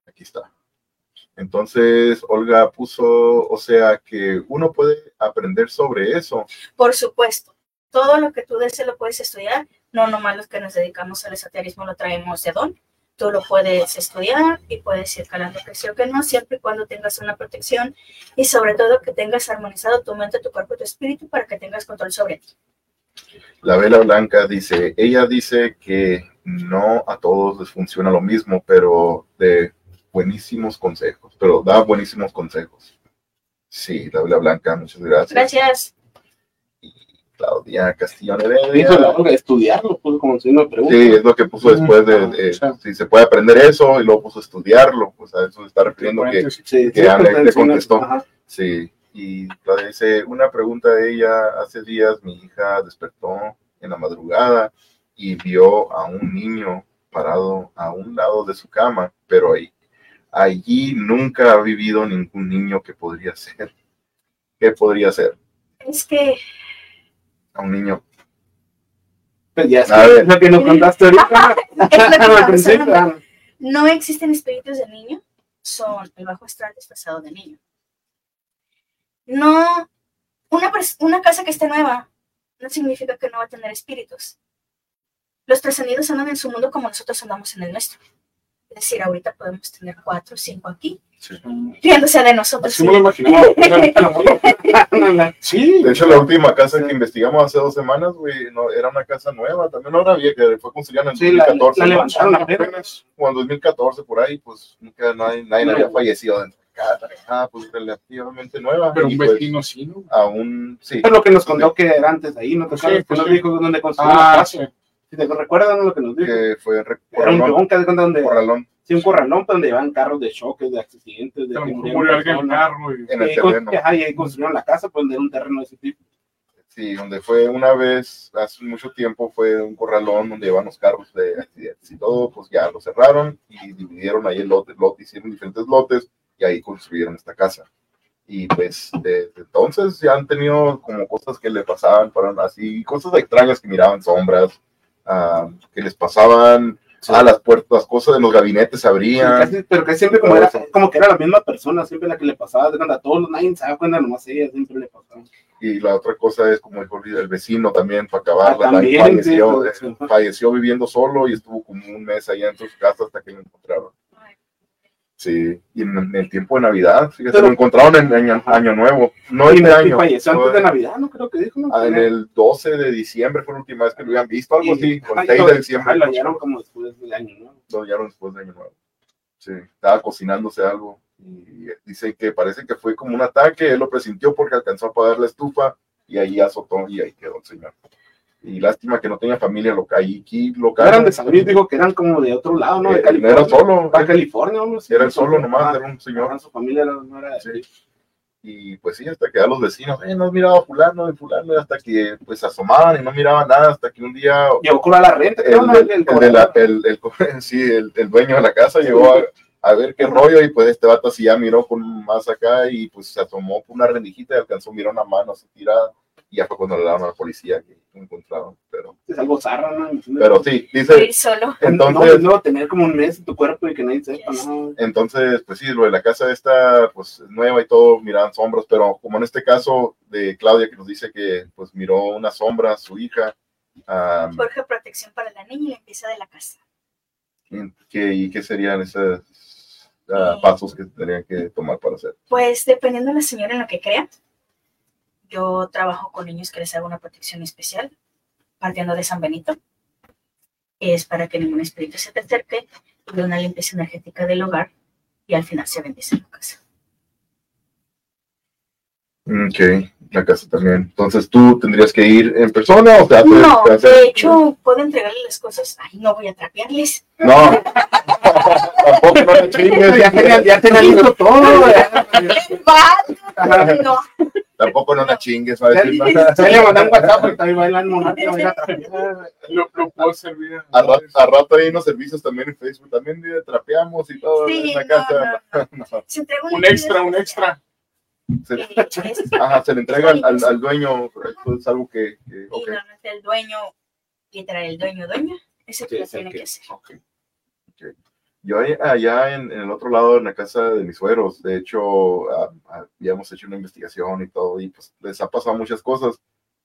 aquí está. Entonces, Olga puso, o sea, que uno puede aprender sobre eso. Por supuesto, todo lo que tú desees lo puedes estudiar, no nomás los que nos dedicamos al esoterismo lo traemos de don. Tú lo puedes estudiar y puedes ir calando que sí o que no, siempre y cuando tengas una protección y sobre todo que tengas armonizado tu mente, tu cuerpo y tu espíritu para que tengas control sobre ti. La Vela Blanca dice, ella dice que no a todos les funciona lo mismo, pero de buenísimos consejos, pero da buenísimos consejos. Sí, la Vela Blanca, muchas gracias. Gracias. Claudia Castillo Dijo Heredia. la Olga, estudiarlo, pues como si me pregunta. Sí, es lo que puso después de, si se puede aprender eso y luego puso estudiarlo, pues a eso se está refiriendo que Sí, que sí, Ana pues, le contestó. ajá. sí. Y Claudia dice, una pregunta de ella, hace días mi hija despertó en la madrugada y vio a un niño parado a un lado de su cama, pero ahí, allí nunca ha vivido ningún niño que podría ser. ¿Qué podría ser? Es que A un niño. Pues ya es A ver. lo que nos contaste ahorita. *laughs* es lo que *laughs* ah, no existen espíritus de niño, son el bajo astral disfrazado de niño. No, una, una casa que esté nueva no significa que no va a tener espíritus. Los trascendidos andan en su mundo como nosotros andamos en el nuestro. Es decir, ahorita podemos tener cuatro o cinco aquí, Sí. riéndose de nosotros. Así me lo imaginaba. ándale. *laughs* Sí. De hecho, la última casa que investigamos hace dos semanas, güey, no, era una casa nueva, también no era vieja, fue construida en Sí, la, 2014. la ¿no? levantaron apenas. como en 2014 por ahí, pues nunca nadie, nadie había fallecido dentro de casa. Ah, pues relativamente nueva. Pero un pues, vecino sí, ¿no? aún, sí. Es lo que nos contó que era antes de ahí, ¿no te Sí, acuerdas? pues sí. dijo dónde construyó la Ah, casa. sí. Si te recuerdas lo que nos dijo. Que fue Era un Corralón. que de donde, Corralón, sí, un corralón pues, donde llevan carros de choques, de accidentes, de murió alguien en carro y... en el Y, con- terreno. ajá, y ahí construyeron la casa, pues donde era un terreno de ese tipo. Sí, donde fue una vez, hace mucho tiempo, fue un corralón donde iban los carros de accidentes y todo, pues ya lo cerraron y dividieron ahí el lote, lote, hicieron diferentes lotes y ahí construyeron esta casa. Y pues desde entonces ya han tenido como cosas que le pasaban, fueron así, cosas extrañas que miraban sombras, ah, que les pasaban a las puertas, cosas de los gabinetes se abrían. pero que siempre como, era, como que era la misma persona, siempre la que le pasaba, a todos, nadie se daba cuenta, nomás ella siempre le pasaba. Y la otra cosa es, como dijo el vecino también, para acabar, Ah, también, falleció, sí. falleció viviendo solo y estuvo como un mes allá en su casa hasta que lo encontraron. Sí, y en, en el tiempo de Navidad, Pero- lo encontraron en año, año nuevo, no y, este y año. falleció antes de Navidad, ¿no? Creo que dijo, ¿no? ah, en el 12 de diciembre fue la última vez que lo habían visto, algo así, o el Ay, 6 lo- de diciembre. ajá, lo hallaron como después del año, ¿no? lo hallaron después de año nuevo. Sí, estaba cocinándose algo y dice que parece que fue como un ataque, él lo presintió porque alcanzó a apagar la estufa y ahí azotó y ahí quedó el señor. Y lástima que no tenía familia local, y local. eran de San Luis, dijo que eran como de otro lado, ¿no? De Eh, no California. era solo, Baja California, ¿no? Sí, era el solo nomás, era un señor. su familia era- no era de Sí. Y pues sí, hasta que a los vecinos, eh, no miraba a fulano y fulano, hasta que pues asomaban y no miraban nada, hasta que un día Llegó cobrar la renta, el, ¿no? el, el de la- el- *laughs* sí, el, el dueño de la casa llegó a, a ver qué rollo, y pues este vato así ya miró con más acá, y pues se asomó por una rendijita y alcanzó, miró una mano así tirada, y ya fue cuando le daron a la policía que lo encontraron, pero, Es algo zarra, ¿no? pero sí, dice, solo. entonces, no, no, tener como un mes en tu cuerpo y que nadie sepa, ¿no? Entonces, pues sí, lo de la casa esta, pues es nueva y todo, miraban sombras, pero como en este caso de Claudia que nos dice que pues miró una sombra, su hija, ah, Urge protección para la niña y limpieza de la casa. ¿qué, ¿y qué serían esos ah, pasos que tendrían que tomar para hacer? Pues dependiendo de la señora en lo que crea, yo trabajo con niños que les hago una protección especial, partiendo de San Benito. Es para que ningún espíritu se te acerque y de una limpieza energética del hogar y al final se bendice la casa. Ok, la casa también. Entonces, ¿tú tendrías que ir en persona o te haces? No, te haces- de hecho, puedo entregarle las cosas. Ay, no voy a trapearles. No, *laughs* tampoco no chingues, Ya ya tenía listo todo, *laughs* No, *laughs* tampoco no la chingues, ¿sabes? Se le mandó un WhatsApp porque también bailando monate, baila *laughs* Lo, lo puedo servir. A rato, a rato hay unos servicios también en Facebook, también trapeamos y todo sí, en la no, casa. no, no. *laughs* Un extra, un extra. Se, Eh, es- ajá, se le entrega al, al- al dueño, esto es algo que, que- Y ok, normalmente el dueño, literal, el dueño, dueño, ese que Sí, lo es el tiene que- que hacer. ok, ok. Yo allá en, en el otro lado, en la casa de mis sueros, de hecho, ah, habíamos hecho una investigación y todo, y pues les ha pasado muchas cosas.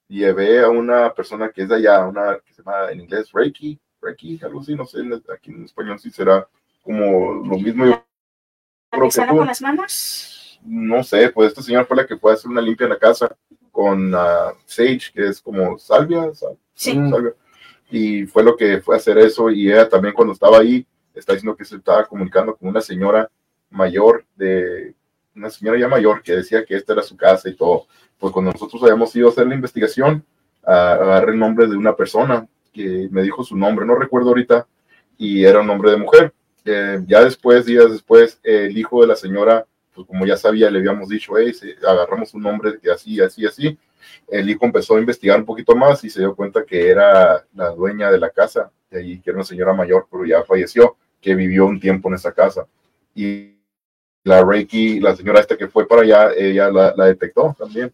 Llevé a una persona que es de allá, una que se llama en inglés Reiki, Reiki, algo así, no sé, aquí en español sí será como lo mismo. Yo creo que ¿Empezar tú. con las manos? no sé, pues esta señora fue la que fue a hacer una limpia en la casa con ah, Sage, que es como salvia, sal- Sí. salvia. Y fue lo que fue a hacer eso. Y ella también cuando estaba ahí, está diciendo que se estaba comunicando con una señora mayor, de una señora ya mayor, que decía que esta era su casa y todo. Pues cuando nosotros habíamos ido a hacer la investigación, agarré el nombre de una persona que me dijo su nombre, no recuerdo ahorita, y era un nombre de mujer. Eh, ya después, días después, el hijo de la señora pues como ya sabía, le habíamos dicho, hey, agarramos un nombre que así, así, así. El hijo empezó a investigar un poquito más y se dio cuenta que era la dueña de la casa, de ahí, que era una señora mayor, pero ya falleció, que vivió un tiempo en esa casa. Y la Reiki, la señora esta que fue para allá, ella la, la detectó también.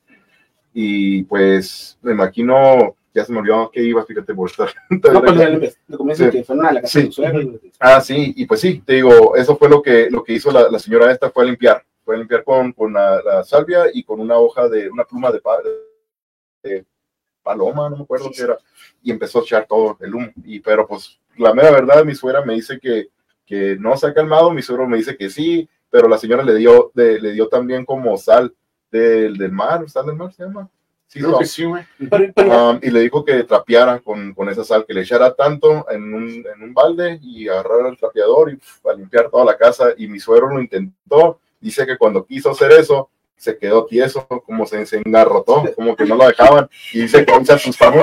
Y pues me imagino, ya se me olvidó que iba, fíjate, por estar. *laughs* No, pues Sí. que Sí. su suegro. Ah, sí, y pues sí, te digo, eso fue lo que, lo que hizo la, la señora esta, fue a limpiar, fue a limpiar con, con la, la salvia y con una hoja de, una pluma de, de paloma, no me acuerdo qué era, y empezó a echar todo el humo, y pero pues la mera verdad, mi suegra me dice que, que no se ha calmado, mi suegro me dice que sí, pero la señora le dio, de- le dio también como sal del, del mar, sal del mar se llama. Sí, que sí, Um, y le dijo que trapeara con, con esa sal, que le echara tanto en un, en un balde y agarrara el trapeador y pf, a limpiar toda la casa. Y mi suegro lo intentó. Dice que cuando quiso hacer eso, se quedó tieso, como se, se engarrotó, como que no lo dejaban. Y que se asustó.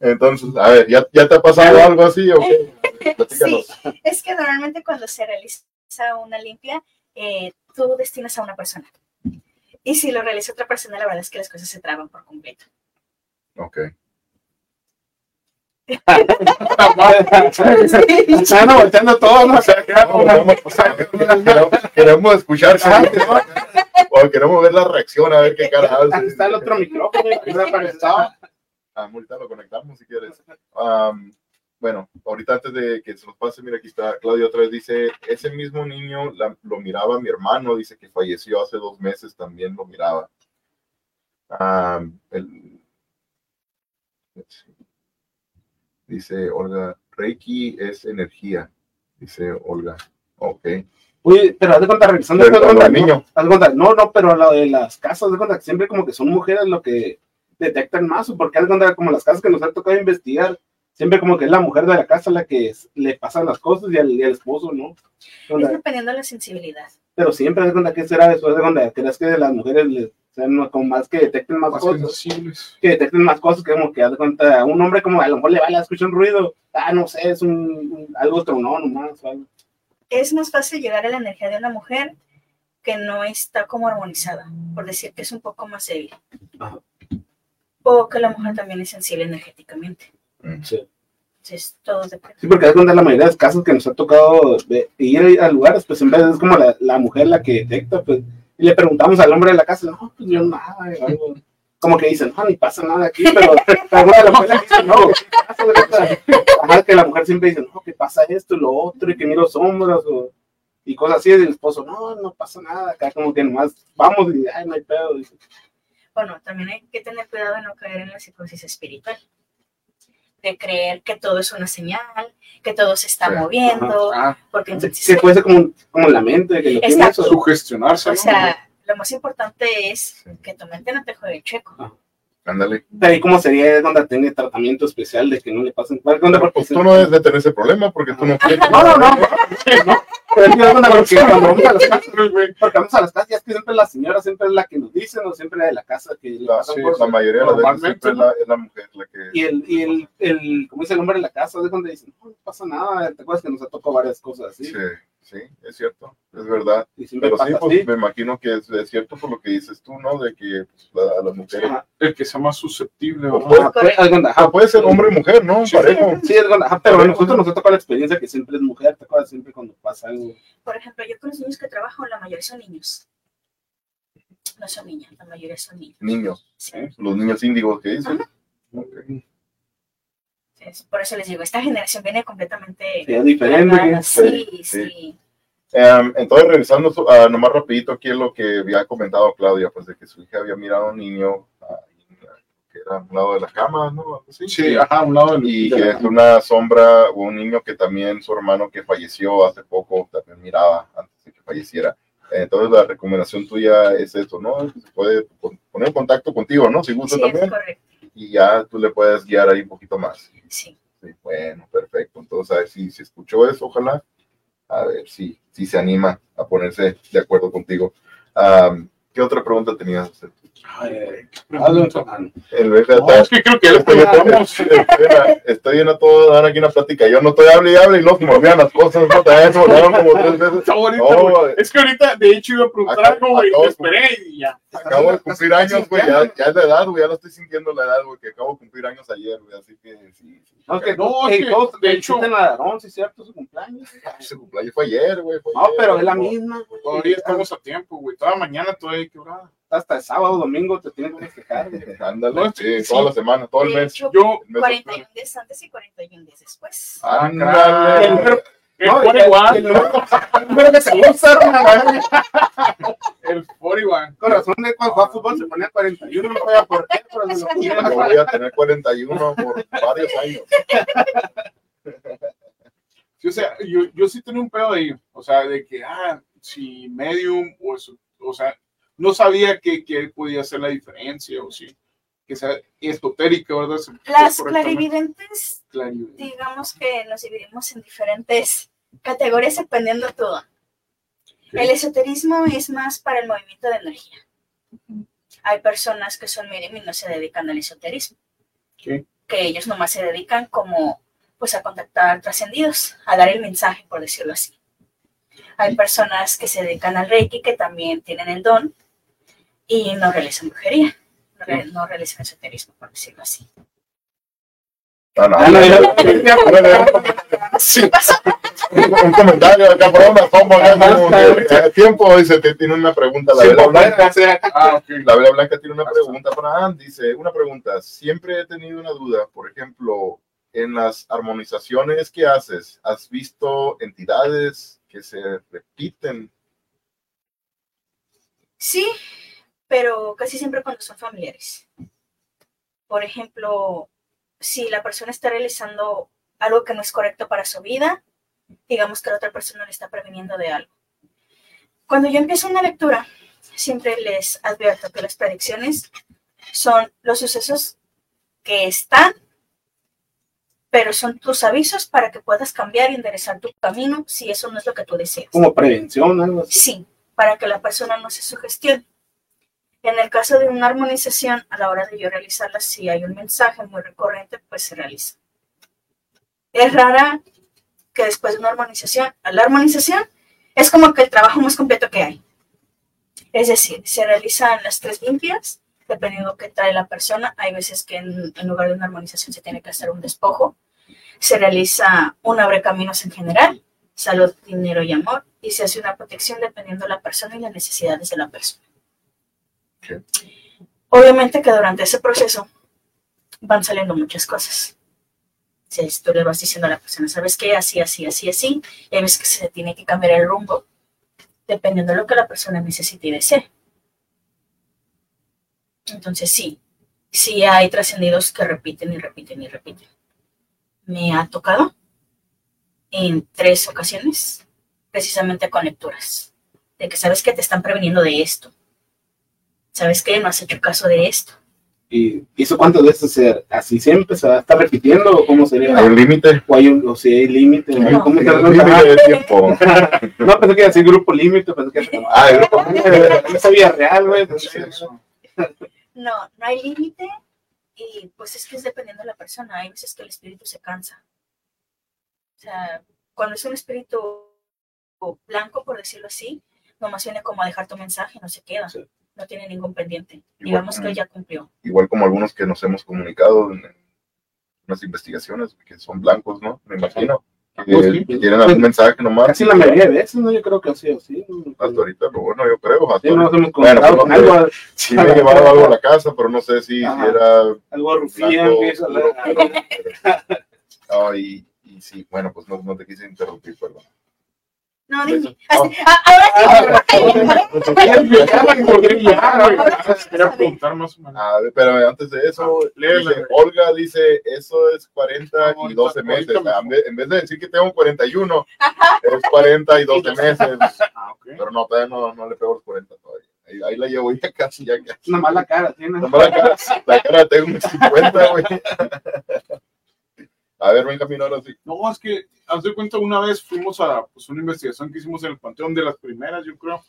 Entonces, a ver, ¿ya, ya te ha pasado algo así o qué? Sí, es que normalmente cuando se realiza una limpia, eh, tú destinas a una persona. Y si lo realiza otra persona, la verdad es que las cosas se traban por completo. Ok. Están volteando todo, ¿no? O sea, queremos, queremos escuchar, o queremos ver la reacción, a ver qué cara hace. Está el otro micrófono. Ah, ahorita lo conectamos si quieres. Bueno, ahorita antes de que se nos pase, mira, aquí está Claudia otra vez, dice, ese mismo niño la- lo miraba mi hermano, dice que falleció hace dos meses, también lo miraba. El- dice Olga, Reiki es energía, dice Olga. Ok. Uy, pero haz de cuenta, regresando Pero haz de cuenta, niño. No, haz de cuenta, no, no, pero lo de las casas, haz de cuenta que siempre como que son mujeres lo que detectan más, o porque haz de cuenta como las casas que nos ha tocado investigar, siempre como que es la mujer de la casa la que es- le pasan las cosas y al, y al esposo, ¿no? Es dependiendo de la sensibilidad. Pero siempre haz de cuenta que será eso, haz de cuenta, crees que las mujeres le, sean como más que detecten más, Más cosas, sensibles. que detecten más cosas, que como que haz de cuenta, un hombre como a lo mejor le vale, escucha un ruido, ah, no sé, es un, un- algo tronó nomás, algo. Es más fácil llegar a la energía de una mujer que no está como armonizada, por decir que es un poco más débil. Ajá. O que la mujer también es sensible energéticamente. Mm. Sí. Entonces, todo depende. Sí, porque es donde la mayoría de los casos que nos ha tocado ir a lugares, pues en vez es como la, la mujer la que detecta, pues, y le preguntamos al hombre de la casa, no, pues yo nada, algo. *laughs* como que dicen, no, ni pasa nada aquí, pero la mujer de la mujer dice, no, ¿qué pasa? Ajá, que la mujer siempre dice, no, que pasa esto y lo otro, y que ni los hombros, o, y cosas así, y el esposo, no, no pasa nada, acá como que nomás vamos y, ay, no hay pedo, dice. Bueno, también hay que tener cuidado de no caer en la psicosis espiritual. De creer que todo es una señal, que todo se está Sí. moviendo, Ah, porque entonces, sí, puede ser como, como la mente, que lo tiene sugestionarse. o ¿no? sea, lo más importante es que tu mente no te juegue chueco. Ándale. De ahí como sería donde tiene tratamiento especial de que no le pasen. Pues tú no debes de tener ese problema porque tú no quieres. *laughs* No, no, no. no. Pero porque cuando vamos a las *laughs* casas, porque vamos a las casas, ya es que siempre la señora siempre es la que nos dice, o siempre la de la casa que le La, sí, cosas. la mayoría de las veces siempre es la, es la mujer la que. Y el, y el, el, como dice el hombre de la casa, es donde dicen, no, no pasa nada, te acuerdas que nos ha tocado varias cosas así. Sí, sí, es cierto, es verdad. Y Pero sí, pues me imagino que es, es cierto por lo que dices tú, ¿no? De que pues, la- a las mujeres. El que sea más susceptible, O ¿verdad? Ajá, puede- es donde- ajá, Ah, puede ser hombre o mujer, ¿no? Sí. Parejo. Sí, es ajá, pero a nosotros nos ha tocado la experiencia que siempre es mujer, te acuerdas siempre cuando pasa algo. Por ejemplo, yo con los niños que trabajo, la mayoría son niños. No son niñas, la mayoría son niños. Niños, Sí. los niños índigos que dicen. Ok. Entonces, Por eso les digo, esta generación viene completamente... Sí, es diferente. Sí, Sí, sí. Em, entonces, regresando ah, nomás rapidito aquí es lo que había comentado Claudia, pues de que su hija había mirado a un niño ah, que era a un lado de la cama, ¿no? Así. Sí, ajá, a un lado del. Y de que la- es una sombra o un niño que también su hermano que falleció hace poco también miraba antes de que falleciera. Entonces la recomendación tuya es eso, ¿no? Se puede pon- poner en contacto contigo, ¿no? Si gusta Sí, es también. correcto. Y ya tú le puedes guiar ahí un poquito más. Sí. Sí, bueno, perfecto. Entonces, a ver si, si escuchó eso, ojalá. A ver si, si se anima a ponerse de acuerdo contigo. ¿Qué otra pregunta tenías? Ay, en. En vez de No, es que creo que ya Estoy, preguntamos. estoy, *laughs* estoy en a todo dar aquí una plática. Yo no estoy hable y hable y no se me olvidan las cosas. No te me olvidaron como tres veces. Está bonito, No. Es que ahorita, de hecho, iba a preguntar Acá- algo, güey. acabo Me esperé y ya. Acabo de cumplir años, güey. Ya, ya es la edad, güey. Ya lo estoy sintiendo la edad, güey. Que acabo de cumplir años ayer, güey. Así que sí. sí. No, que No, no, es que que, todos de hecho- hecho, a Aarón, sí es cierto, su cumpleaños. Ese cumpleaños fue ayer, güey. No, ayer, pero es la misma. güey. Todavía estamos a tiempo, güey. Toda mañana todavía que orar. Hasta el sábado, domingo te tienen que festejar. *laughs* Ándale, No, sí, sí. toda la semana, todo el mes. hecho, Yo, El mes 41 días antes y 41 días después. Ándale. El número- el No, por el- igual. el número- el número que se usa, una madre. El por igual. Con razón de cuando jugaba fútbol se ponía 41, no sabía por qué, pero se lo Yo ponía. voy a tener 41 por varios años. Sí, o sea, yo, yo sí tenía un pedo ahí. O sea, de que, ah, si medium, o, eso, o sea, no sabía que, que podía hacer la diferencia, o si, que sea esotérica, ¿verdad? Las clarividentes, Clarividente. digamos que nos dividimos en diferentes categorías dependiendo de todo. El esoterismo es más para el movimiento de energía. Hay personas que son medium y no se dedican al esoterismo. Ok. Que ellos nomás se dedican como pues a contactar trascendidos, a dar el mensaje, por decirlo así. Hay personas que se dedican al Reiki que también tienen el don y no realizan brujería, no, re- no realizan esoterismo, por decirlo así. No, no, Ah, *laughs* Sí, un, un comentario acá, broma, como, eh, tiempo, dice, te tiene una pregunta, la Vela Blanca. Ah. La Vela Blanca tiene una pregunta para Ann, dice, una pregunta, siempre he tenido una duda, por ejemplo, en las armonizaciones que haces, ¿has visto entidades que se repiten? Sí, pero casi siempre cuando son familiares. Por ejemplo, si la persona está realizando algo que no es correcto para su vida, digamos que la otra persona le está previniendo de algo. Cuando yo empiezo una lectura, siempre les advierto que las predicciones son los sucesos que están, pero son tus avisos para que puedas cambiar y enderezar tu camino si eso no es lo que tú deseas. como prevención, algo así. Sí, para que la persona no se sugestione. En el caso de una armonización, a la hora de yo realizarla, si hay un mensaje muy recurrente, pues se realiza. Es rara que después de una armonización, a la armonización es como que el trabajo más completo que hay. Es decir, se realizan las tres limpias, dependiendo qué trae la persona. Hay veces que en, en lugar de una armonización se tiene que hacer un despojo. se realiza un abre caminos en general, salud, dinero y amor, y se hace una protección dependiendo de la persona y las necesidades de la persona. Obviamente que durante ese proceso van saliendo muchas cosas. Si tú le vas diciendo a la persona, ¿sabes qué? Así, así, así, así, y hay veces que se tiene que cambiar el rumbo dependiendo de lo que la persona necesite y desee. Entonces sí, sí hay trascendidos que repiten y repiten y repiten. Me ha tocado en tres ocasiones, precisamente con lecturas, de que sabes que te están preveniendo de esto. ¿Sabes qué? No has hecho caso de esto. ¿Y eso cuántas veces se, así siempre se va a estar repitiendo o cómo sería? Hay un límite. ¿O hay un, o si hay límite? No. ¿Cómo cuenta? límite de *laughs* tiempo. No, pensé que iba a decir grupo límite, pensé que era Ah, el grupo no sabía real, güey. No, no hay límite y pues es que es dependiendo de la persona. Hay veces que el espíritu se cansa. O sea, cuando es un espíritu blanco, por decirlo así, nomás viene como a dejar tu mensaje, no se queda. Sí. No tiene ningún pendiente. Igual, Digamos que ya cumplió. igual como algunos que nos hemos comunicado en unas investigaciones que son blancos, ¿no? Me imagino. Que, Pues sí. que tienen algún mensaje nomás. Casi la mayoría de veces, ¿no? Yo creo que sí o sí. Hasta ahorita, lo bueno, yo creo. Hasta Sí, nos hemos Bueno, pues, con algo, *laughs* Sí me llevaron algo a la casa, pero no sé si, Ajá. era algo pero- *laughs* No, y, y sí, bueno, pues no, no te quise interrumpir, perdón. No, dime. Así- ah, Quería preguntar más o menos. A ver, pero antes de eso, dice, güey. Olga dice, eso es 40 No, y ahorita- 12 meses. me- En vez, de decir que tengo 41, es 40 y 12 *laughs* meses. Ah, ok. Pero no, todavía no, no le pego los 40 todavía. Ahí, ahí la llevo ya casi, ya casi. Una mala cara, tiene. Nomás La cara, la cara tengo unos 50, güey. *laughs* A ver, Benjamín, ahora sí. No, es que, haz de cuenta, una vez fuimos a pues, una investigación que hicimos en el Panteón de las primeras, yo creo.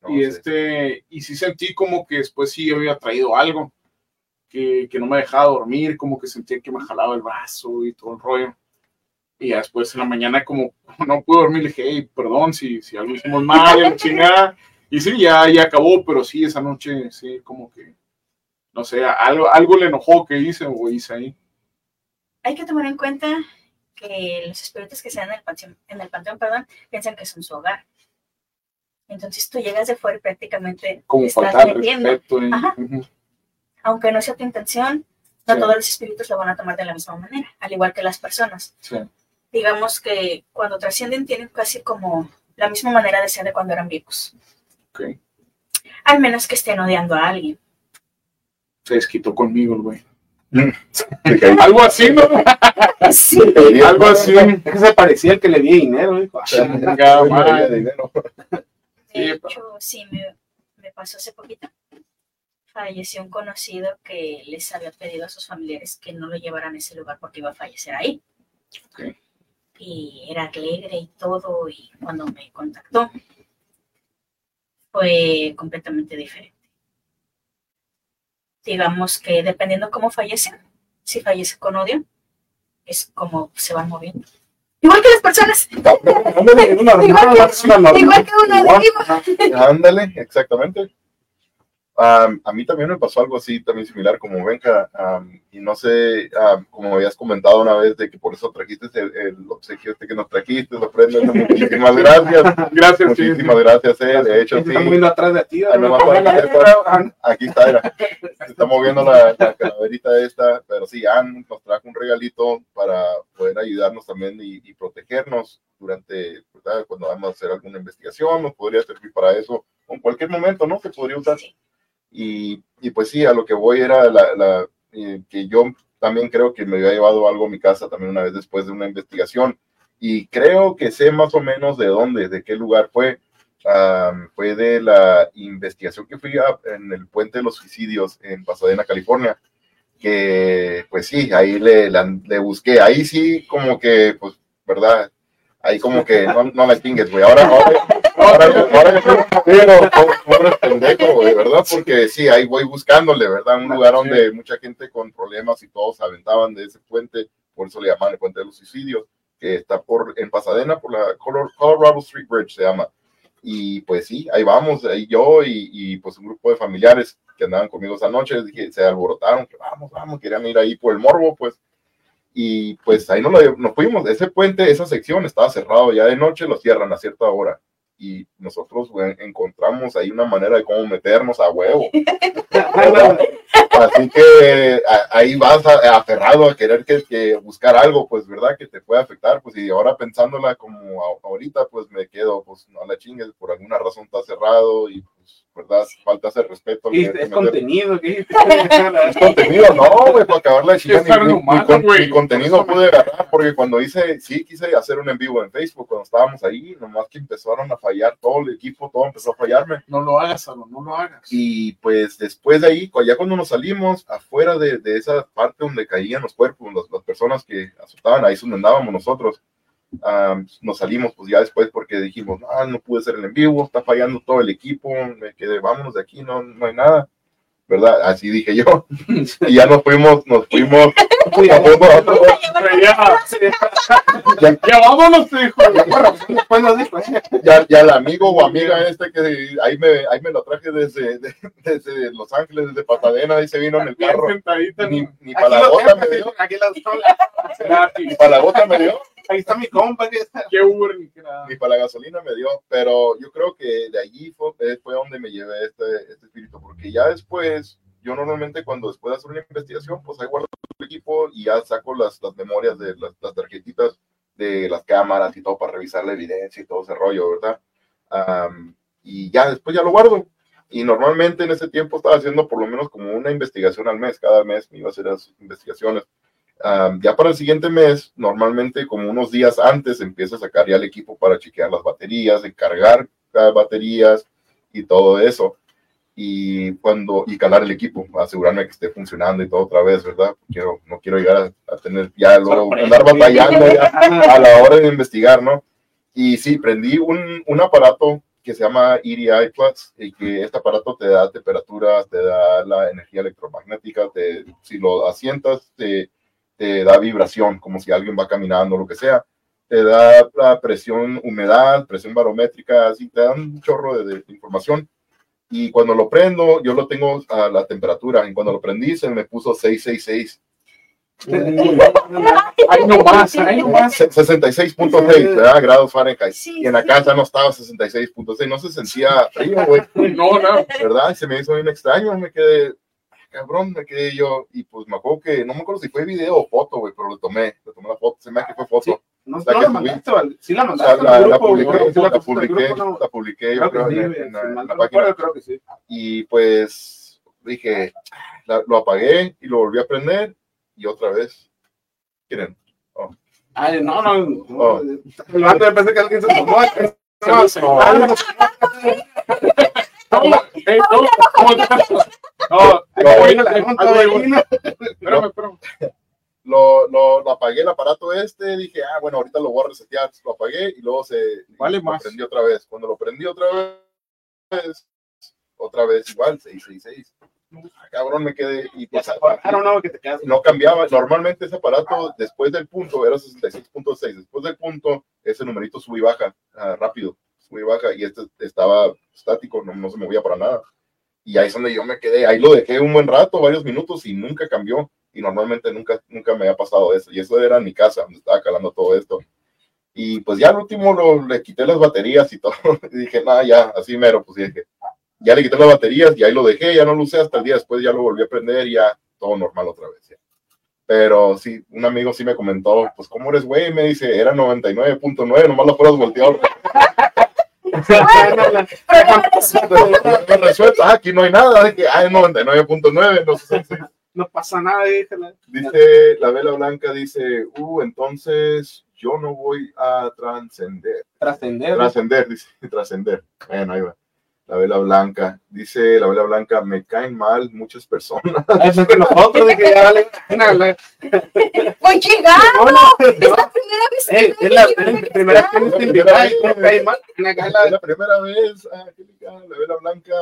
No, y sí. este, y sí sentí como que después sí había traído algo que, que no me dejaba dormir, como que sentía que me jalaba el brazo y todo el rollo. Y después en la mañana, como *laughs* no pude dormir, le dije, hey, perdón si, si algo hicimos mal, chingada. Y sí, ya, ya acabó, pero sí, esa noche, sí, como que, no sé, algo, algo le enojó que hice o hice ahí. Hay que tomar en cuenta que los espíritus que se dan en el panteón, en el panteón perdón, piensan que son su hogar. Entonces tú llegas de fuera y prácticamente Como estás metiendo. y- Ajá. Aunque no sea tu intención, no Sí. todos los espíritus lo van a tomar de la misma manera, al igual que las personas. Sí. Digamos que cuando trascienden tienen casi como la misma manera de ser de cuando eran vivos. Al menos que estén odiando a alguien. Se desquitó conmigo el güey. *laughs* Algo así, ¿no? Sí. Algo así. Es que se parecía el que le di dinero, hijo. De hecho, sí, me, me pasó hace poquito. Falleció un conocido que les había pedido a sus familiares que no lo llevaran a ese lugar porque iba a fallecer ahí. Y era alegre y todo, y cuando me contactó fue completamente diferente. Digamos que dependiendo cómo fallecen, si fallece con odio, es como se van moviendo. Igual que las personas, Ándale, igual que uno de. Ándale, exactamente. Am, a mí también me pasó algo así, también similar como Benja, am, y no sé, am, como habías comentado una vez de que por eso trajiste el, el obsequio este que nos trajiste, ofrenda, muchísimas gracias, Gracias, sí. muchísimas gracias, eh, de hecho sí, está moviendo atrás de ti. Aquí está, mira. se está moviendo la, la calaverita esta, pero sí, Ann nos trajo un regalito para poder ayudarnos también y, y protegernos durante, ¿verdad? cuando vamos a hacer alguna investigación, nos podría servir para eso, o en cualquier momento, ¿no? Se podría usar. Sí. Y, y pues sí, a lo que voy era la, la, eh, que yo también creo que me había llevado algo a mi casa también una vez después de una investigación y creo que sé más o menos de dónde, de qué lugar fue. Am, fue de la investigación que fui a- en el puente de los suicidios en Pasadena, California, que pues sí, ahí le, la- le busqué, ahí sí como que, pues, ¿verdad? Ahí como que no, no la chingues, güey. Ahora, ahora, *laughs* ahora, que pero pobre pendejo, güey, ¿verdad? Porque sí, ahí voy buscándole, ¿verdad? Un lugar donde mucha gente con problemas y todos se aventaban de ese puente, por eso le llaman el puente de los suicidios, que está por en Pasadena, por la Color- Colorado Street Bridge se llama. Y pues sí, ahí vamos, ahí yo y, y, pues un grupo de familiares que andaban conmigo esa noche, dije, se alborotaron, que vamos, vamos, querían ir ahí por el morbo, pues. Y pues ahí nos, lo- nos fuimos. Ese puente, esa sección estaba cerrado. Ya de noche lo cierran a cierta hora. Y nosotros encontramos ahí una manera de cómo meternos a huevo. *laughs* Así que a- ahí vas a- aferrado a querer que, que buscar algo, pues, ¿verdad? Que te pueda afectar. Pues, y ahora pensándola como a- ahorita, pues me quedo, pues, no la chingues, por alguna razón está cerrado y, pues, ¿verdad? Falta ese respeto. Y es contenido, ¿qué? *laughs* es contenido, no, güey, para acabar la güey. ni contenido pude agarrar, porque cuando hice, sí quise hacer un en vivo en Facebook, cuando estábamos ahí, nomás que empezaron a fallar todo el equipo, todo empezó a fallarme. No lo hagas, Salón, no lo hagas. Y pues después de ahí, ya cuando nos salimos, afuera de, de esa parte donde caían los cuerpos, las, las personas que asustaban, ahí es donde andábamos nosotros, ah, nos salimos pues ya después porque dijimos, no, no pude hacer el en vivo, está fallando todo el equipo, me quedé, vámonos de aquí, no, no hay nada, ¿verdad? Así dije yo. *laughs* Y ya nos fuimos, nos fuimos, Pero ya, ya, ya vámonos, te dijo. Después nos dijo, ya, ya el amigo o amiga este que ahí me, ahí me lo traje desde, de- desde Los Ángeles, desde Pasadena, ahí se vino en el carro. Ni, ni para la tengo, me dio, ni para la gota me dio. Ahí está mi compa. que está- Qué Uber ni para la gasolina me dio, pero yo creo que de allí fue, eh, fue donde me llevé este, este espíritu, porque ya después, yo normalmente cuando después de hacer una investigación, pues ahí guardo el equipo y ya saco las, las memorias de las, las tarjetitas de las cámaras y todo para revisar la evidencia y todo ese rollo, ¿verdad? Am, y ya después ya lo guardo. Y normalmente en ese tiempo estaba haciendo por lo menos como una investigación al mes, cada mes me iba a hacer las investigaciones. Am, ya para el siguiente mes, normalmente como unos días antes, empiezo a sacar ya el equipo para chequear las baterías, encargar las baterías y todo eso. Y cuando, y calar el equipo, asegurarme que esté funcionando y todo otra vez, ¿verdad? Quiero, no quiero llegar a, a tener ya luego andar batallando ya *laughs* a la hora de investigar, ¿no? Y sí, prendí un, un aparato que se llama EDI Plus y que este aparato te da temperaturas, te da la energía electromagnética, te, si lo asientas, te, te da vibración, como si alguien va caminando, lo que sea. Te da la presión, humedad, presión barométrica, así te da un chorro de, de información. Y cuando lo prendo, yo lo tengo a la temperatura. Y cuando lo prendí, se me puso 666. *laughs* Ahí nomás, ahí nomás. Se- 66.6 ¿verdad? grados Fahrenheit. Sí, Y en la sí. casa no estaba 66.6. No se sentía frío, güey. *laughs* No, no. ¿verdad? Y se me hizo bien extraño, me quedé, cabrón, me quedé yo, y pues me acuerdo que, no me acuerdo si fue video o foto, güey, pero lo tomé, le tomé la foto, se me hace que fue foto. No, La no que la subí. mandaste. Sí la O sea, mandaste. la, al la grupo, publiqué, ¿no? Sí la publiqué, grupo, ¿no? la publiqué, yo Creo que creo, sí, en, la, en la página. recuerdo, creo que sí. Y pues dije, la- lo apagué y lo volví a prender, y otra vez, ¿quieren? Ay, no, no. no. Oh. Me pensé que alguien se tomó. No, No. Ah, no. No, eh. Lo, lo, lo apagué el aparato este, dije, ah, bueno, ahorita lo voy a resetear, lo apagué y luego se Vale más. prendí otra vez. Cuando lo prendí otra vez, otra vez igual, 666. Ah, Cabrón, me quedé y pues, no, que te quedas. no cambiaba. Normalmente ese aparato después del punto era 66.6. Después del punto, ese numerito sube y baja ah, rápido, sube y baja. Y este estaba estático, no, no se movía para nada. Y ahí es donde yo me quedé. Ahí lo dejé un buen rato, varios minutos y nunca cambió. Y normalmente nunca, nunca me había pasado eso. Y eso era en mi casa, donde estaba calando todo esto. Y pues ya al último lo, le quité las baterías y todo. *laughs* Y dije, nada, ya, así mero. Pues dije, ya le quité las baterías y ahí lo dejé. Ya no lo usé hasta el día después. Ya lo volví a prender y ya todo normal otra vez. ya. Pero sí, un amigo sí me comentó, pues, ¿cómo eres, güey? Me dice, era 99.9, nomás lo fueras volteado. *laughs* Resuelto. Ah, aquí no hay nada, de que, ah, es 99.9, no sé. No pasa nada, déjala. Dice, la vela blanca dice, uh, entonces yo no voy a trascender. Trascender. Trascender, dice, *laughs* trascender. Bueno, ahí va. La vela blanca. Dice la vela blanca, me caen mal muchas personas. Eso es que nosotros, dije, ya vale. Voy llegando. Es la primera vez que Eh, me es la primera vez que no cae mal. Es la- primera vez, ah, Angélica, la vela blanca.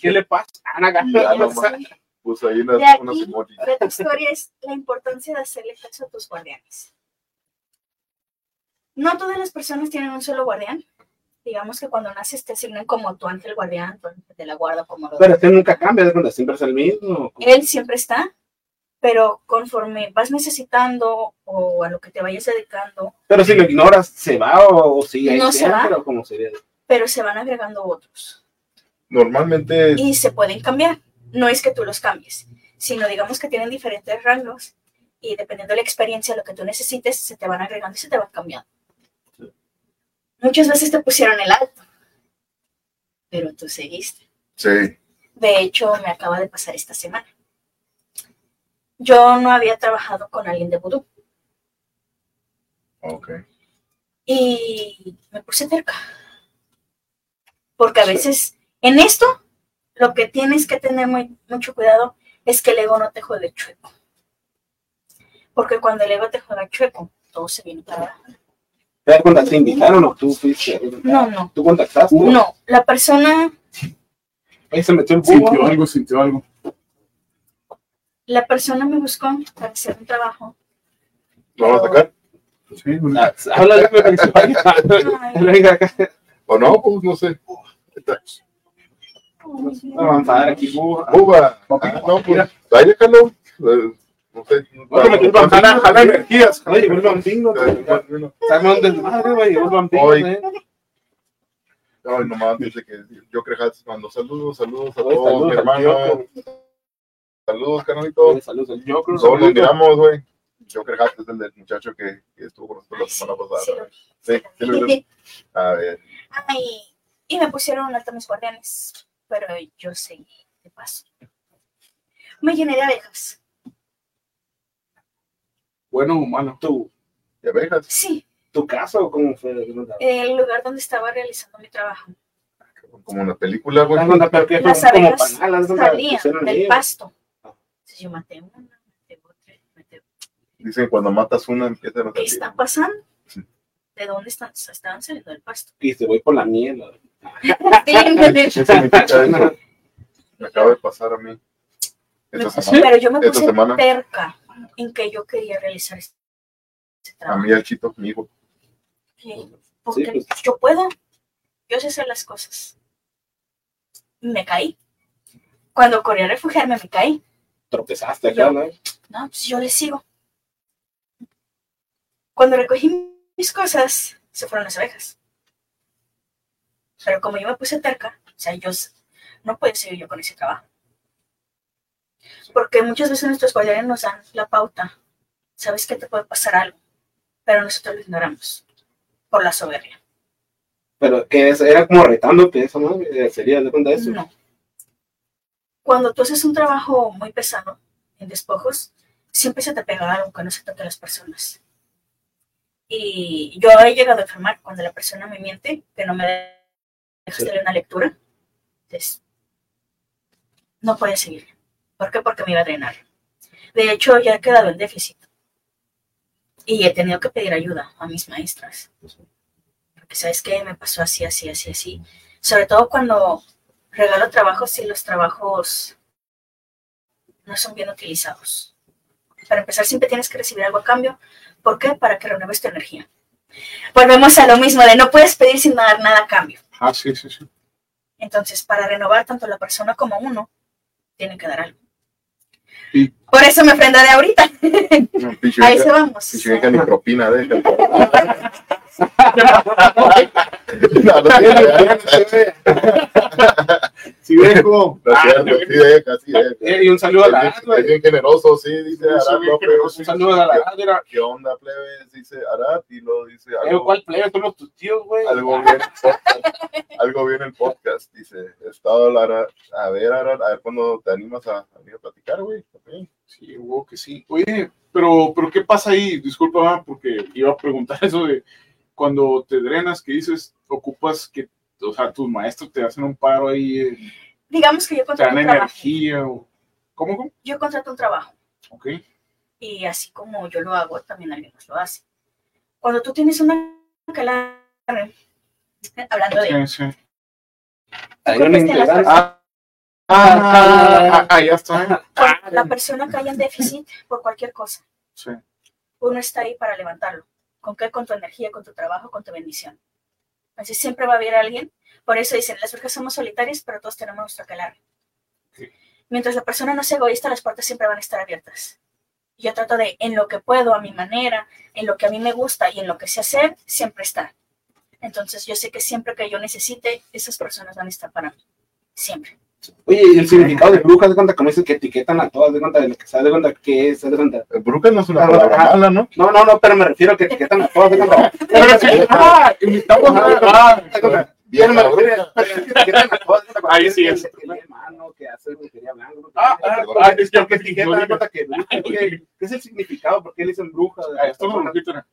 ¿Qué le pasa? La- más. Puso ahí unas, De aquí, unos emojis. de tu historia es la importancia de hacerle caso a tus guardianes. No todas las personas tienen un solo guardián. Digamos que cuando naces te asignan como tu ángel guardián, tu ángel de la guarda, como lo Pero este nunca cambia, de cuando siempre es el mismo. Él siempre está, Pero conforme vas necesitando o a lo que te vayas dedicando, Pero si lo ignoras, ¿se va o, o sigue ahí No se va. o cómo sería? pero se van agregando otros Normalmente, y se pueden cambiar. No es que tú los cambies, sino digamos que tienen diferentes rangos y dependiendo de la experiencia, lo que tú necesites, se te van agregando y se te van cambiando. Muchas veces te pusieron el alto, pero tú seguiste. sí. De hecho, me acaba de pasar esta semana. Yo no había trabajado con alguien de vudú Ok. y me puse cerca. Porque a veces en esto lo que tienes que tener muy, mucho cuidado es que el ego no te juegue chueco. Porque cuando el ego te juega chueco, todo se viene para abajo. ¿Te das cuenta? ¿Te invitaron o tú fuiste? No, no, ¿Tú contactaste? no. La persona, Ahí se metió el Sintió búho. algo, sintió algo. la persona me buscó para hacer un trabajo. ¿Vamos a sacar? Sí. Ah, Háblale para que se vaya. Ay, Venga acá. ¿O no? Pues no sé. Vamos a avanzar aquí, búho. Uva. Ah, no, pues, ahí déjalo. No sé. Jala energías. Oye, desmadre, güey. Nomás dice que yo creo que mando saludos, saludos Saludos, mi hermano. Saludos, canalito. Saludos al Joker. Todos nos miramos, güey. Yo creo que es el del muchacho que, que estuvo con nosotros la semana sí, pasada. sí. Sí, sí, lo. *laughs* A ver. Ay, y me pusieron un alto a mis guardianes, pero yo seguí de paso. Me llené de abejas. Bueno o malo. ¿Tu, ¿Y abejas? Sí, tu casa o cómo fue? el lugar donde estaba realizando mi trabajo. Como una película, güey. Pero que Las abejas salían del ahí. pasto. Ah. Entonces yo maté una, maté otra, maté otra. Dicen cuando matas una empiezan a ¿Qué salir. está pasando? Sí. ¿De dónde están? Estaban saliendo del pasto. Y te voy por la miel. *laughs* ¿Qué significa eso? Me acaba de pasar a mí. Esta semana. Pero yo me Esta puse semana. En que yo quería realizar ese ese A trabajo. mí, al chito, mi hijo. Sí, Porque Sí, pues. yo puedo. Yo sé hacer las cosas. Me caí. Cuando corrí a refugiarme, me caí. Tropezaste acá, ¿no? No, pues yo le sigo. Cuando recogí mis cosas, se fueron las abejas. Pero como yo me puse terca, o sea, yo no puedo seguir yo con ese trabajo. Porque muchas veces nuestros guardianes nos dan la pauta. Sabes que te puede pasar algo, pero nosotros lo ignoramos por la soberbia. Pero que era como retándote eso, ¿no? Eh, Sería de cuenta eso. No. Cuando tú haces un trabajo muy pesado en despojos, siempre se te pega algo que no se toque a las personas. Y yo he llegado a enfermar cuando la persona me miente, que no me deja Sí. hacerle una lectura. Entonces, no podía seguir. ¿Por qué? Porque me iba a drenar. De hecho, ya he quedado en déficit. Y he tenido que pedir ayuda a mis maestras. Porque, ¿sabes qué? Me pasó así, así, así, así. Sobre todo cuando regalo trabajos y los trabajos no son bien utilizados. Para empezar, siempre tienes que recibir algo a cambio. ¿Por qué? Para que renueves tu energía. Volvemos a lo mismo de no puedes pedir sin dar nada a cambio. Ah, sí, sí, sí. Entonces, para renovar tanto la persona como uno, tiene que dar algo. Por eso me ofrenda de ahorita. No, A eso vamos. pinche vieja ni propina, deja. *laughs* No, no, *laughs* dejo. deja, sí deja. Eh, y un saludo a la güey. es bien generoso, sí, dice bien López. Un saludo a la Arad, mira. ¿Qué onda, plebes? Dice Arad y luego dice algo, ¿Cuál plebe? Somos tus tíos, güey. algo bien el podcast. Algo bien el podcast, dice. Estado Lara, a ver, Arad, a ver cuándo te animas a, a venir a platicar, güey. Sí, hubo que sí. Oye, pero, pero ¿qué pasa ahí? Disculpa, porque iba a preguntar *laughs* eso de cuando te drenas, que dices, ocupas que, o sea, tus maestros te hacen un paro ahí, eh, Digamos que yo te contrato dan un trabajo. energía o... ¿Cómo, cómo? Yo contrato un trabajo. Ok. Y así como yo lo hago, también alguien más lo hace. Cuando tú tienes una calarre, hablando de... Sí, sí. Hay ¿Tú un crees que personas- Ah, ah, ya está. la persona cae en déficit por cualquier cosa, Sí. uno está ahí para levantarlo. ¿Con qué? Con tu energía, con tu trabajo, con tu bendición. Así siempre va a haber alguien. Por eso dicen, las brujas somos solitarias, pero todos tenemos nuestro. Sí. Mientras la persona no sea egoísta, las puertas siempre van a estar abiertas. Yo trato de, en lo que puedo, a mi manera, en lo que a mí me gusta y en lo que sé hacer, siempre estar. Entonces yo sé que siempre que yo necesite, esas personas van a estar para mí. Siempre. Oye, y el significado de bruja, de cuenta, como dices que etiquetan a todas, de cuenta de lo que sabes, de cuenta que es, de cuenta. Eh, Bruja no es una Ah, palabra ah. mala, ¿no? No, no, no, pero me refiero a que etiquetan a todas, de cuenta. *laughs* Pero sí, ah, invitamos a. Ah, De cuenta, Vieja pero me refiero- es que etiquetan a todas, de cuenta, Ahí sí es. Que lee mano, que hace brujería blanca. ah, ah, ah, es que Porque aunque etiquetan, de cuenta que ¿qué *laughs* qué es el significado? ¿Por qué le dicen bruja? Ah, Esto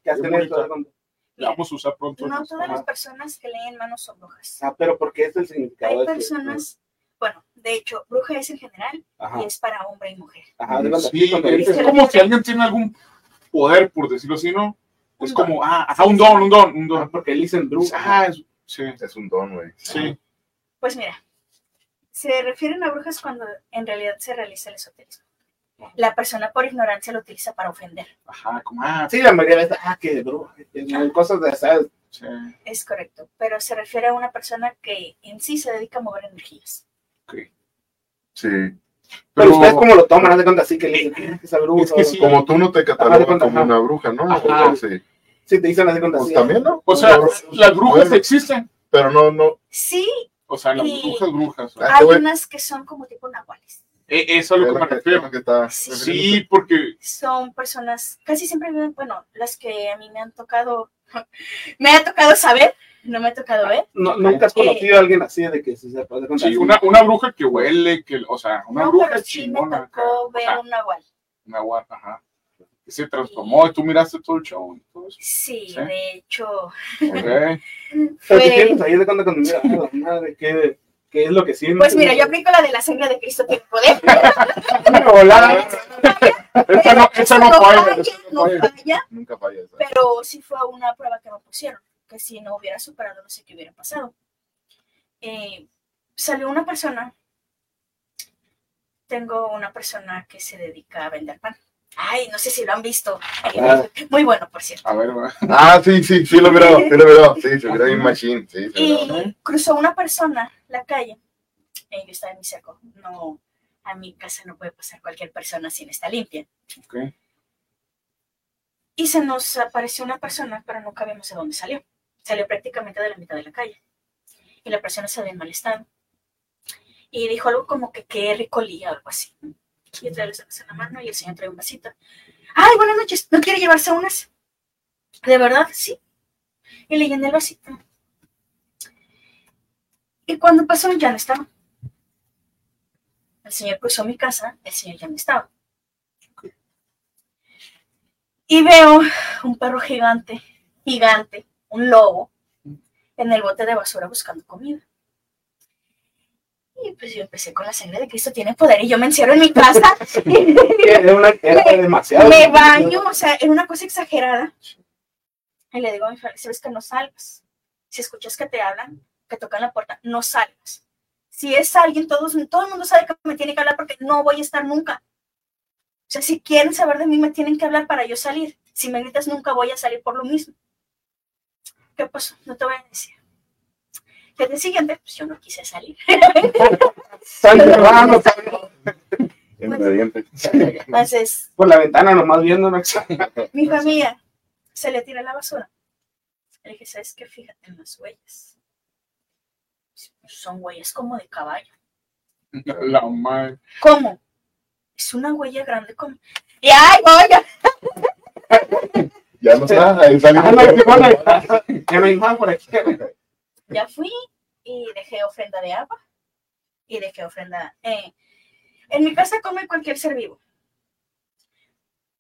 que hacen esto, de cuenta. La vamos a usar pronto. No todas las personas que leen manos son brujas. Ah, pero ¿por qué es el significado? Hay de que- personas, bueno, de hecho, bruja es en general Ajá, y es para hombre y mujer. ajá, de Sí, es, es como si alguien tiene algún poder, por decirlo así, ¿no? Es Un como, ah, ajá, un don, un don, un Ah, don. porque le dicen bruja. Ah, es- sí, Es un don, güey. sí. Pues mira, se refieren a brujas cuando en realidad se realiza el esoterismo. La persona por ignorancia lo utiliza para ofender. Ajá, como, ah, Sí, la mayoría de veces, ah, que bruja. Cosas de esas. sí. Es correcto, pero se refiere a una persona que en sí se dedica a mover energías. Sí. Pero, Pero, ustedes cómo lo toman, haz de cuenta así que le dicen, que esa bruja. Es que sí. Como tú no te catalogas cuenta, como ajá. una bruja, ¿no? Ajá. Sí. Sí, te dicen, haz de cuenta Pues así. también, ¿no? o sea, las brujas bueno, existen. Pero no, no. Sí, O sea, las brujas, brujas. Ah, hay unas que son como tipo nahuales. Eh, Eso es lo que me refiero. que está- Sí. Sí, porque Son personas, casi siempre viven, bueno, las que a mí me han tocado, *laughs* me ha tocado saber, no me ha tocado ver. No, nunca has conocido a alguien así de que se sepa haz de cuenta. sí, una, una bruja que huele, que, o sea, una No, bruja pero sí me chingona. acá. tocó ver Ajá, un nahual. una guapa, ajá. Que se transformó y tú miraste todo el show. Sí, Sí. de hecho, Ok. *laughs* Pero ¿qué fue... piensas ahí de cuando cuando mira, ah, la madre, ¿qué, qué es lo que sientes? Pues mira, yo aplico la de la sangre de Cristo tiene poder. *laughs* Volada. Esa no, esa no falla. no no falla. falla, Nunca falla pero sí fue una prueba que me pusieron, que si no hubiera superado, no sé qué hubiera pasado. Eh, salió una persona, tengo una persona que se dedica a vender pan. Ay, no sé si lo han visto. Ah. Muy bueno, por cierto. A ver. *laughs* Ah, sí, sí, sí lo miró, sí lo miró. Sí, se miró en Machine. Sí, se miró. Y cruzó una persona la calle. Eh, yo estaba en mi seco. No, a mi casa no puede pasar cualquier persona sin estar limpia. Ok. Y se nos apareció una persona, pero nunca vimos de dónde salió. Salió prácticamente de la mitad de la calle. Y la persona se ve en mal estado. Y dijo algo como que qué rico olía, algo así. Y trae la cerveza en la mano y el señor trae un vasito. ¡Ay, buenas noches! ¿No quiere llevarse unas? ¿De verdad? Sí. Y le llené el vasito. Y cuando pasó, ya no estaba. El señor cruzó mi casa, el señor ya no estaba. Y veo un perro gigante, gigante, un lobo, en el bote de basura buscando comida. Y pues yo empecé con la sangre de Cristo tiene poder y yo me encierro en mi casa, *laughs* Era, una, era demasiado. me baño, o sea, era una cosa exagerada. Y le digo a mi familia, sabes que no salgas. Si escuchas que te hablan, que tocan la puerta, no salgas. Si es alguien, todos, todo el mundo sabe que me tiene que hablar porque no voy a estar nunca. O sea, si quieren saber de mí, me tienen que hablar para yo salir. Si me gritas, nunca voy a salir por lo mismo. ¿Qué pasó? No te voy a decir. Que el día siguiente, pues yo no quise salir. Ingredientes. *laughs* Entonces, por la ventana nomás viendo. mi familia se le tira la basura. Le dije, ¿sabes qué? Fíjate en las huellas. Son huellas como de caballo. *laughs* La madre. ¿Cómo? Es una huella grande como... ¡Y ay, voy! Ya no está, ahí salió. Ah. Ya no hay más por aquí. Ya fui y dejé ofrenda de agua y dejé ofrenda... eh, en mi casa come cualquier ser vivo.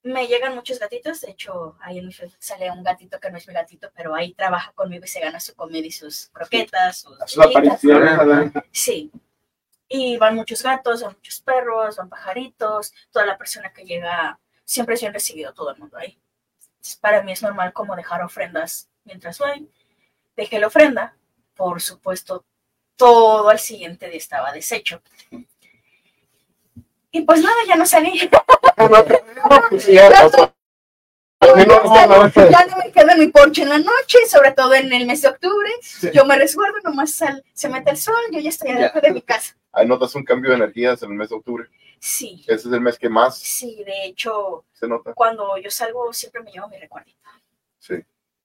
Me llegan muchos gatitos, de hecho, ahí en mi Facebook sale un gatito que no es mi gatito, pero ahí trabaja conmigo y se gana su comida y sus croquetas, sus Las apariciones. ¿verdad? Sí. Y van muchos gatos, van muchos perros, van pajaritos, toda la persona que llega, siempre es bien recibido todo el mundo ahí. Para mí es normal como dejar ofrendas mientras voy. Dejé la ofrenda, por supuesto, todo al siguiente día estaba deshecho. Y pues nada, ya no salí. Ya no me quedo en mi porche en la noche, sobre todo en el mes de octubre. Yo me resguardo, nomás sal- se mete el sol, yo ya estoy adentro de mi casa. Ahí notas un cambio de energías en el mes de octubre. Sí, Ese es el mes que más sí, de hecho, se nota. cuando yo salgo siempre me llevo mi recuerdito. Sí.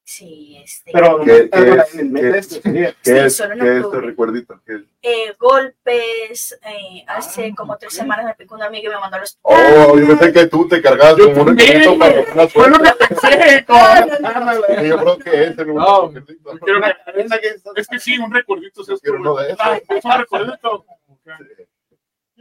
Sí, este. Pero ¿Qué- qué es? el mes ¿Qué- de este sería. ¿Qué es, qué es octubre. recuerdito? ¿Qué es? eh, golpes, eh, hace como tres semanas me picó un amigo y me mandó a los Oh, yo pensé que tú te cargabas como un recuerdito para *laughs* una Fue lo suerte. que pensé, Yo creo que es el No, Es que sí, un recuerdito es Yo esto, quiero uno güey. de esos. Ah, Es un recuerdito.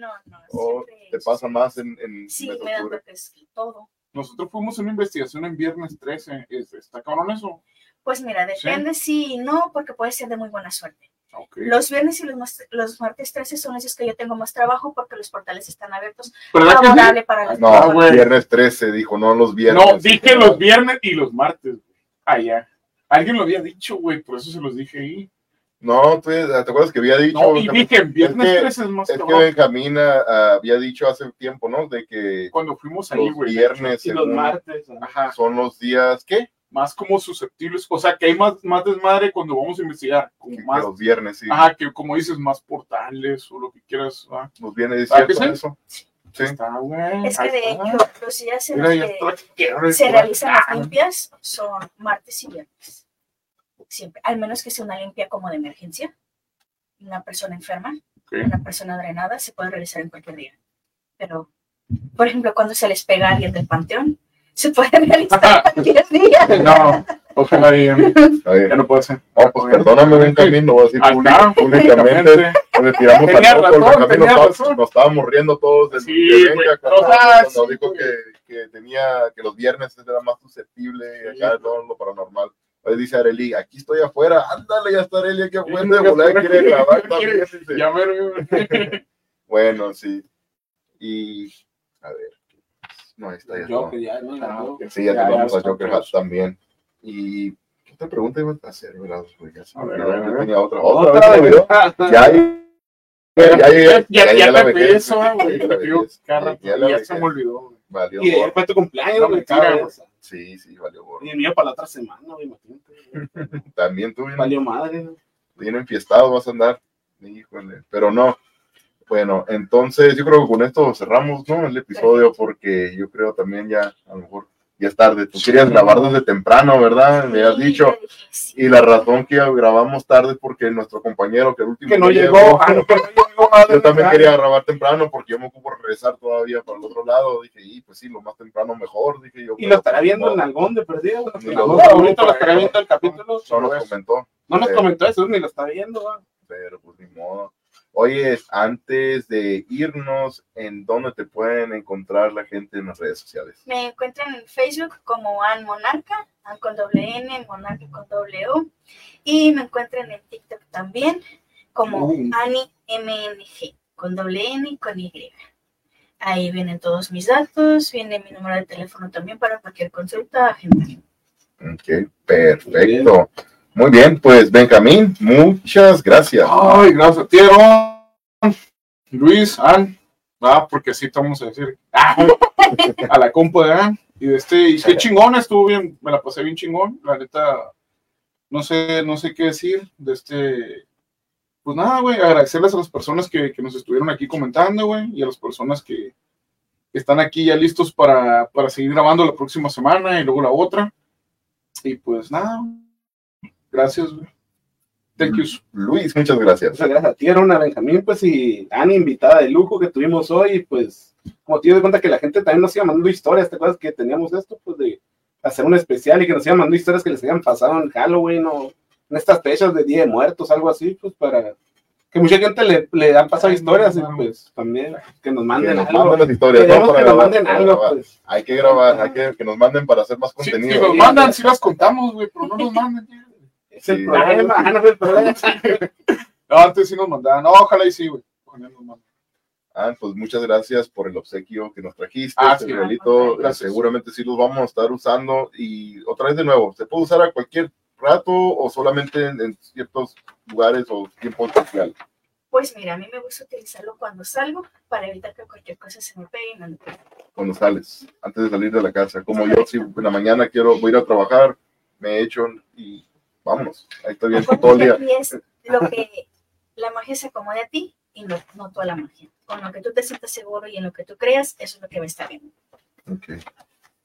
No, no, O siempre te pasa más en, en Sí, me golpes todo. Nosotros fuimos una investigación en viernes 13. Es- ¿Está cabrón eso? Pues mira, depende sí y no, porque puede ser de muy buena suerte. Ok. Los viernes y los, los martes 13 son los días que yo tengo más trabajo porque los portales están abiertos. ¿Verdad que sí? Favorable para las No, Ah, viernes 13, dijo, no los viernes. No, dije los viernes y los martes. güey. Ah, ya. Alguien lo había dicho, güey, por eso se los dije ahí. No, tú- ¿te acuerdas que había dicho? No, y dije, viernes es que- 13 es más Es que trabajo. Benjamín ah, había dicho hace tiempo, ¿no? De que Cuando fuimos ahí, los güey. viernes Y los según, martes. Ajá. son los días, ¿qué? Más como susceptibles. O sea, que hay más, más desmadre cuando vamos a investigar. Como Que- que más. los viernes, sí. Ajá, que como dices, más portales o lo que quieras. ah. Los viernes, ¿es ¿Ah, que eso? Sí. Está, güey. Es que de está. hecho, los días en los que se realizan las limpias son martes y viernes. Siempre. Al menos que sea una limpia como de emergencia. Una persona enferma, Ok. una persona drenada, se puede realizar en cualquier día. Pero, por ejemplo, cuando se les pega a alguien del panteón, se puede *laughs* realizar cualquier día. No, ojalá ver. ya no puede ser. No, pues perdóname, Benjamín, lo voy a decir está, *laughs* públicamente. Nos tiramos Tenía al razón, tenía nos, razón. nos estábamos riendo todos del Sí, de Benja cuando, o sea, cuando sí, dijo que, que tenía que los viernes era más susceptible Sí, acá güey. todo lo paranormal. Hoy dice Areli, aquí estoy afuera, ándale, ya está Areli aquí afuera, Sí, de ya volar, *laughs* quiere grabar también. Ya *laughs* Bueno, sí. Y a ver. No, ahí está ya. está. Ya, ¿no? Joker. Sí, ya, Ya, te vamos ya, a Joker ya. Hat también. Y ¿qué otra pregunta ibas a hacer, verdad? Ya A ver, a ver, a Yo ver. tenía otra. Otra Otra vez se me olvidó. vez. *laughs* Ya, ya, ya. Ya, ya, la güey. Ya se me vejez. olvidó. güey. Valió Y gorro. después tu cumpleaños, No, güey, mentira, cada güey. vez. Sí, sí, valió gorro. Y el mío para la otra semana, güey, imagínate. *laughs* También tú Valió madre. ¿no? bien enfiestado vas a andar. Híjole, pero no. Bueno, entonces yo creo que con esto cerramos, ¿no? El episodio porque yo creo también ya, a lo mejor, ya es tarde. Tú querías grabar desde temprano, ¿verdad? Me has dicho. Y la razón que grabamos tarde es porque nuestro compañero, que el último Que no llegó. Ah, no, que no llegó. *laughs* madre, Yo también quería grabar temprano porque yo me ocupo regresar todavía para el otro lado. Dije, y pues sí, lo más temprano mejor. Dije yo. Y lo estará pues, viendo en Algón de perdido. lo ahorita estará viendo el capítulo. No nos comentó, No nos comentó eso, ni lo está viendo. pero pues ni modo. Oye, antes de irnos, ¿en dónde te pueden encontrar la gente en las redes sociales? Me encuentran en Facebook como An Monarca, An con doble N, Monarca con doble O. Y me encuentran en TikTok también como Uh. Ani MNG, con doble N y con Y. Ahí vienen todos mis datos, viene mi número de teléfono también para cualquier consulta, agenda. Ok, perfecto. Muy bien, pues Benjamín, muchas gracias. Ay, gracias, Tierón. Luis, An. Ah, porque así te vamos a decir. Ah, a la compa de An. Y de este, y qué chingón, estuvo bien, me la pasé bien chingón. La neta, no sé, no sé qué decir. De este, pues nada, güey, agradecerles a las personas que, que nos estuvieron aquí comentando, güey, y a las personas que, que están aquí ya listos para, para seguir grabando la próxima semana y luego la otra. Y pues nada, gracias, güey. Thank you. Luis, muchas gracias. Muchas gracias a ti, Aaron, a Benjamín, pues, y Ani, invitada de lujo que tuvimos hoy, pues, como te das cuenta que la gente también nos iba mandando historias, ¿te acuerdas que teníamos esto, pues, de hacer un especial y que nos iban mandando historias que les habían pasado en Halloween o en estas fechas de Día de Muertos, algo así, pues, para que mucha gente le, le han pasado historias y, pues, también que nos Que manden nos algo. manden las historias. ¿no? Para que nos grabar, manden para algo, pues. Hay que grabar, hay que, que nos manden para hacer más Sí, contenido. si nos mandan, si las contamos, güey, pero no nos mandan. Es el Sí. problema, ah, no es el problema. No, antes sí nos mandaban. No, ojalá y sí, güey. Ah, pues muchas gracias por el obsequio que nos trajiste, Ah, este sí. regalito. Gracias. Seguramente sí los vamos a estar usando. Y otra vez de nuevo, ¿se puede usar a cualquier rato o solamente en, en ciertos lugares o tiempo especial? Pues mira, a mí me gusta utilizarlo cuando salgo para evitar que cualquier cosa se me pegue entere. Cuando sales, antes de salir de la casa. Como yo, si en la mañana quiero voy a ir a trabajar, me echo y vámonos. Ahí estoy bien todo el día. Y es lo que la magia se acomode a ti y no, no toda la magia. Con lo que tú te sientas seguro y en lo que tú creas, eso es lo que va a estar bien. Ok.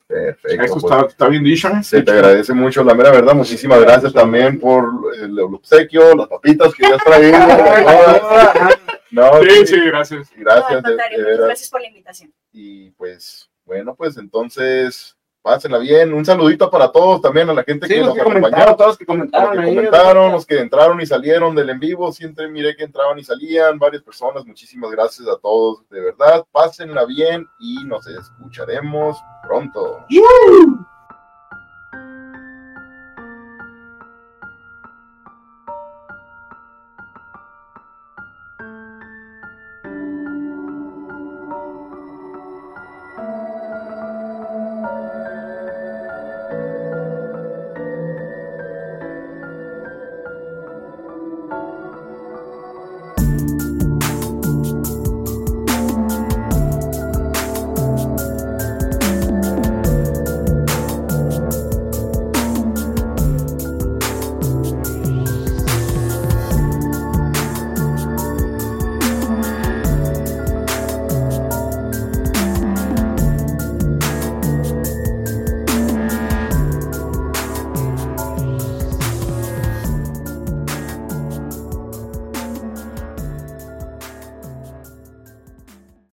Perfecto. Eso pues, está, está bien dicho, ¿eh? Se te agradece mucho, la mera verdad. Muchísimas gracias también por el obsequio, las papitas que ya has traído. *laughs* No, Sí, sí, sí, gracias. Gracias, No, de, de gracias por la invitación. Y pues, bueno, pues entonces, pásenla bien. Un saludito para todos, también a la gente Sí, que nos que acompañó. comentaron, todos los que a los comentaron que ahí. comentaron, los que entraron y salieron del en vivo, siempre miré que entraban y salían, varias personas, muchísimas gracias a todos, de verdad, pásenla bien y nos escucharemos pronto.